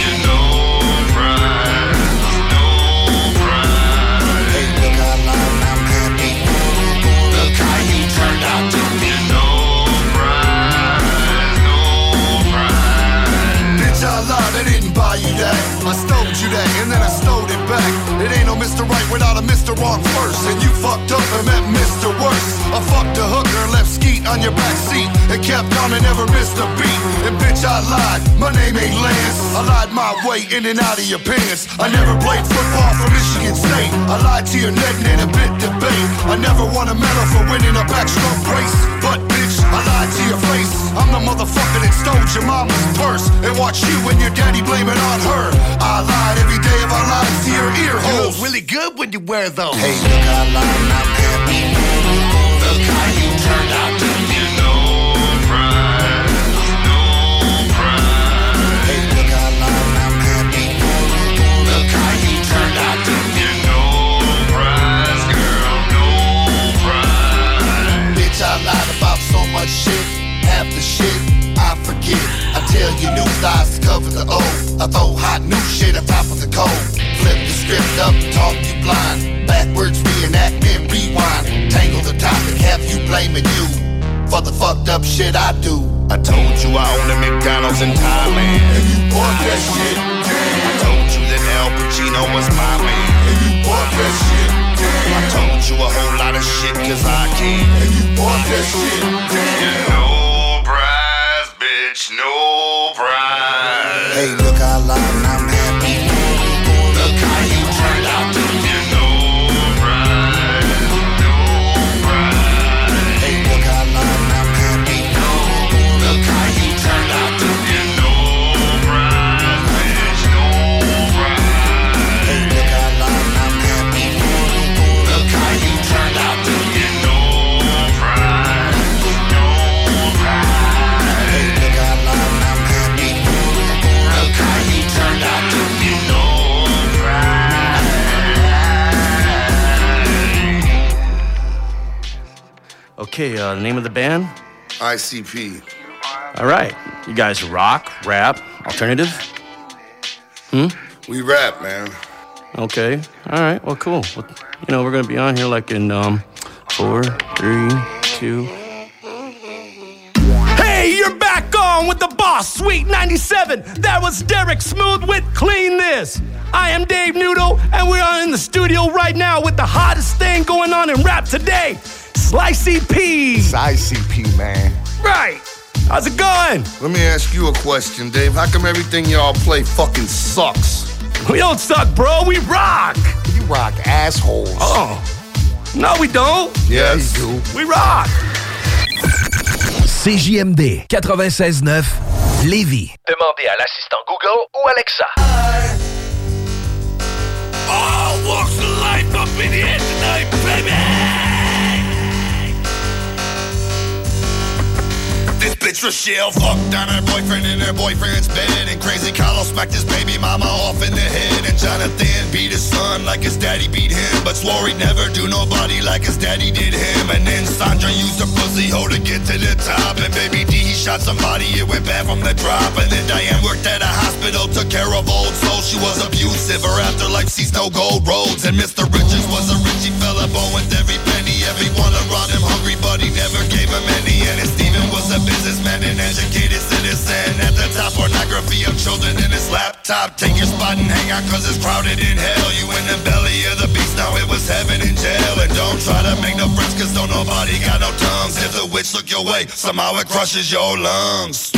I lied, I didn't buy you that. I stole you that, and then I stole it back. It ain't no Mr. Right without a Mr. Wrong first. And you fucked up and met Mr. Worse. I fucked a hooker and left skeet on your back seat. And kept on and never missed a beat. And bitch, I lied. My name ain't Lance. I lied my way in and out of your pants. I never played football for Michigan State. I lied to your net and a bit debate. I never won a medal for winning a backstroke race. But bitch, I lied to your face. I'm the motherfucker that stole your mama's purse and and watch you and your daddy blame it on her. I lied every day of our lives to your ear holes. really good when you wear those. Hey, look, I lied happy. Shit I forget. I tell you new lies to cover the old. I throw hot new shit on top of the cold. Flip the script up, talk you blind. Backwards reenact and rewind. Tangle the topic, have you blaming you for the fucked up shit I do. I told you I own a McDonald's in Thailand. And you bought that shit. I told you that Al Pacino was my man. And you bought that shit. I told you a whole lot of shit cause I can. And you bought that shit. No it's no Okay, uh, the name of the band? ICP. All right. You guys rock, rap, alternative? Hmm? We rap, man. Okay. All right. Well, cool. Well, you know, we're going to be on here like in um, four, three, two. Hey, you're back on with the boss, Sweet 97. That was Derek Smooth with Clean This. I am Dave Noodle, and we are in the studio right now with the hottest thing going on in rap today Slicey P. It's ICP, man. Right. How's it going? Let me ask you a question, Dave. How come everything y'all play fucking sucks? We don't suck, bro. We rock. You rock assholes. Oh. No, we don't. Yes. you do. We rock. CJMD 96.9 Lévis. Demandez à l'assistant Google ou Alexa. All walks of life up in here tonight, baby! Bitch Rochelle fucked on her boyfriend in her boyfriend's bed. And Crazy Carlos smacked his baby mama off in the head. And Jonathan beat his son like his daddy beat him. But swore he'd never do nobody like his daddy did him. And then Sandra used her pussy hole to get to the top. And Baby D, he shot somebody, it went bad from the drop. And then Diane worked at a hospital, took care of old souls. She was abusive, her afterlife sees no gold roads. And Mr. Richards was a richie fella, with every penny. Everyone around him hungry, but he never gave him any. And it's was a businessman, an educated citizen. At the top, pornography of children in his laptop. Take your spot and hang out, cause it's crowded in hell. You in the belly of the beast, now it was heaven in jail. And don't try to make no friends, cause don't nobody got no tongues. If the witch look your way, somehow it crushes your lungs.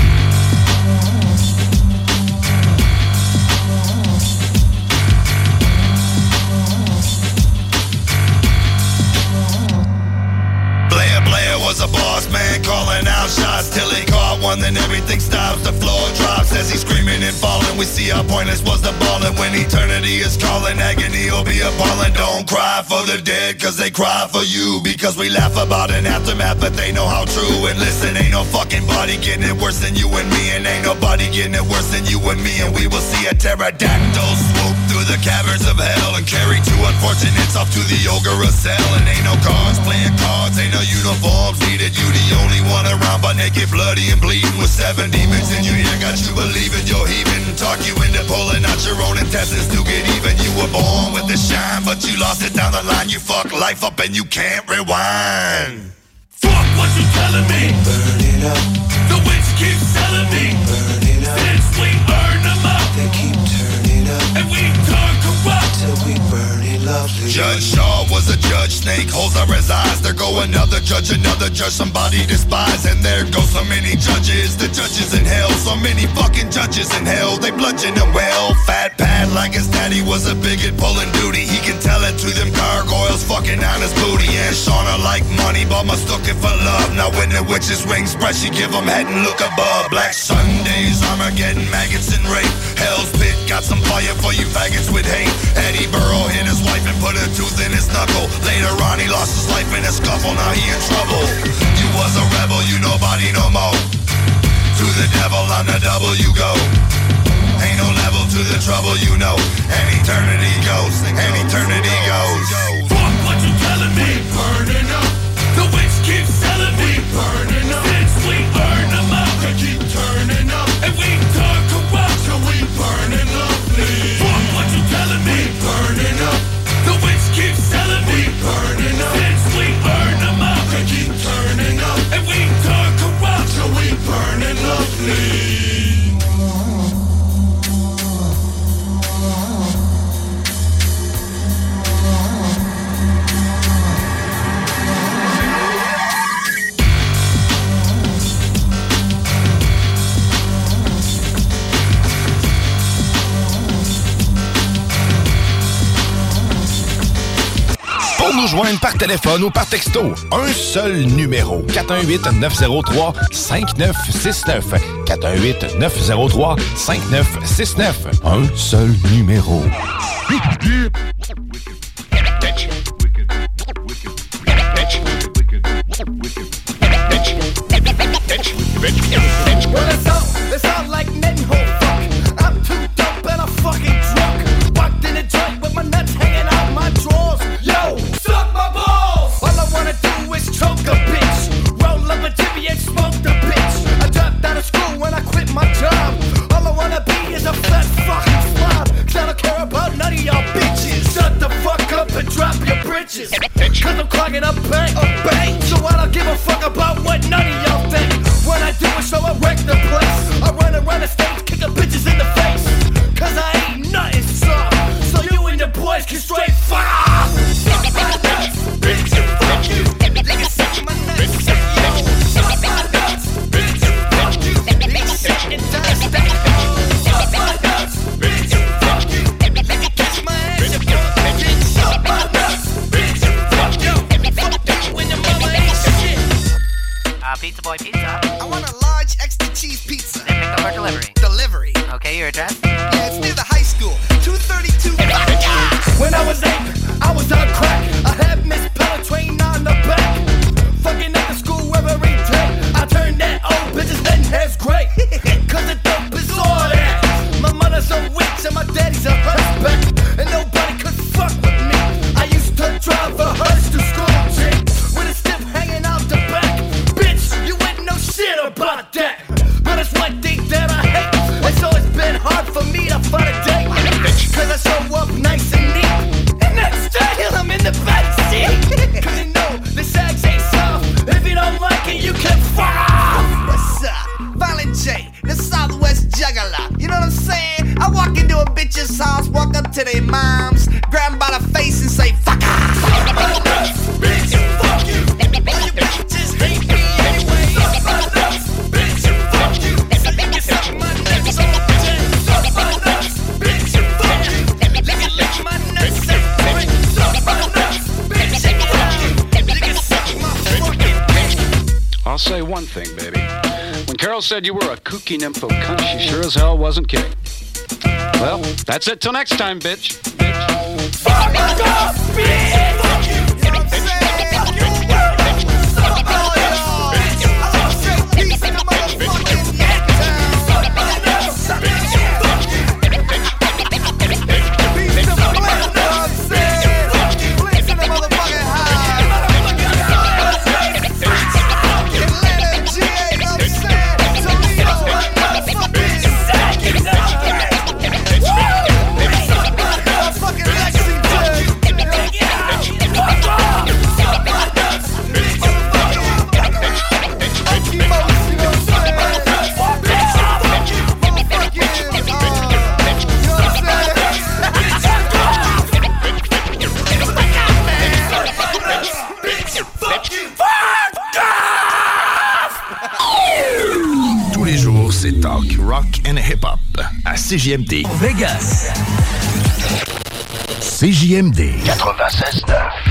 Was a boss man calling out shots till he caught one. Then everything stops, the floor drops as he's screaming and falling. We see how pointless was the ball, and when eternity is calling, agony will be appalling. Don't cry for the dead, cause they cry for you. Because we laugh about an aftermath, but they know how true. And listen, ain't no fucking body getting it worse than you and me, and ain't nobody getting it worse than you and me. And we will see a pterodactyl the caverns of hell and carry two unfortunates off to the ogre cell. And ain't no cards playing cards, ain't no uniforms needed. You the only one around, but naked, bloody, and bleeding with seven demons in your ear. Got you believing you're heaving, talk you into pulling out your own intestines to get even. You were born with the shine, but you lost it down the line. You fuck life up and you can't rewind. Fuck what you telling me. Burn it up. The witch keeps telling me. Burn it up. Since we burn them up. They keep lovely. Judge Shaw was a judge, snake holes are his eyes. There go another judge, another judge, somebody despise. And there go so many judges, the judges in hell. So many fucking judges in hell, they bludgeon him well. Fat pad like his daddy, was a bigot pulling duty. He can tell it to them gargoyles fucking on his booty. And Shauna like money, but must it for love. Now when the witch's wings spread, she give him head and look above. Black Sundays, Armageddon, maggots and rape. Hell's pit, got some fire for you faggots with hate. Eddie Burrow hit his wife knife and put a tooth in his knuckle. Later on, he lost his life in a scuffle. Now he in trouble. You was a rebel, you nobody no more. To the devil on the double you go. Ain't no level to the trouble you know. And eternity goes, and eternity goes. nous joindre par téléphone ou par texto. Un seul numéro. 418-903-5969. 418-903-5969. Un seul numéro. info cunt. She sure as hell wasn't kidding. Well, that's it. Till next time, bitch. bitch. CJMD. Vegas. CJMD 96.9.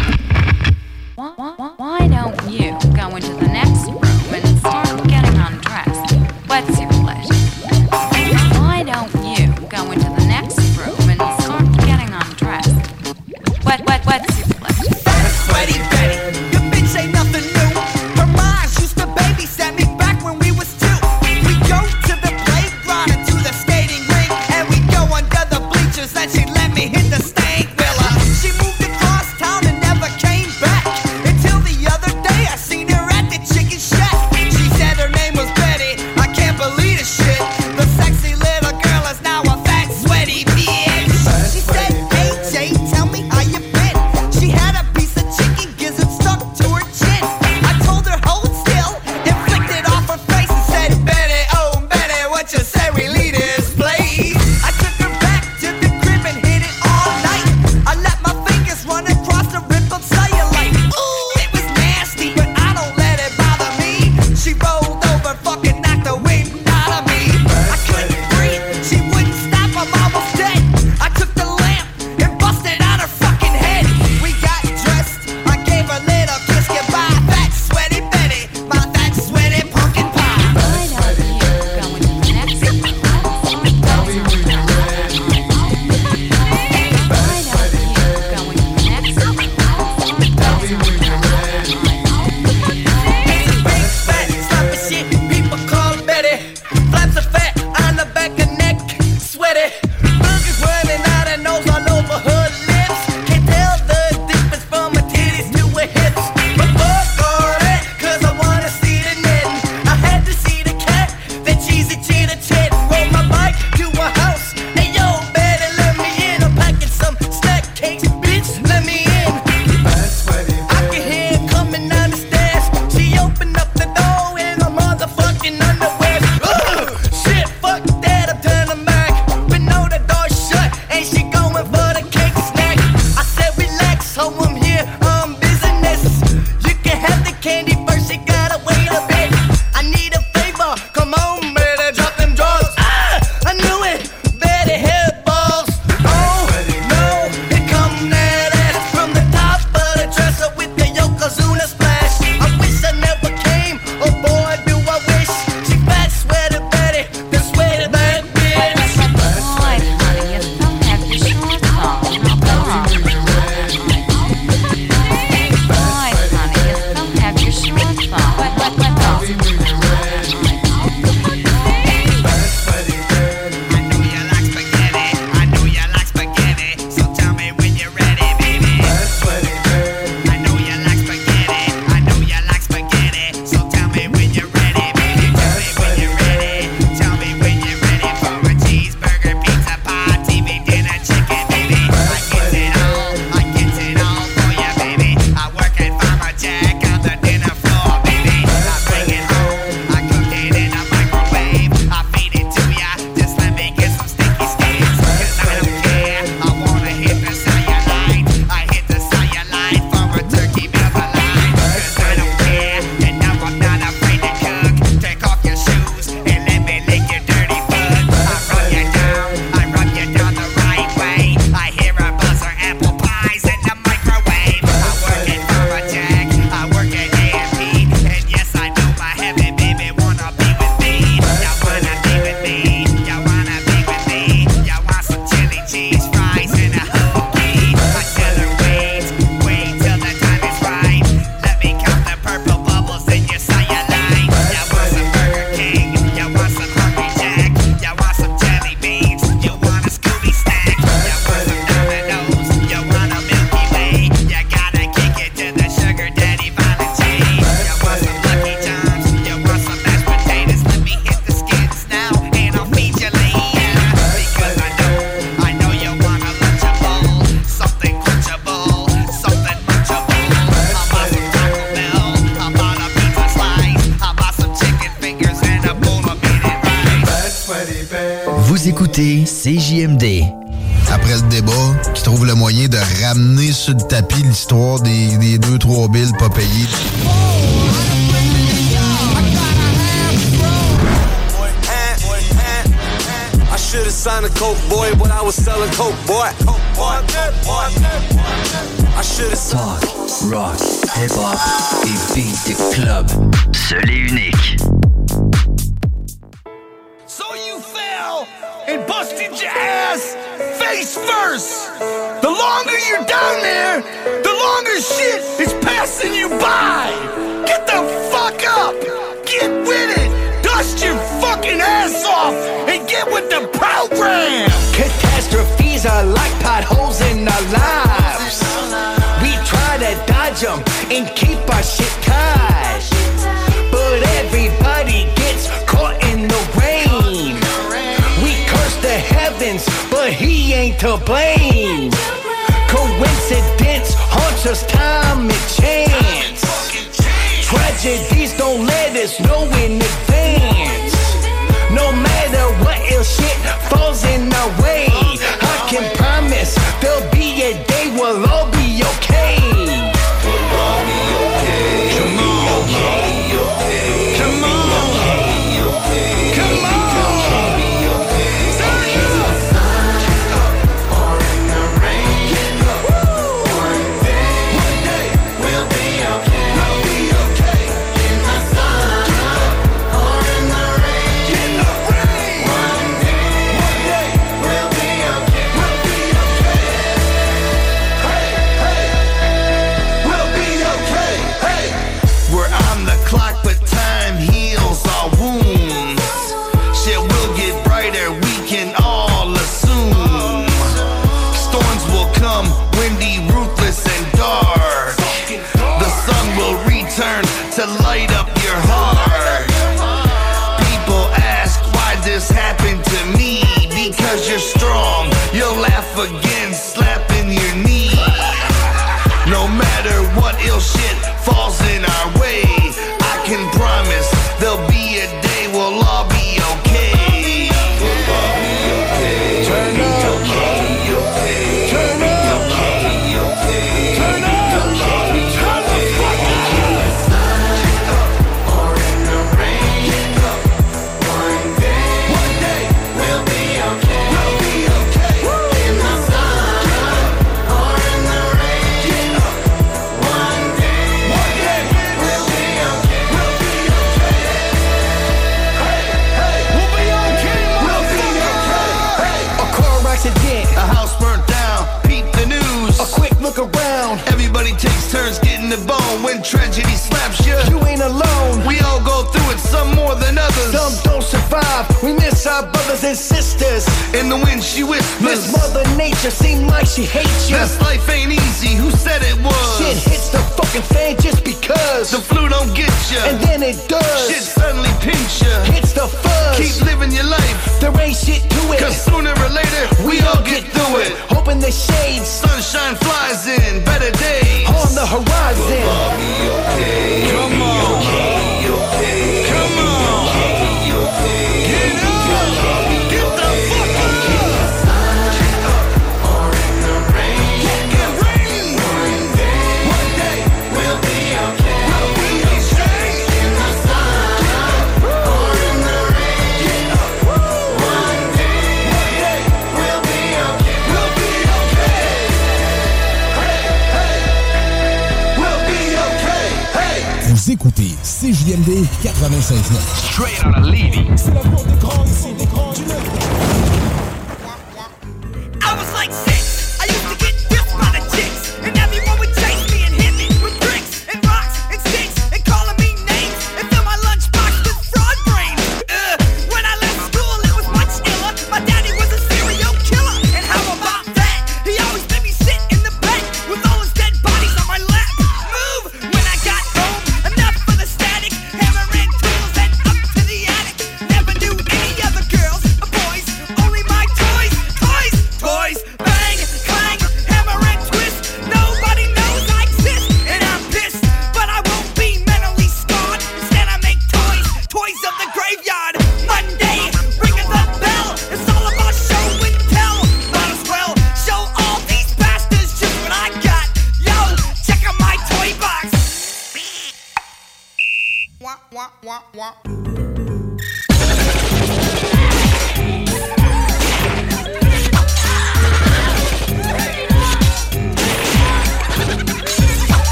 you seem like she hates you. This life ain't easy, who said it was? Shit hits the fucking fan just because. The flu don't get you, and then it does. Shit suddenly pinch you, hits the fuzz. Keep living your life, there ain't shit to it. Cause sooner or later, we, we all get, get through it. it. Hoping the shades, sunshine flies in, better days. On the horizon, we'll all be okay. Come on. écoutez CJMD 96.9. Straight out of Levy. C'est la cour des grands ici.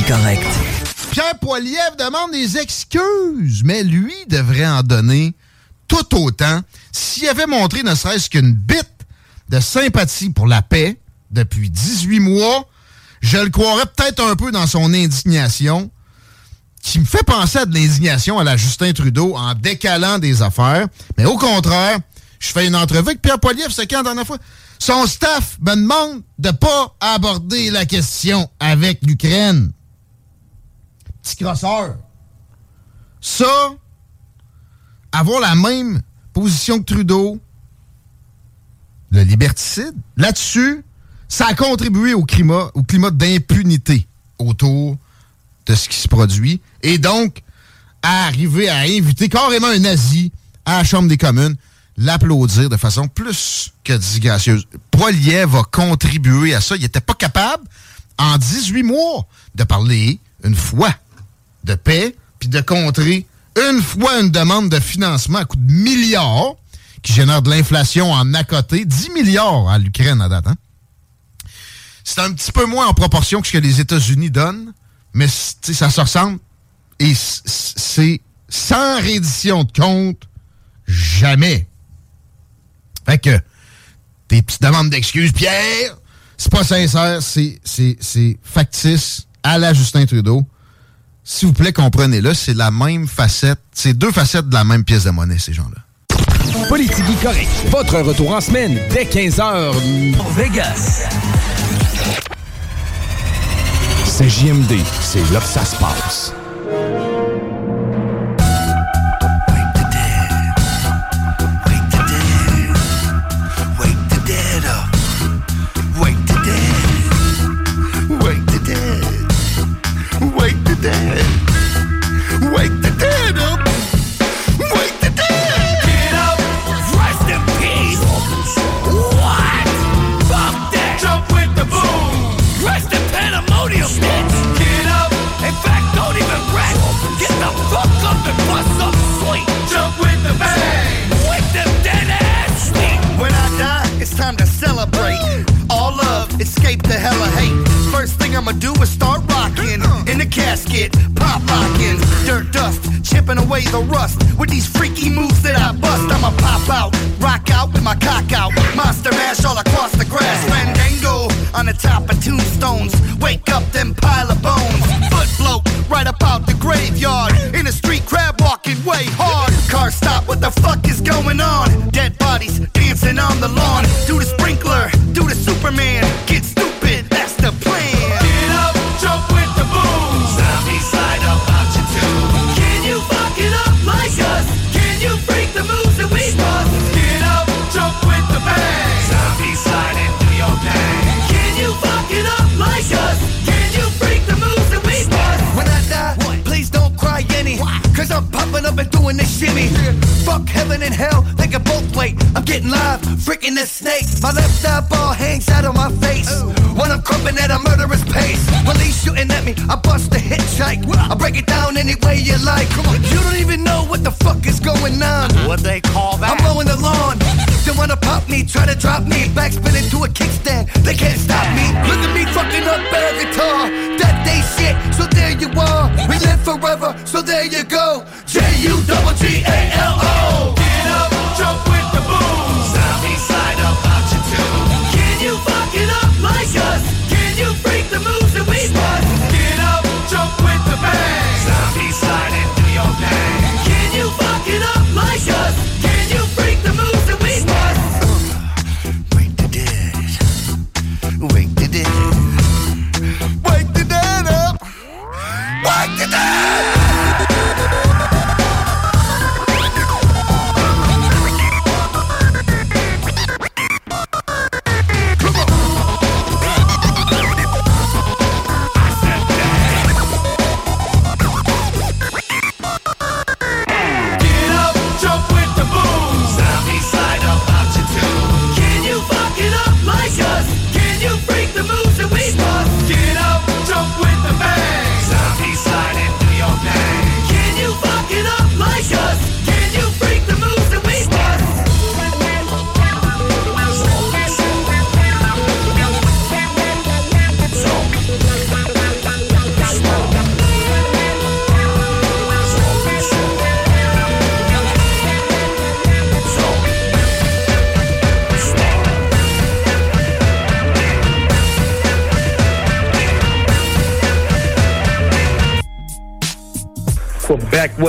Correct. Pierre Poilievre demande des excuses, mais lui devrait en donner tout autant s'il avait montré ne serait-ce qu'une bite de sympathie pour la paix depuis 18 mois. Je le croirais peut-être un peu dans son indignation, qui me fait penser à de l'indignation à la Justin Trudeau en décalant des affaires. Mais au contraire, je fais une entrevue avec Pierre Poilievre, c'est quand la dernière fois? Son staff me demande de pas aborder la question avec l'Ukraine. Petit crosseur. Ça, avoir la même position que Trudeau, le liberticide, là-dessus, ça a contribué au climat, au climat d'impunité autour de ce qui se produit. Et donc, à arriver à inviter carrément un nazi à la Chambre des communes, l'applaudir de façon plus que disgracieuse. Poilier va contribuer à ça. Il n'était pas capable, en 18 mois, de parler une fois de paix, puis de contrer une fois une demande de financement à coût de milliards, qui génère de l'inflation en à côté, 10 milliards à l'Ukraine à date. hein. C'est un petit peu moins en proportion que ce que les États-Unis donnent, mais ça se ressemble. Et c'est sans reddition de compte, jamais. Fait que, tes petites demandes d'excuses, Pierre, c'est pas sincère, c'est factice à la Justin Trudeau. S'il vous plaît, comprenez-le, c'est la même facette, c'est deux facettes de la même pièce de monnaie, ces gens-là. Politique correct. Votre retour en semaine dès 15h. Vegas. C'est JMD, c'est là que ça se passe. the bang. With the. When I die, it's time to celebrate escape the hell of hate. First thing I'ma do is start rocking in the casket, pop locking, dirt dust, chipping away the rust with these freaky moves that I bust. I'ma pop out, rock out with my cock out, monster mash all across the grass, Fandango on the top of tombstones. Wake up them pile of bones, foot float right up out the graveyard in the street, crab walking way hard. Car stop, what the fuck is going on? Dead bodies dancing on the lawn. Do the sprinkler, Superman, I'm popping up and doing this shimmy. Fuck heaven and hell, they can both wait. I'm getting live, freaking the snake. My left eyeball hangs out of my face. When I'm crumping at a murderous pace. Police shooting at me, I bust a hitchhike. I break it down any way you like. You don't even know what the fuck is going on. What they call that? I'm mowing the lawn. They wanna pop me, try to drop me. Backspin into a kickstand, they can't stop me. Look at me fucking up air guitar. That they shit, so there you are. We live forever, so there you go. J U double G A L O.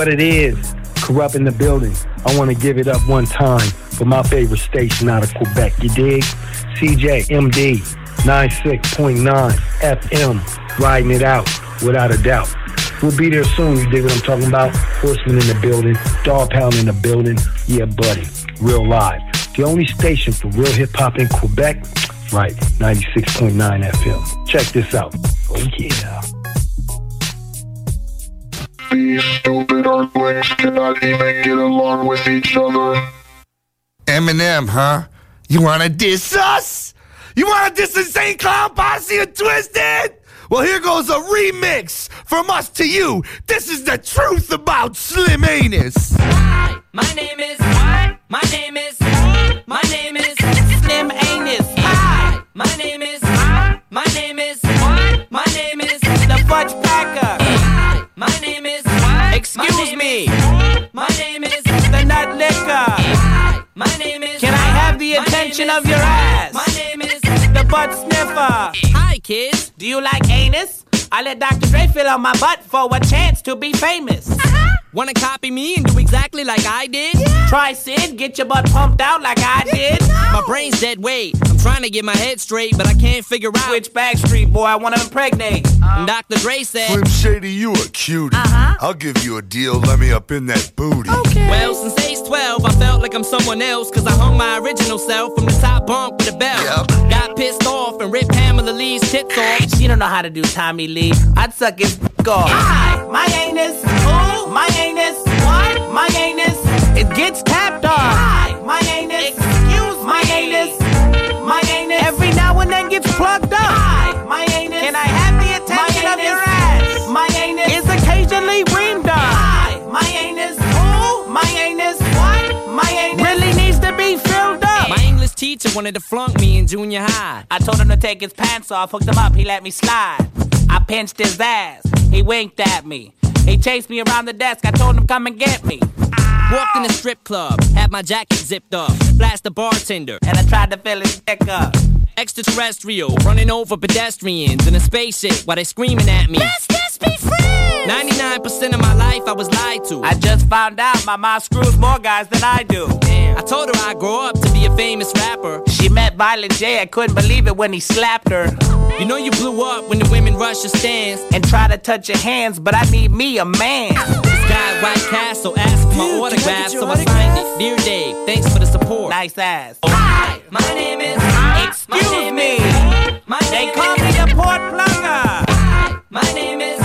what it is. Corrupt in the building. I want to give it up one time for my favorite station out of Quebec. You dig? CJMD 96.9 FM. Riding it out without a doubt. We'll be there soon. You dig what I'm talking about? Horseman in the building. Dog pound in the building. Yeah, buddy. Real live. The only station for real hip hop in Quebec. Right. 96.9 FM. Check this out. Oh, yeah. These stupid earthlings cannot even get along with each other. Eminem, huh? You wanna diss us? You wanna diss Insane Clown Posse and Twisted? Well, here goes a remix from us to you. This is the truth about Slim Anus. Hi, My name is what? My name is my name is Slim Anus. Hi. My name is my name is what? My name is the Fudge Packer. My name is Excuse me. My name is the Nut Licker. My name is Can I have the attention of your ass? My name is the Butt Sniffer. Hi kids. Do you like anus? I let Dr. Dre fill out my butt for a chance to be famous. Uh-huh. Wanna copy me and do exactly like I did? Try Sid, get your butt pumped out like I did. My brain's dead weight. I'm trying to get my head straight, but I can't figure out which Backstreet boy I wanna impregnate. And Dr. Dre said, Slim Shady, you a cutie. Uh-huh. I'll give you a deal. Let me up in that booty. Well, since age 12, I felt like I'm someone else, cause I hung my original self from the top bunk with a belt. Got pissed off and ripped Pamela Lee's tits off. She don't know how to do Tommy Lee. I'd suck his off. Hi, my anus. Who? My anus. What? My anus. It gets tapped on. Hi, my anus. Excuse my anus. My anus. Every now and then gets plugged up. Hi, my anus. Can I have the attention of your ass? My anus. Is occasionally reamed on. Hi, my anus. Who? My anus. What? My anus. Teacher wanted to flunk me in junior high. I told him to take his pants off, hooked him up, he let me slide. I pinched his ass, he winked at me. He chased me around the desk, I told him come and get me. Walked in a strip club, had my jacket zipped up, blast the bartender, and I tried to fill his dick up. Extraterrestrial, running over pedestrians in a spaceship while they screaming at me. Let's just be friends! 99% of my life I was lied to. I just found out my mom screws more guys than I do. I told her I'd grow up to be a famous rapper. She met Violent J, I couldn't believe it when he slapped her. You know you blew up when the women rush your stands and try to touch your hands, but I need me a man. This guy White Castle asked for my autograph, so I signed it. Dear Dave, thanks for the support. Nice ass. Hi, my name is. Excuse my name me. Is, my they call is, me the port plugger. Hi, my name is.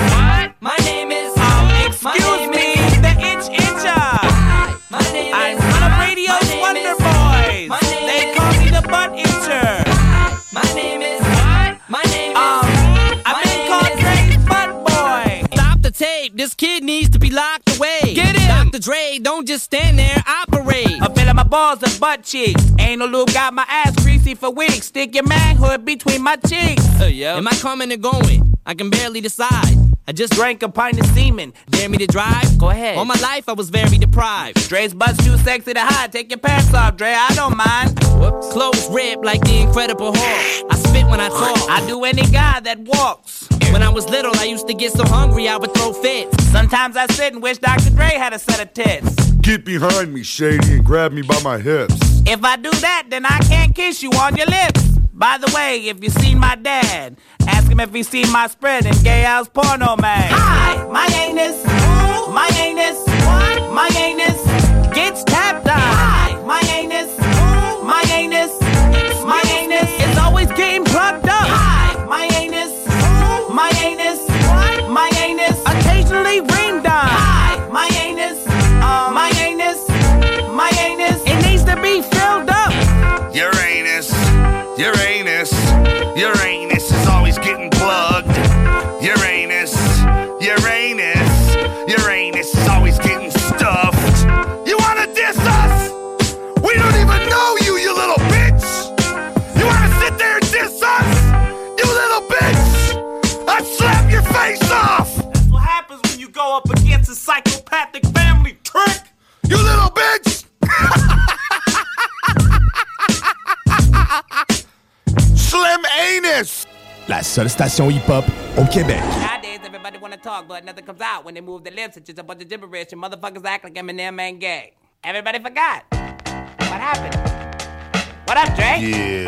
Needs to be locked away. Get him. Dr. Dre, don't just stand there, operate. I'm feeling my balls and butt cheeks. Anal lube got my ass greasy for weeks. Stick your manhood between my cheeks. Uh, Am I coming or going? I can barely decide. I just Drank a pint of semen. dare me to drive. Go ahead. All my life I was very deprived. Dre's butt's too sexy to hide. Take your pants off, Dre. I don't mind. Whoops. Clothes ripped like the Incredible Hulk. I spit when I talk. I do any guy that walks. When I was little, I used to get so hungry I would throw fits. Sometimes I sit and wish Dr. Dre had a set of tits. Get behind me, Shady, and grab me by my hips. If I do that, then I can't kiss you on your lips. By the way, if you seen my dad, ask him if he seen my spread in Gay House Porno Mag. Hi, my anus, my anus, what? my anus gets tapped on. Hi, my anus, go up against a psychopathic family trick. You little bitch! Slim anus! La seule station hip-hop au Québec. Nowadays, everybody wanna talk, but nothing comes out when they move their lips. It's just a bunch of gibberish, and motherfuckers act like Eminem ain't gay. Everybody forgot. What happened? What up, Dre? Yeah,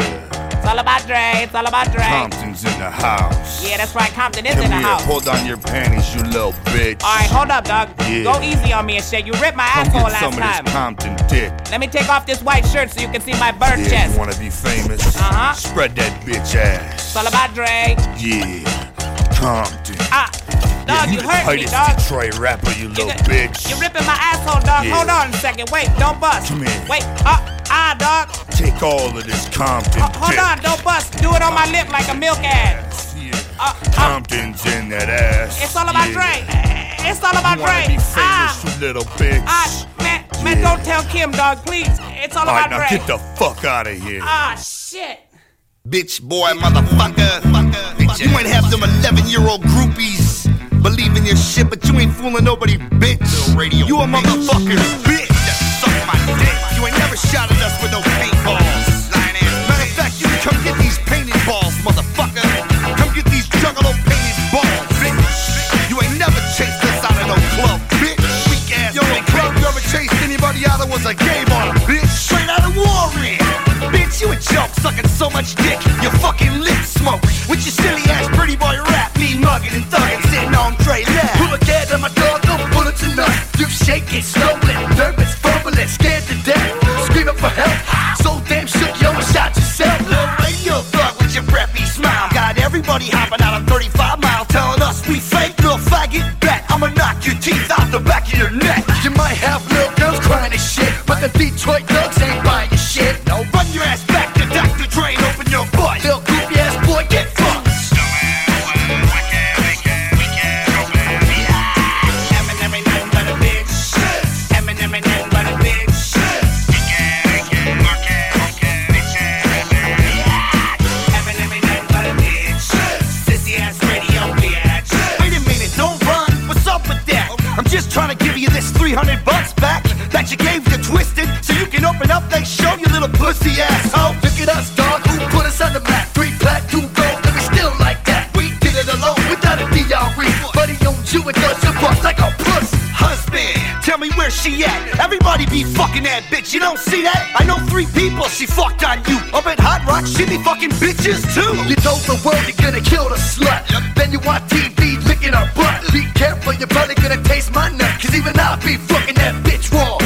It's all about Dre. It's all about Dre. Compton's in the house. Yeah, that's right. Compton is Come in the here, house. pull down your panties, you little bitch. All right, hold up, dog. Yeah. Go easy on me and shit. You ripped my Come asshole get last some of this Compton dick. Let me take off this white shirt so you can see my bird Yeah, chest. you wanna be famous? Uh-huh. Spread that bitch ass. It's all about Dre. Yeah, Compton. Ah, dog, yeah, you, the hurt me, dog. Detroit rapper, you little bitch. You're ripping my asshole, dog. Yeah. Hold on a second. Wait, don't bust. Come here. Wait, uh, ah, dog. Take all of this Compton Uh, hold dick. on, don't bust. Do it on my lip like a milk ad. Yeah. Uh, Compton's in that ass. It's all about yeah. Dre. It's all about You wanna Dre. be famous, Ah, you little bitch. ah, man, man, don't tell Kim, dog, please. It's all all right, about now Dre. get the fuck out of here. Ah, shit. Bitch boy, motherfucker. You ain't have them 11 year old groupies believe in your shit, but you ain't fooling nobody, bitch. Radio you a motherfucker, bitch. Suck my dick. You ain't never shot at us with no paintballs. Matter of fact, you can come get these painted balls, motherfucker. Come get these juggalo painted balls, bitch. You ain't never chased us out of no club, bitch. Weak ass. Yo, no club you ever chased anybody out of was a game on, bitch. Straight out of Warren. Bitch, you a joke, sucking so much dick, your fucking lips smoke. With your silly ass pretty boy rap, me mugging and thugging, sitting on Dre lap. Pull a cat on my dog, don't pull it tonight. You shake it, slowly, nervous, for help. So damn shook, yo, and shot yourself. Little radio thug with your preppy smile. Got everybody hopping out on 35 miles, telling us we fake. Little faggot, bet I'ma knock your teeth out the back of your neck. You might have little girls crying and shit, but the Detroit thugs ain't buying your shit. that you gave to twisted. So you can open up, they show you little pussy ass. Oh, look at us, dog. Who put us on the map? Three plat, two gold, and we still like that. We did it alone without a DRE. Buddy on you it does your boss like a puss. Husband, tell me where she at. Everybody be fucking that bitch. You don't see that? I know three people she fucked on you. Up at Hot Rock, she be fucking bitches too. You told the world you're gonna kill the slut. Then you watch TV licking her butt. Be careful, your probably gonna taste my nut. Cause even I'll be fucking that bitch raw.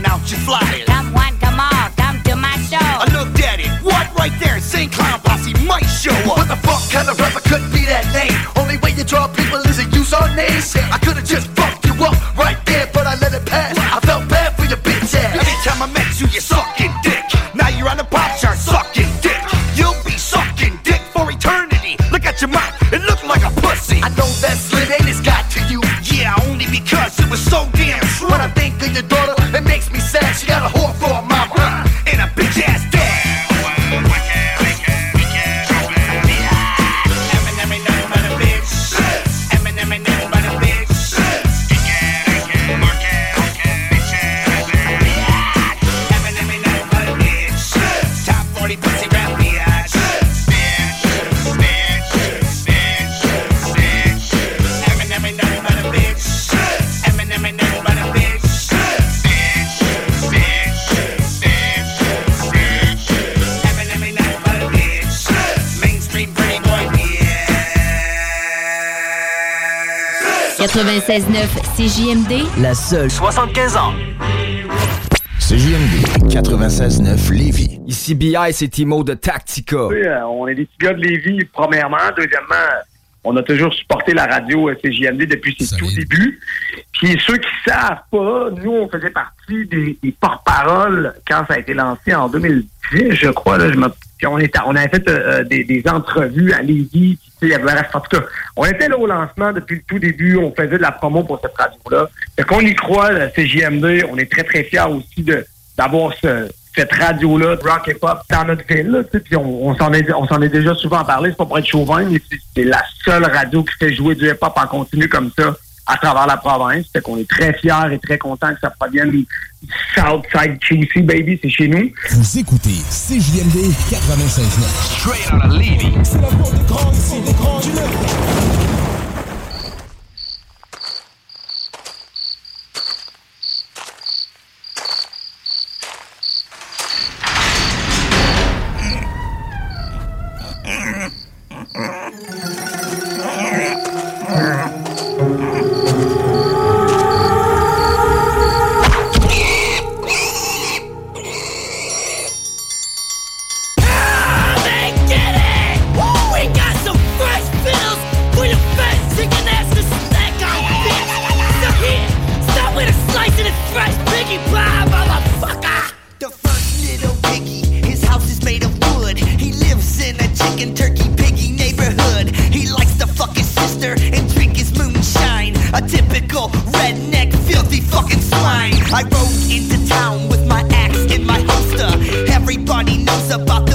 Hall handing out your flyers. Come one, come all, come to my show. I looked at it. What right there? St. Clown Posse might show up. What the fuck kind of rapper could be that name? Only way you draw people is to use our names. I could've just fucked you up right there, but I let it pass. I felt bad for your bitch ass. Every time I met you, you sucking dick. Now you're on the pop chart sucking dick. You'll be sucking dick for eternity. Look at your mouth. It looked like a pussy. I know that slit ain't it's got to you. Yeah, only because it was so damn true. When I think of your daughter, She got a whore for a 96.9 CJMD, La seule. 75 ans. CJMD 96.9 Lévis. Ici BI, c'est Timo de Tactica. Oui, euh, on est des petits gars de Lévis, premièrement. Deuxièmement, on a toujours supporté la radio euh, CJMD depuis ses tout débuts. Puis ceux qui savent pas, nous, on faisait partie des, des porte-paroles quand ça a été lancé en 2010, je crois. Là, je me- on, était, on avait fait euh, des, des entrevues à Lévis. Puis, y avait, en tout cas, on était là au lancement depuis le tout début. On faisait de la promo pour cette radio-là. Fait qu'on y croit, la CJMD. On est très, très fiers aussi de d'avoir ce, cette radio-là, rock et pop, dans notre ville. Puis on, on s'en est, on s'en est déjà souvent parlé, c'est pas pour être chauvin, mais c'est- c'est la seule radio qui fait jouer du hip-hop en continu comme ça à travers la province. Fait qu'on est très fiers et très contents que ça provienne du Southside QC, baby, c'est chez nous. Vous écoutez CJMD 96.9. Straight out of Levy. C'est la porte des grands ici, des grands du I rode into town with my axe in my holster. Everybody knows about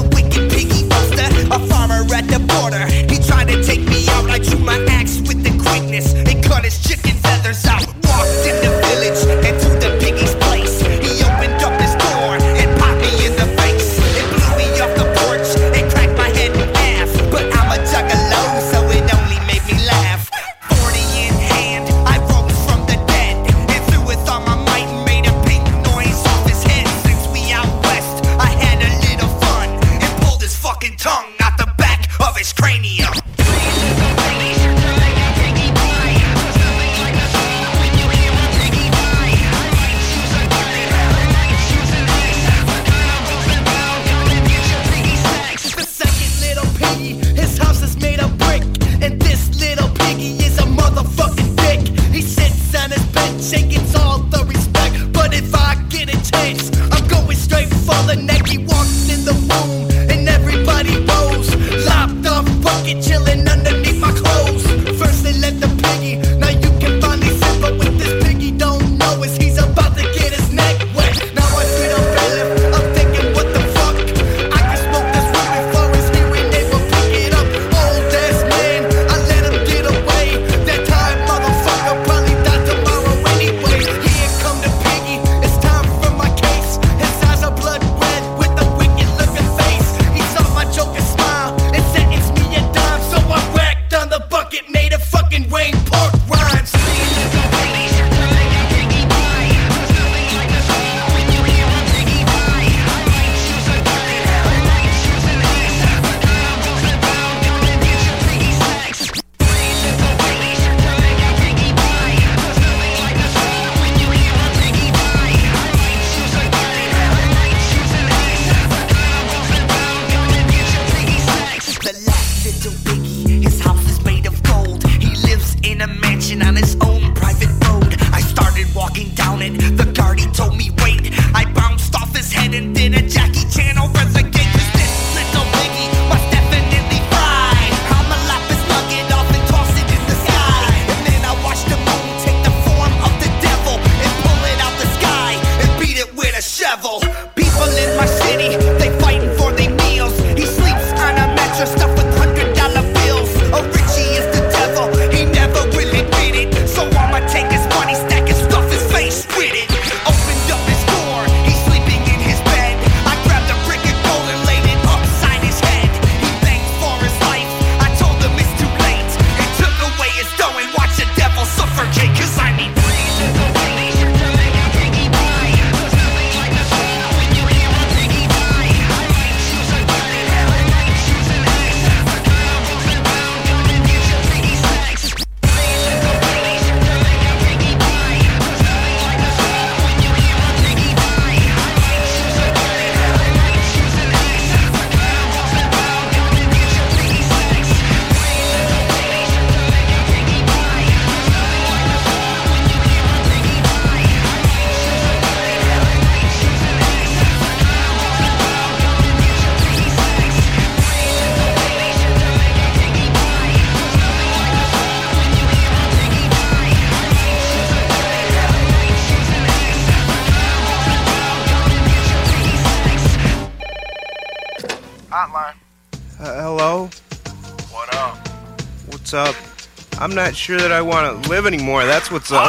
I'm not sure that I want to live anymore. That's what's up.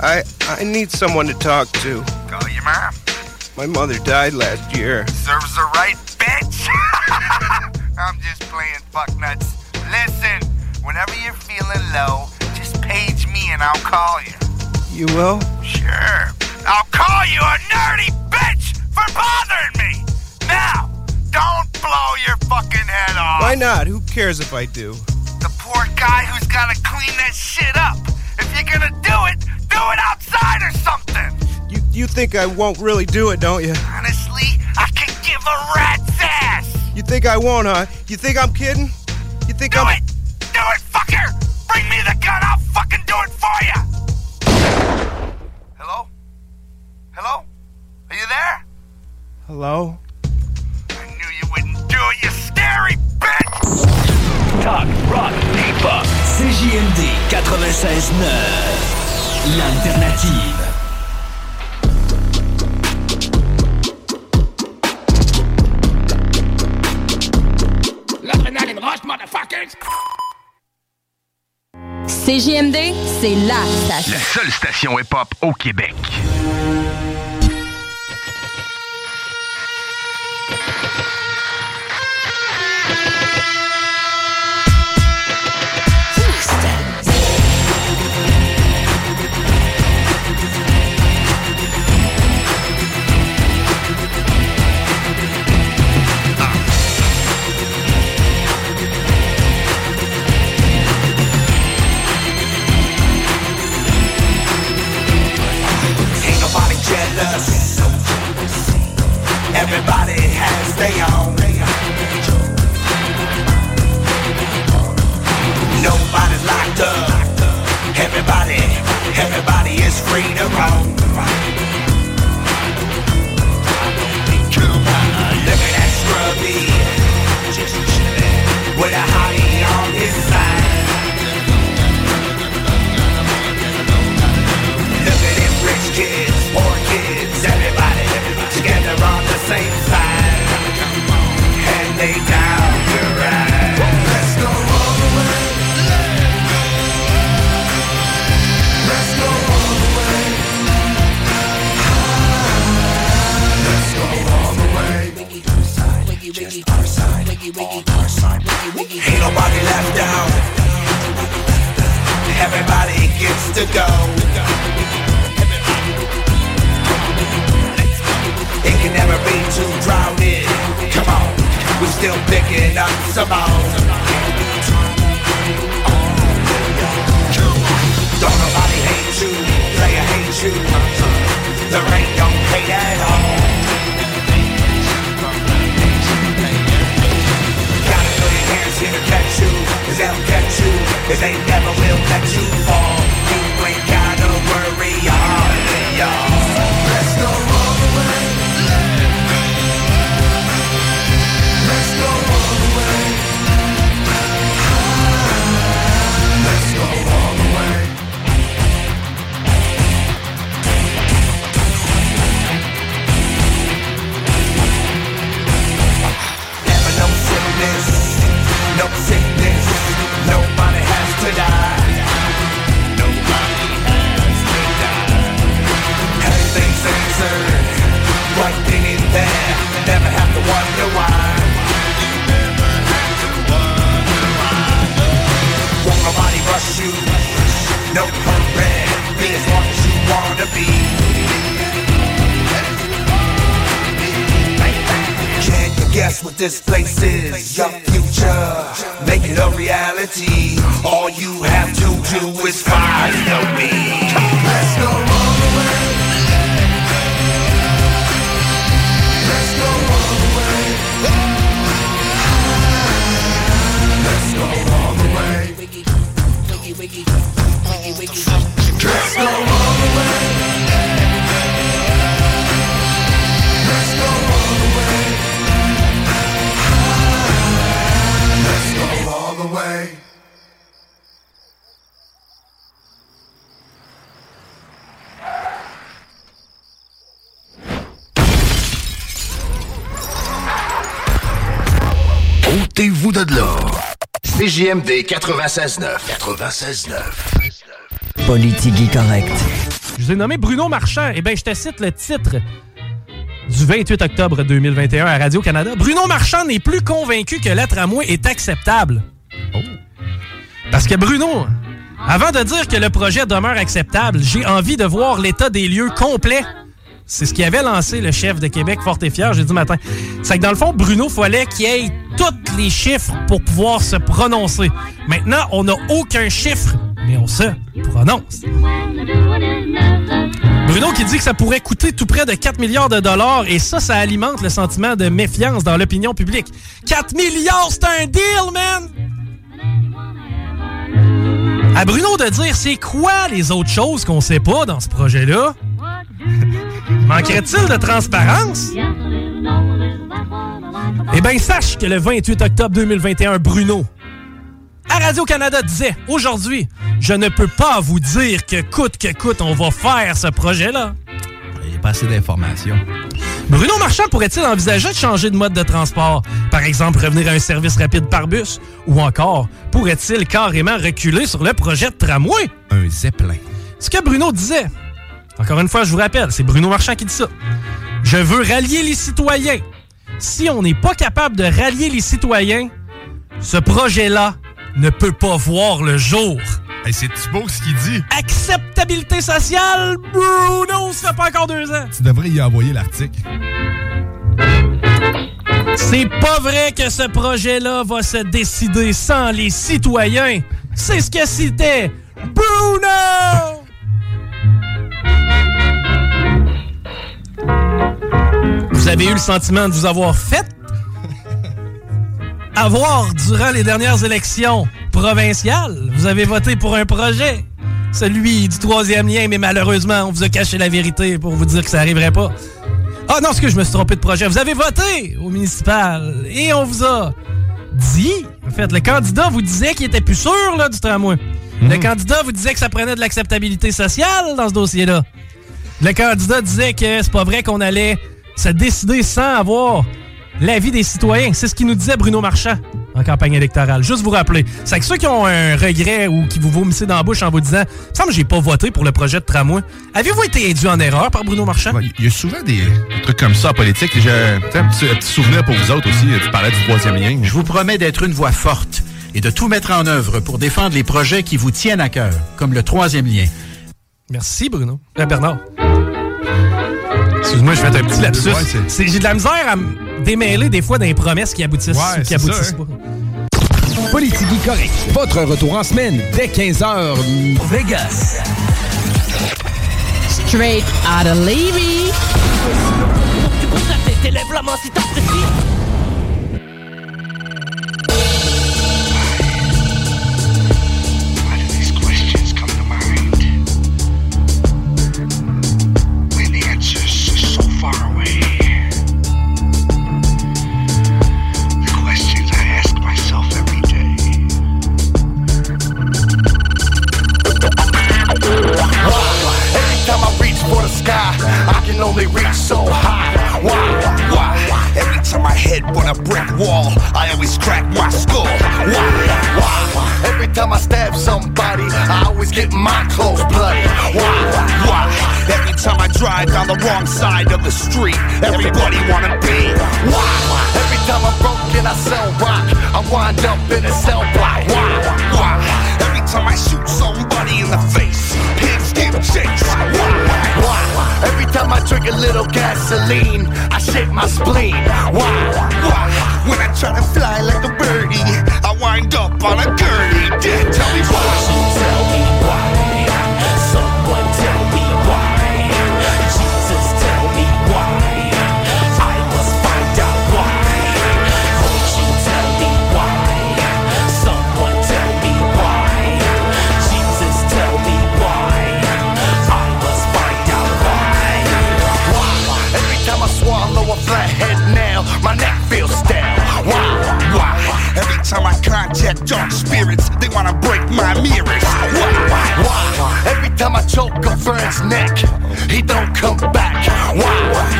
I I need someone to talk to. Call your mom. My mother died last year. Serves her right, bitch. I'm just playing fuck nuts. Listen, whenever you're feeling low, just page me and I'll call you. You will? Sure. I'll call you a nerdy bitch for bothering me. Now, don't blow your fucking head off. Why not? Who cares if I do? The poor guy who's gotta clean that shit up. If you're gonna do it, do it outside or something. You you think I won't really do it, don't you? Honestly, I can give a rat's ass. You think I won't, huh? You think I'm kidding? You think Do I'm Do it! Do it, fucker! Bring me the gun, I'll fucking do it for you! Hello? Hello? Are you there? Hello? You scary bitch! Talk, rock, hip-hop. CJMD 96.9. L'alternative. L'adrénaline rush, motherfuckers! CJMD, c'est la station. La seule station hip-hop au Québec. Jealous. Everybody has their own. Nobody's locked up. Everybody, everybody is free to roam. Look at that scrubby. With a hottie same side. And they down to ride. Let's go all the way. Let's go all the way. Let's go all the way. Just our side, on our side. Ain't nobody left out. Everybody gets to go. It can never be too crowded. Come on, we're still picking up some more. Don't nobody hate you, player hate you. There ain't no hate at all. Got a million hands here to catch you, 'cause they'll catch you Cause they never will let you fall You ain't gotta worry hardly, y'all Answered, right then and there. Never have to wonder why. Won't nobody rush you, no hurry. Be as long as you wanna be. Can you guess what this place is? Your future, make it a reality. All you have to do is follow me. Let's go Ôtez-vous de là. CJMD 96.9. 96.9. Politique correct. Je vous ai nommé Bruno Marchand. Eh bien, je te cite le titre du 28 octobre 2021 à Radio-Canada. Bruno Marchand n'est plus convaincu que l'être à moi est acceptable. Parce que Bruno, avant de dire que le projet demeure acceptable, j'ai envie de voir l'état des lieux complet. C'est ce qui avait lancé le chef de Québec fort et fier jeudi matin. C'est que dans le fond, Bruno fallait qu'il ait tous les chiffres pour pouvoir se prononcer. Maintenant, on n'a aucun chiffre, mais on se prononce. Bruno qui dit que ça pourrait coûter tout près de 4 milliards de dollars et ça, ça alimente le sentiment de méfiance dans l'opinion publique. 4 milliards, c'est un deal, man! À Bruno de dire c'est quoi les autres choses qu'on sait pas dans ce projet-là? Manquerait-il de transparence? Eh bien, sache que le 28 octobre 2021, Bruno, à Radio-Canada disait Aujourd'hui, je ne peux pas vous dire que coûte que coûte, on va faire ce projet-là. Il n'y a pas assez d'informations. Bruno Marchand pourrait-il envisager de changer de mode de transport? Par exemple, revenir à un service rapide par bus? Ou encore, pourrait-il carrément reculer sur le projet de tramway? Un zeppelin. Ce que Bruno disait. Encore une fois, je vous rappelle, c'est Bruno Marchand qui dit ça. Je veux rallier les citoyens. Si on n'est pas capable de rallier les citoyens, ce projet-là ne peut pas voir le jour. c'est beau ce qu'il dit. Acceptabilité sociale, Bruno, ça fait pas encore deux ans. Tu devrais y envoyer l'article. C'est pas vrai que ce projet-là va se décider sans les citoyens. C'est ce que c'était Bruno! Vous avez eu le sentiment de vous avoir fait avoir durant les dernières élections provinciales. Vous avez voté pour un projet, celui du troisième lien, mais malheureusement, on vous a caché la vérité pour vous dire que ça arriverait pas. Ah non, ce que je me suis trompé de projet. Vous avez voté au municipal et on vous a dit, en fait, le candidat vous disait qu'il était plus sûr là, du tramway. Le candidat vous disait que ça prenait de l'acceptabilité sociale dans ce dossier-là. Le candidat disait que c'est pas vrai qu'on allait se décider sans avoir l'avis des citoyens. C'est ce qu'il nous disait Bruno Marchand en campagne électorale. Juste vous rappeler. C'est que ceux qui ont un regret ou qui vous vomissez dans la bouche en vous disant « Il semble que j'ai pas voté pour le projet de tramway », avez-vous été induit en erreur par Bruno Marchand? Il y a souvent des trucs comme ça en politique. J'ai un petit, un petit souvenir pour vous autres aussi. Tu parlais du troisième lien. Je vous promets d'être une voix forte et de tout mettre en œuvre pour défendre les projets qui vous tiennent à cœur, comme le troisième lien. Merci, Bruno. Euh, Bernard. Excuse-moi, je fais un petit lapsus. Ouais, c'est- C'est- J'ai de la misère à me démêler des fois des promesses qui aboutissent Ouais, ou qui aboutissent ça, pas. Politigui correct. Votre retour en semaine dès 15h. Vegas. Straight out of Levy. wrong side of the street. Everybody wanna be. Why? Every time I'm broken, I sell rock. I wind up in a cell block. Why? Why? Every time I shoot somebody in the face, pigs get chased. Why? Why? Every time I drink a little gasoline, I shit my spleen. Why? Why? When I try to fly like a birdie, I wind up on a gurney. Yeah, tell me why. Tell me why. Cause head now, my neck feels down. Why? Why? Every time I contact dark spirits, they wanna break my mirrors. Why? Why? Why? Every time I choke a friend's neck he don't come back. Why?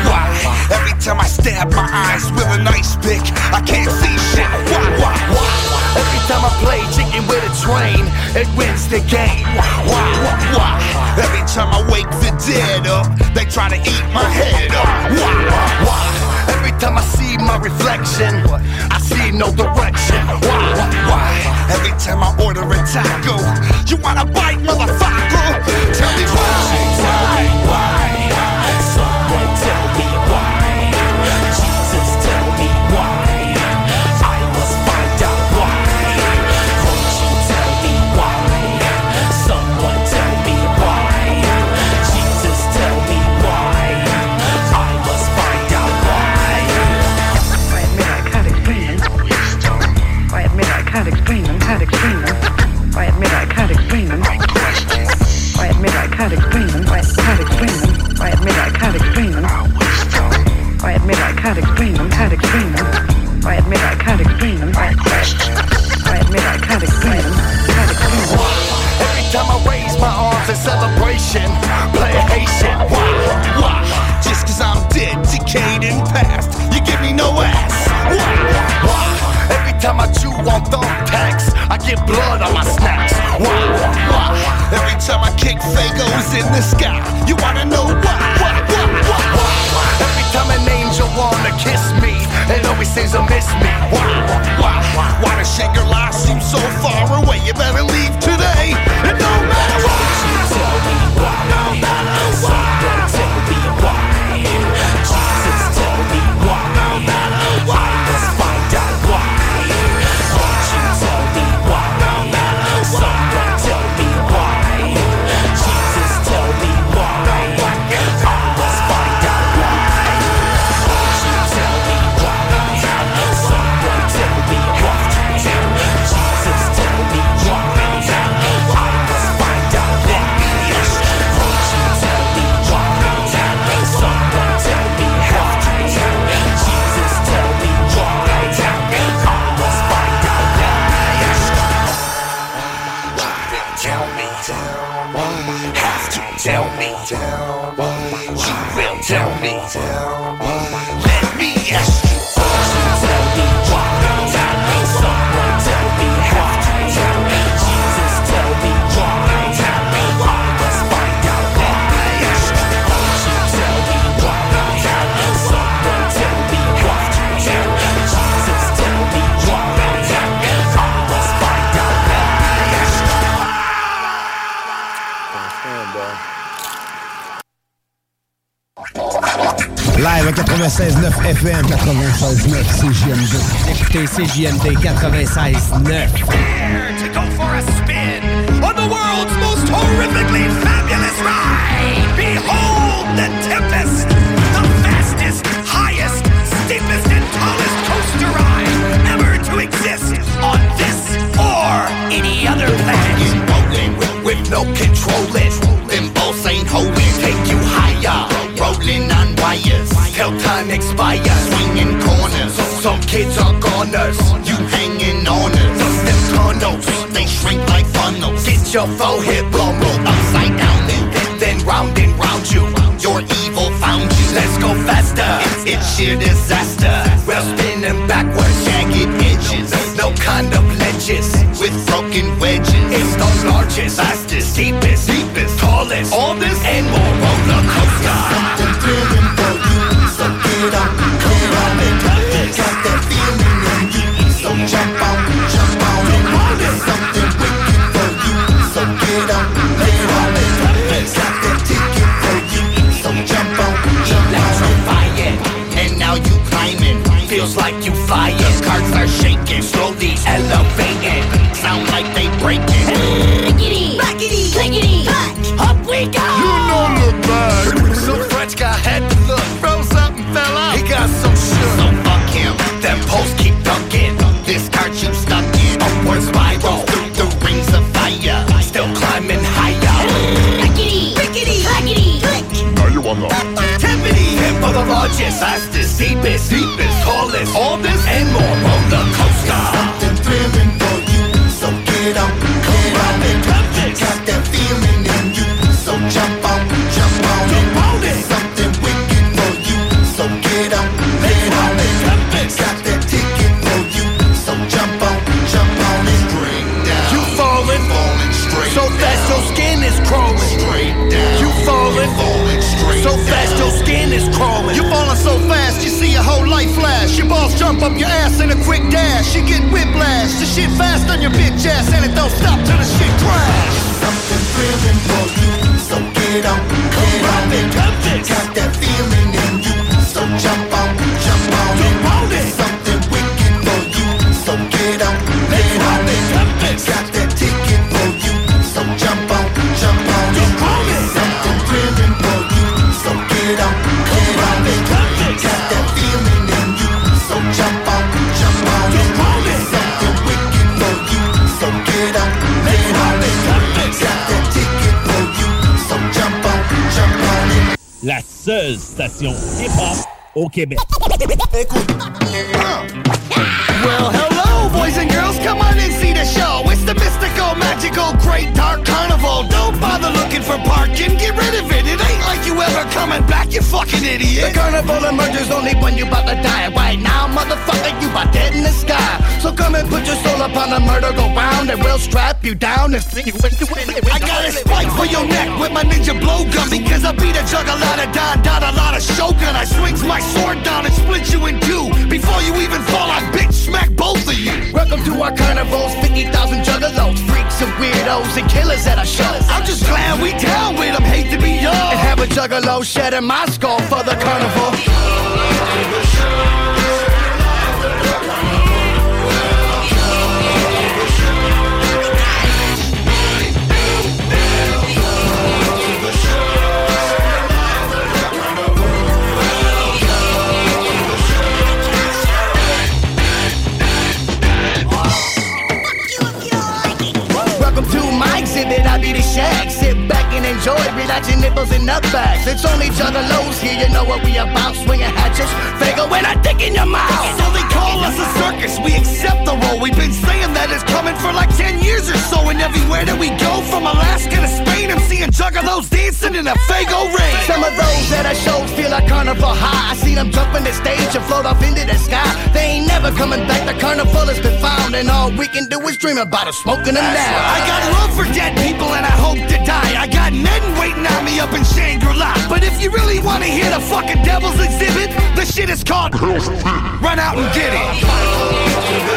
Why? Every time I stab my eyes with a ice pick, I can't see shit. Why? Why? Why? Every time I play chicken with a train, it wins the game. Why? Why? Why? Every time I wake the dead up, they try to eat my head up. Why, Why? Why? Every time I see my reflection, I see no direction. Why? Why? Every time I order a taco, you wanna bite, motherfucker? Tell me why? Why? Why? CJMD 96-9. Au Well, hello, boys and girls. Come on and see the show. It's the mystical, magical, great dark carnival. Don't bother looking for parking. Get rid of it. It ain't like you ever coming back, you fucking idiot. The carnival emerges only when you about to die. Right now, motherfucker, you about dead in the sky. So come and put your soul upon a murder, go round, and we'll strap you down and fling you into it. I got a spike for your neck with my ninja blowgun because I beat a juggalata don dot a lot of shogun. I swings my sword down and split you in two before you even fall. I bitch smack both of you. Welcome to our carnivals, 50,000 juggalos, freaks and weirdos and killers at our shows. I'm just glad we down with them. Hate to be young. And have a juggalo shedding my skull for the carnival. Welcome to my exhibit, I be the. Sit back and enjoy, relax your nipples and nutbags. It's only juggalos here, you know what we about. Swinging hatches, fago when I dick in your mouth. So they call us a circus. We accept the role. We've been saying that it's coming for like 10 years or so. And everywhere that we go, from Alaska to Spain, I'm seeing juggalos dancing in a fago rain. Some of those at our shows feel like carnival high. I see them jump on the stage and float off into the sky. They ain't never coming back. The carnival has been found, and all we can do is dream about it, smoking them now. I got love for dead people and I hope to die. I got men waiting on me up in Shangri-La. But if you really want to hear the fucking devil's exhibit, the shit is called Run Out and Get It.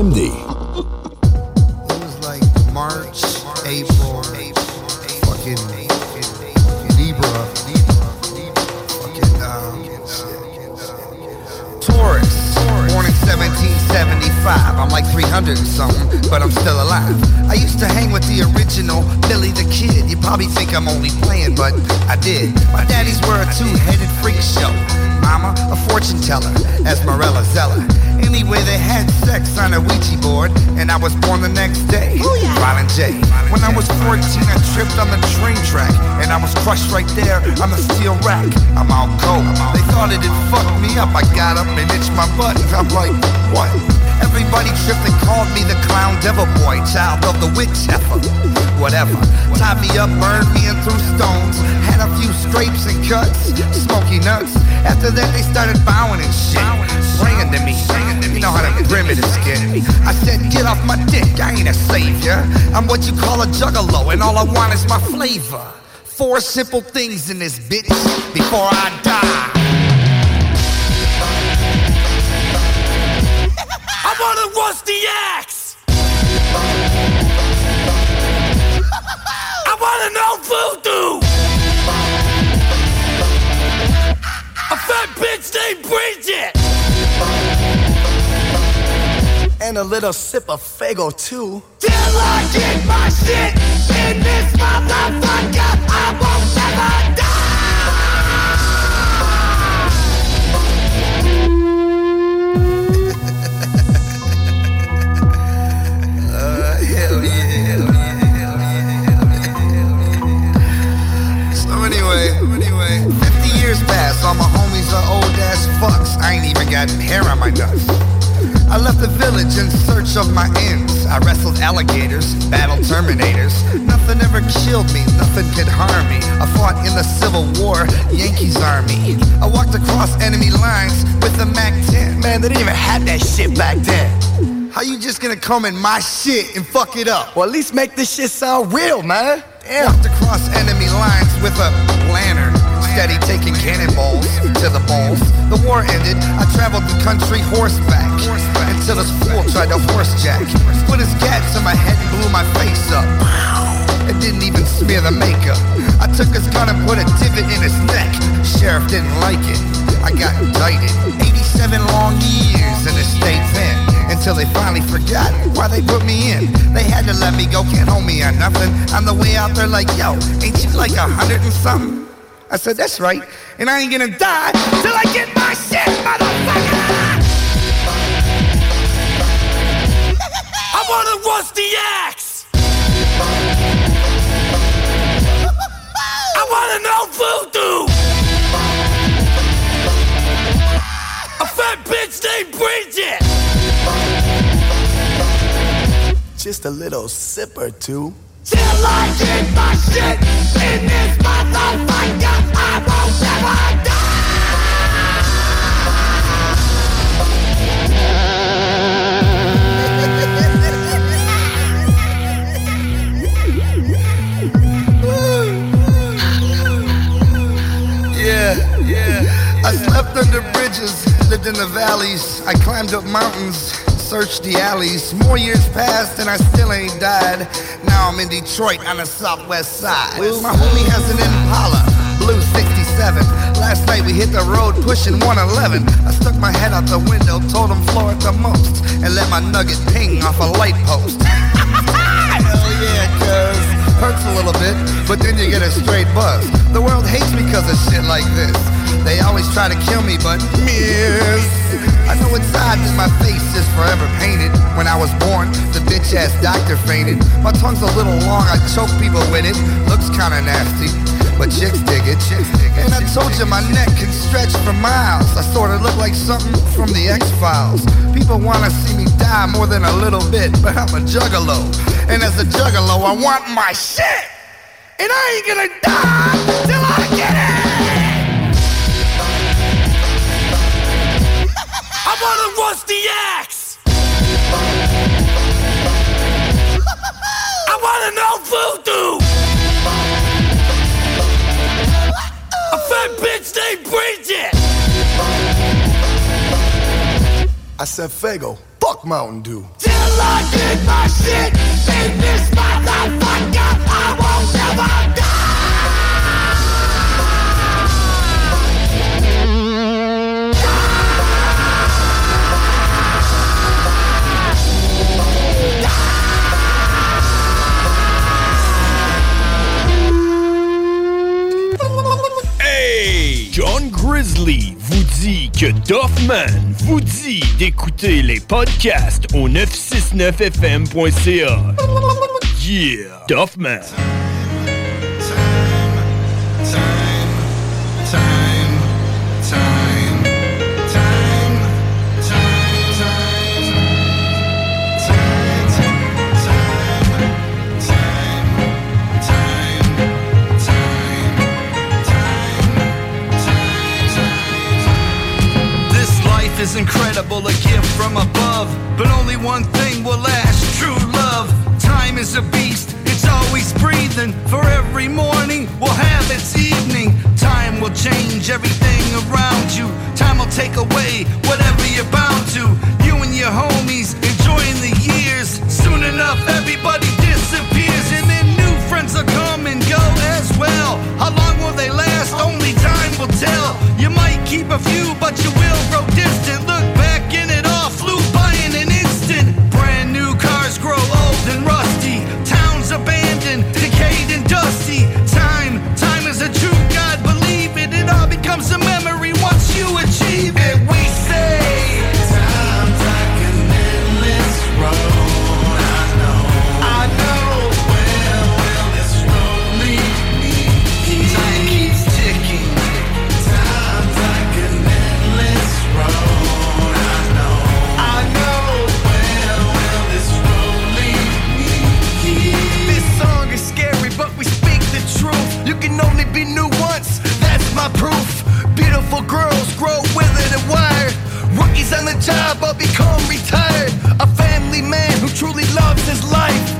CJMD. It was like March, April, fucking Libra, fucking um, Taurus, born in 1775. I'm like 300 and something, but I'm still alive. I used to hang with the original Billy the Kid. You probably think I'm only playing, but I did. My daddies were a two-headed freak show. Mama, a fortune teller, Esmerella Zeller. Anyway, they had sex on a Ouija board, and I was born the next day. Oh, Violent J. When I was 14, I tripped on the train track, and I was crushed right there on the steel rack. I'm all cold. They thought it'd fuck me up. I got up and itched my butt. I'm like, what? Everybody tripped and called me the clown devil boy, child of the witch heifer. Whatever. Tied me up, burned me and threw stones. Had a few scrapes and cuts, smoky nuts. After that, they started bowing and shit. Praying to me. You know how them primitives get. I said, get off my dick, I ain't a savior. I'm what you call a juggalo, and all I want is my flavor. Four simple things in this bitch before I die. I want a rusty axe. To know voodoo. A fat bitch named Bridget. And a little sip of Fago too. Till I get my shit in this motherfucker, I 50 all my homies are old ass fucks. I ain't even got hair on my nuts. I left the village in search of my ends. I wrestled alligators, battled terminators. Nothing ever killed me, nothing could harm me. I fought in the Civil War, Yankees Army. I walked across enemy lines with a MAC 10. Man, they didn't even have that shit back then. How you just gonna come in my shit and fuck it up? Well, at least make this shit sound real, man. Damn. Walked across enemy lines with a lantern. Steady taking cannonballs to the balls. The war ended. I traveled the country horseback until this fool tried to horsejack. Put his gat to my head and blew my face up. It didn't even smear the makeup. I took his gun and put a divot in his neck. Sheriff didn't like it. I got indicted. 87 long years in the state pen until they finally forgot why they put me in. They had to let me go, can't hold me on nothing. On the way out there, like, yo, ain't you like a hundred and something? I said, that's right, and I ain't gonna die till I get my shit, motherfucker! I want a rusty axe! I wanna know voodoo! A fat bitch named Bridget! Just a little sip or two. Till I get my shit in this motherfucker, I slept under bridges, lived in the valleys. I climbed up mountains, searched the alleys. More years passed and I still ain't died. Now I'm in Detroit on the southwest side. My homie has an Impala, blue 67. Last night we hit the road pushing 111. I stuck my head out the window, told him floor the most, and let my nugget ping off a light post. Hell yeah, cuz. Hurts a little bit, but then you get a straight buzz. The world hates me cause of shit like this. They always try to kill me, but miss. I know inside that my face is forever painted. When I was born, the bitch ass doctor fainted. My tongue's a little long, I choke people with it. Looks kinda nasty, but chicks dig it. And I told you my neck can stretch for miles. I sorta look like something from the X-Files. People wanna see me die more than a little bit, but I'm a juggalo. And as a juggalo, I want my shit. And I ain't gonna die till I get it. I want a rusty axe. I wanna know voodoo. A fat bitch named Bridget! I said, Fago, fuck Mountain Dew. Till I in my shit, in this my life. Grizzly vous dit que Doffman vous dit d'écouter les podcasts au 969fm.ca. Yeah, Doffman. is incredible, a gift from above. But only one thing will last true love. Time is a beast, it's always breathing. For every morning we'll have its evening. Time will change everything around you. Time will take away whatever you're bound to. You and your homies enjoying the years. Soon enough, everybody Friends will come and go as well. How long will they last? Only time will tell. You might keep a few, but you will grow distant. Look Little girls grow withered and wired. Rookies on the job, I'll become retired. A family man who truly loves his life.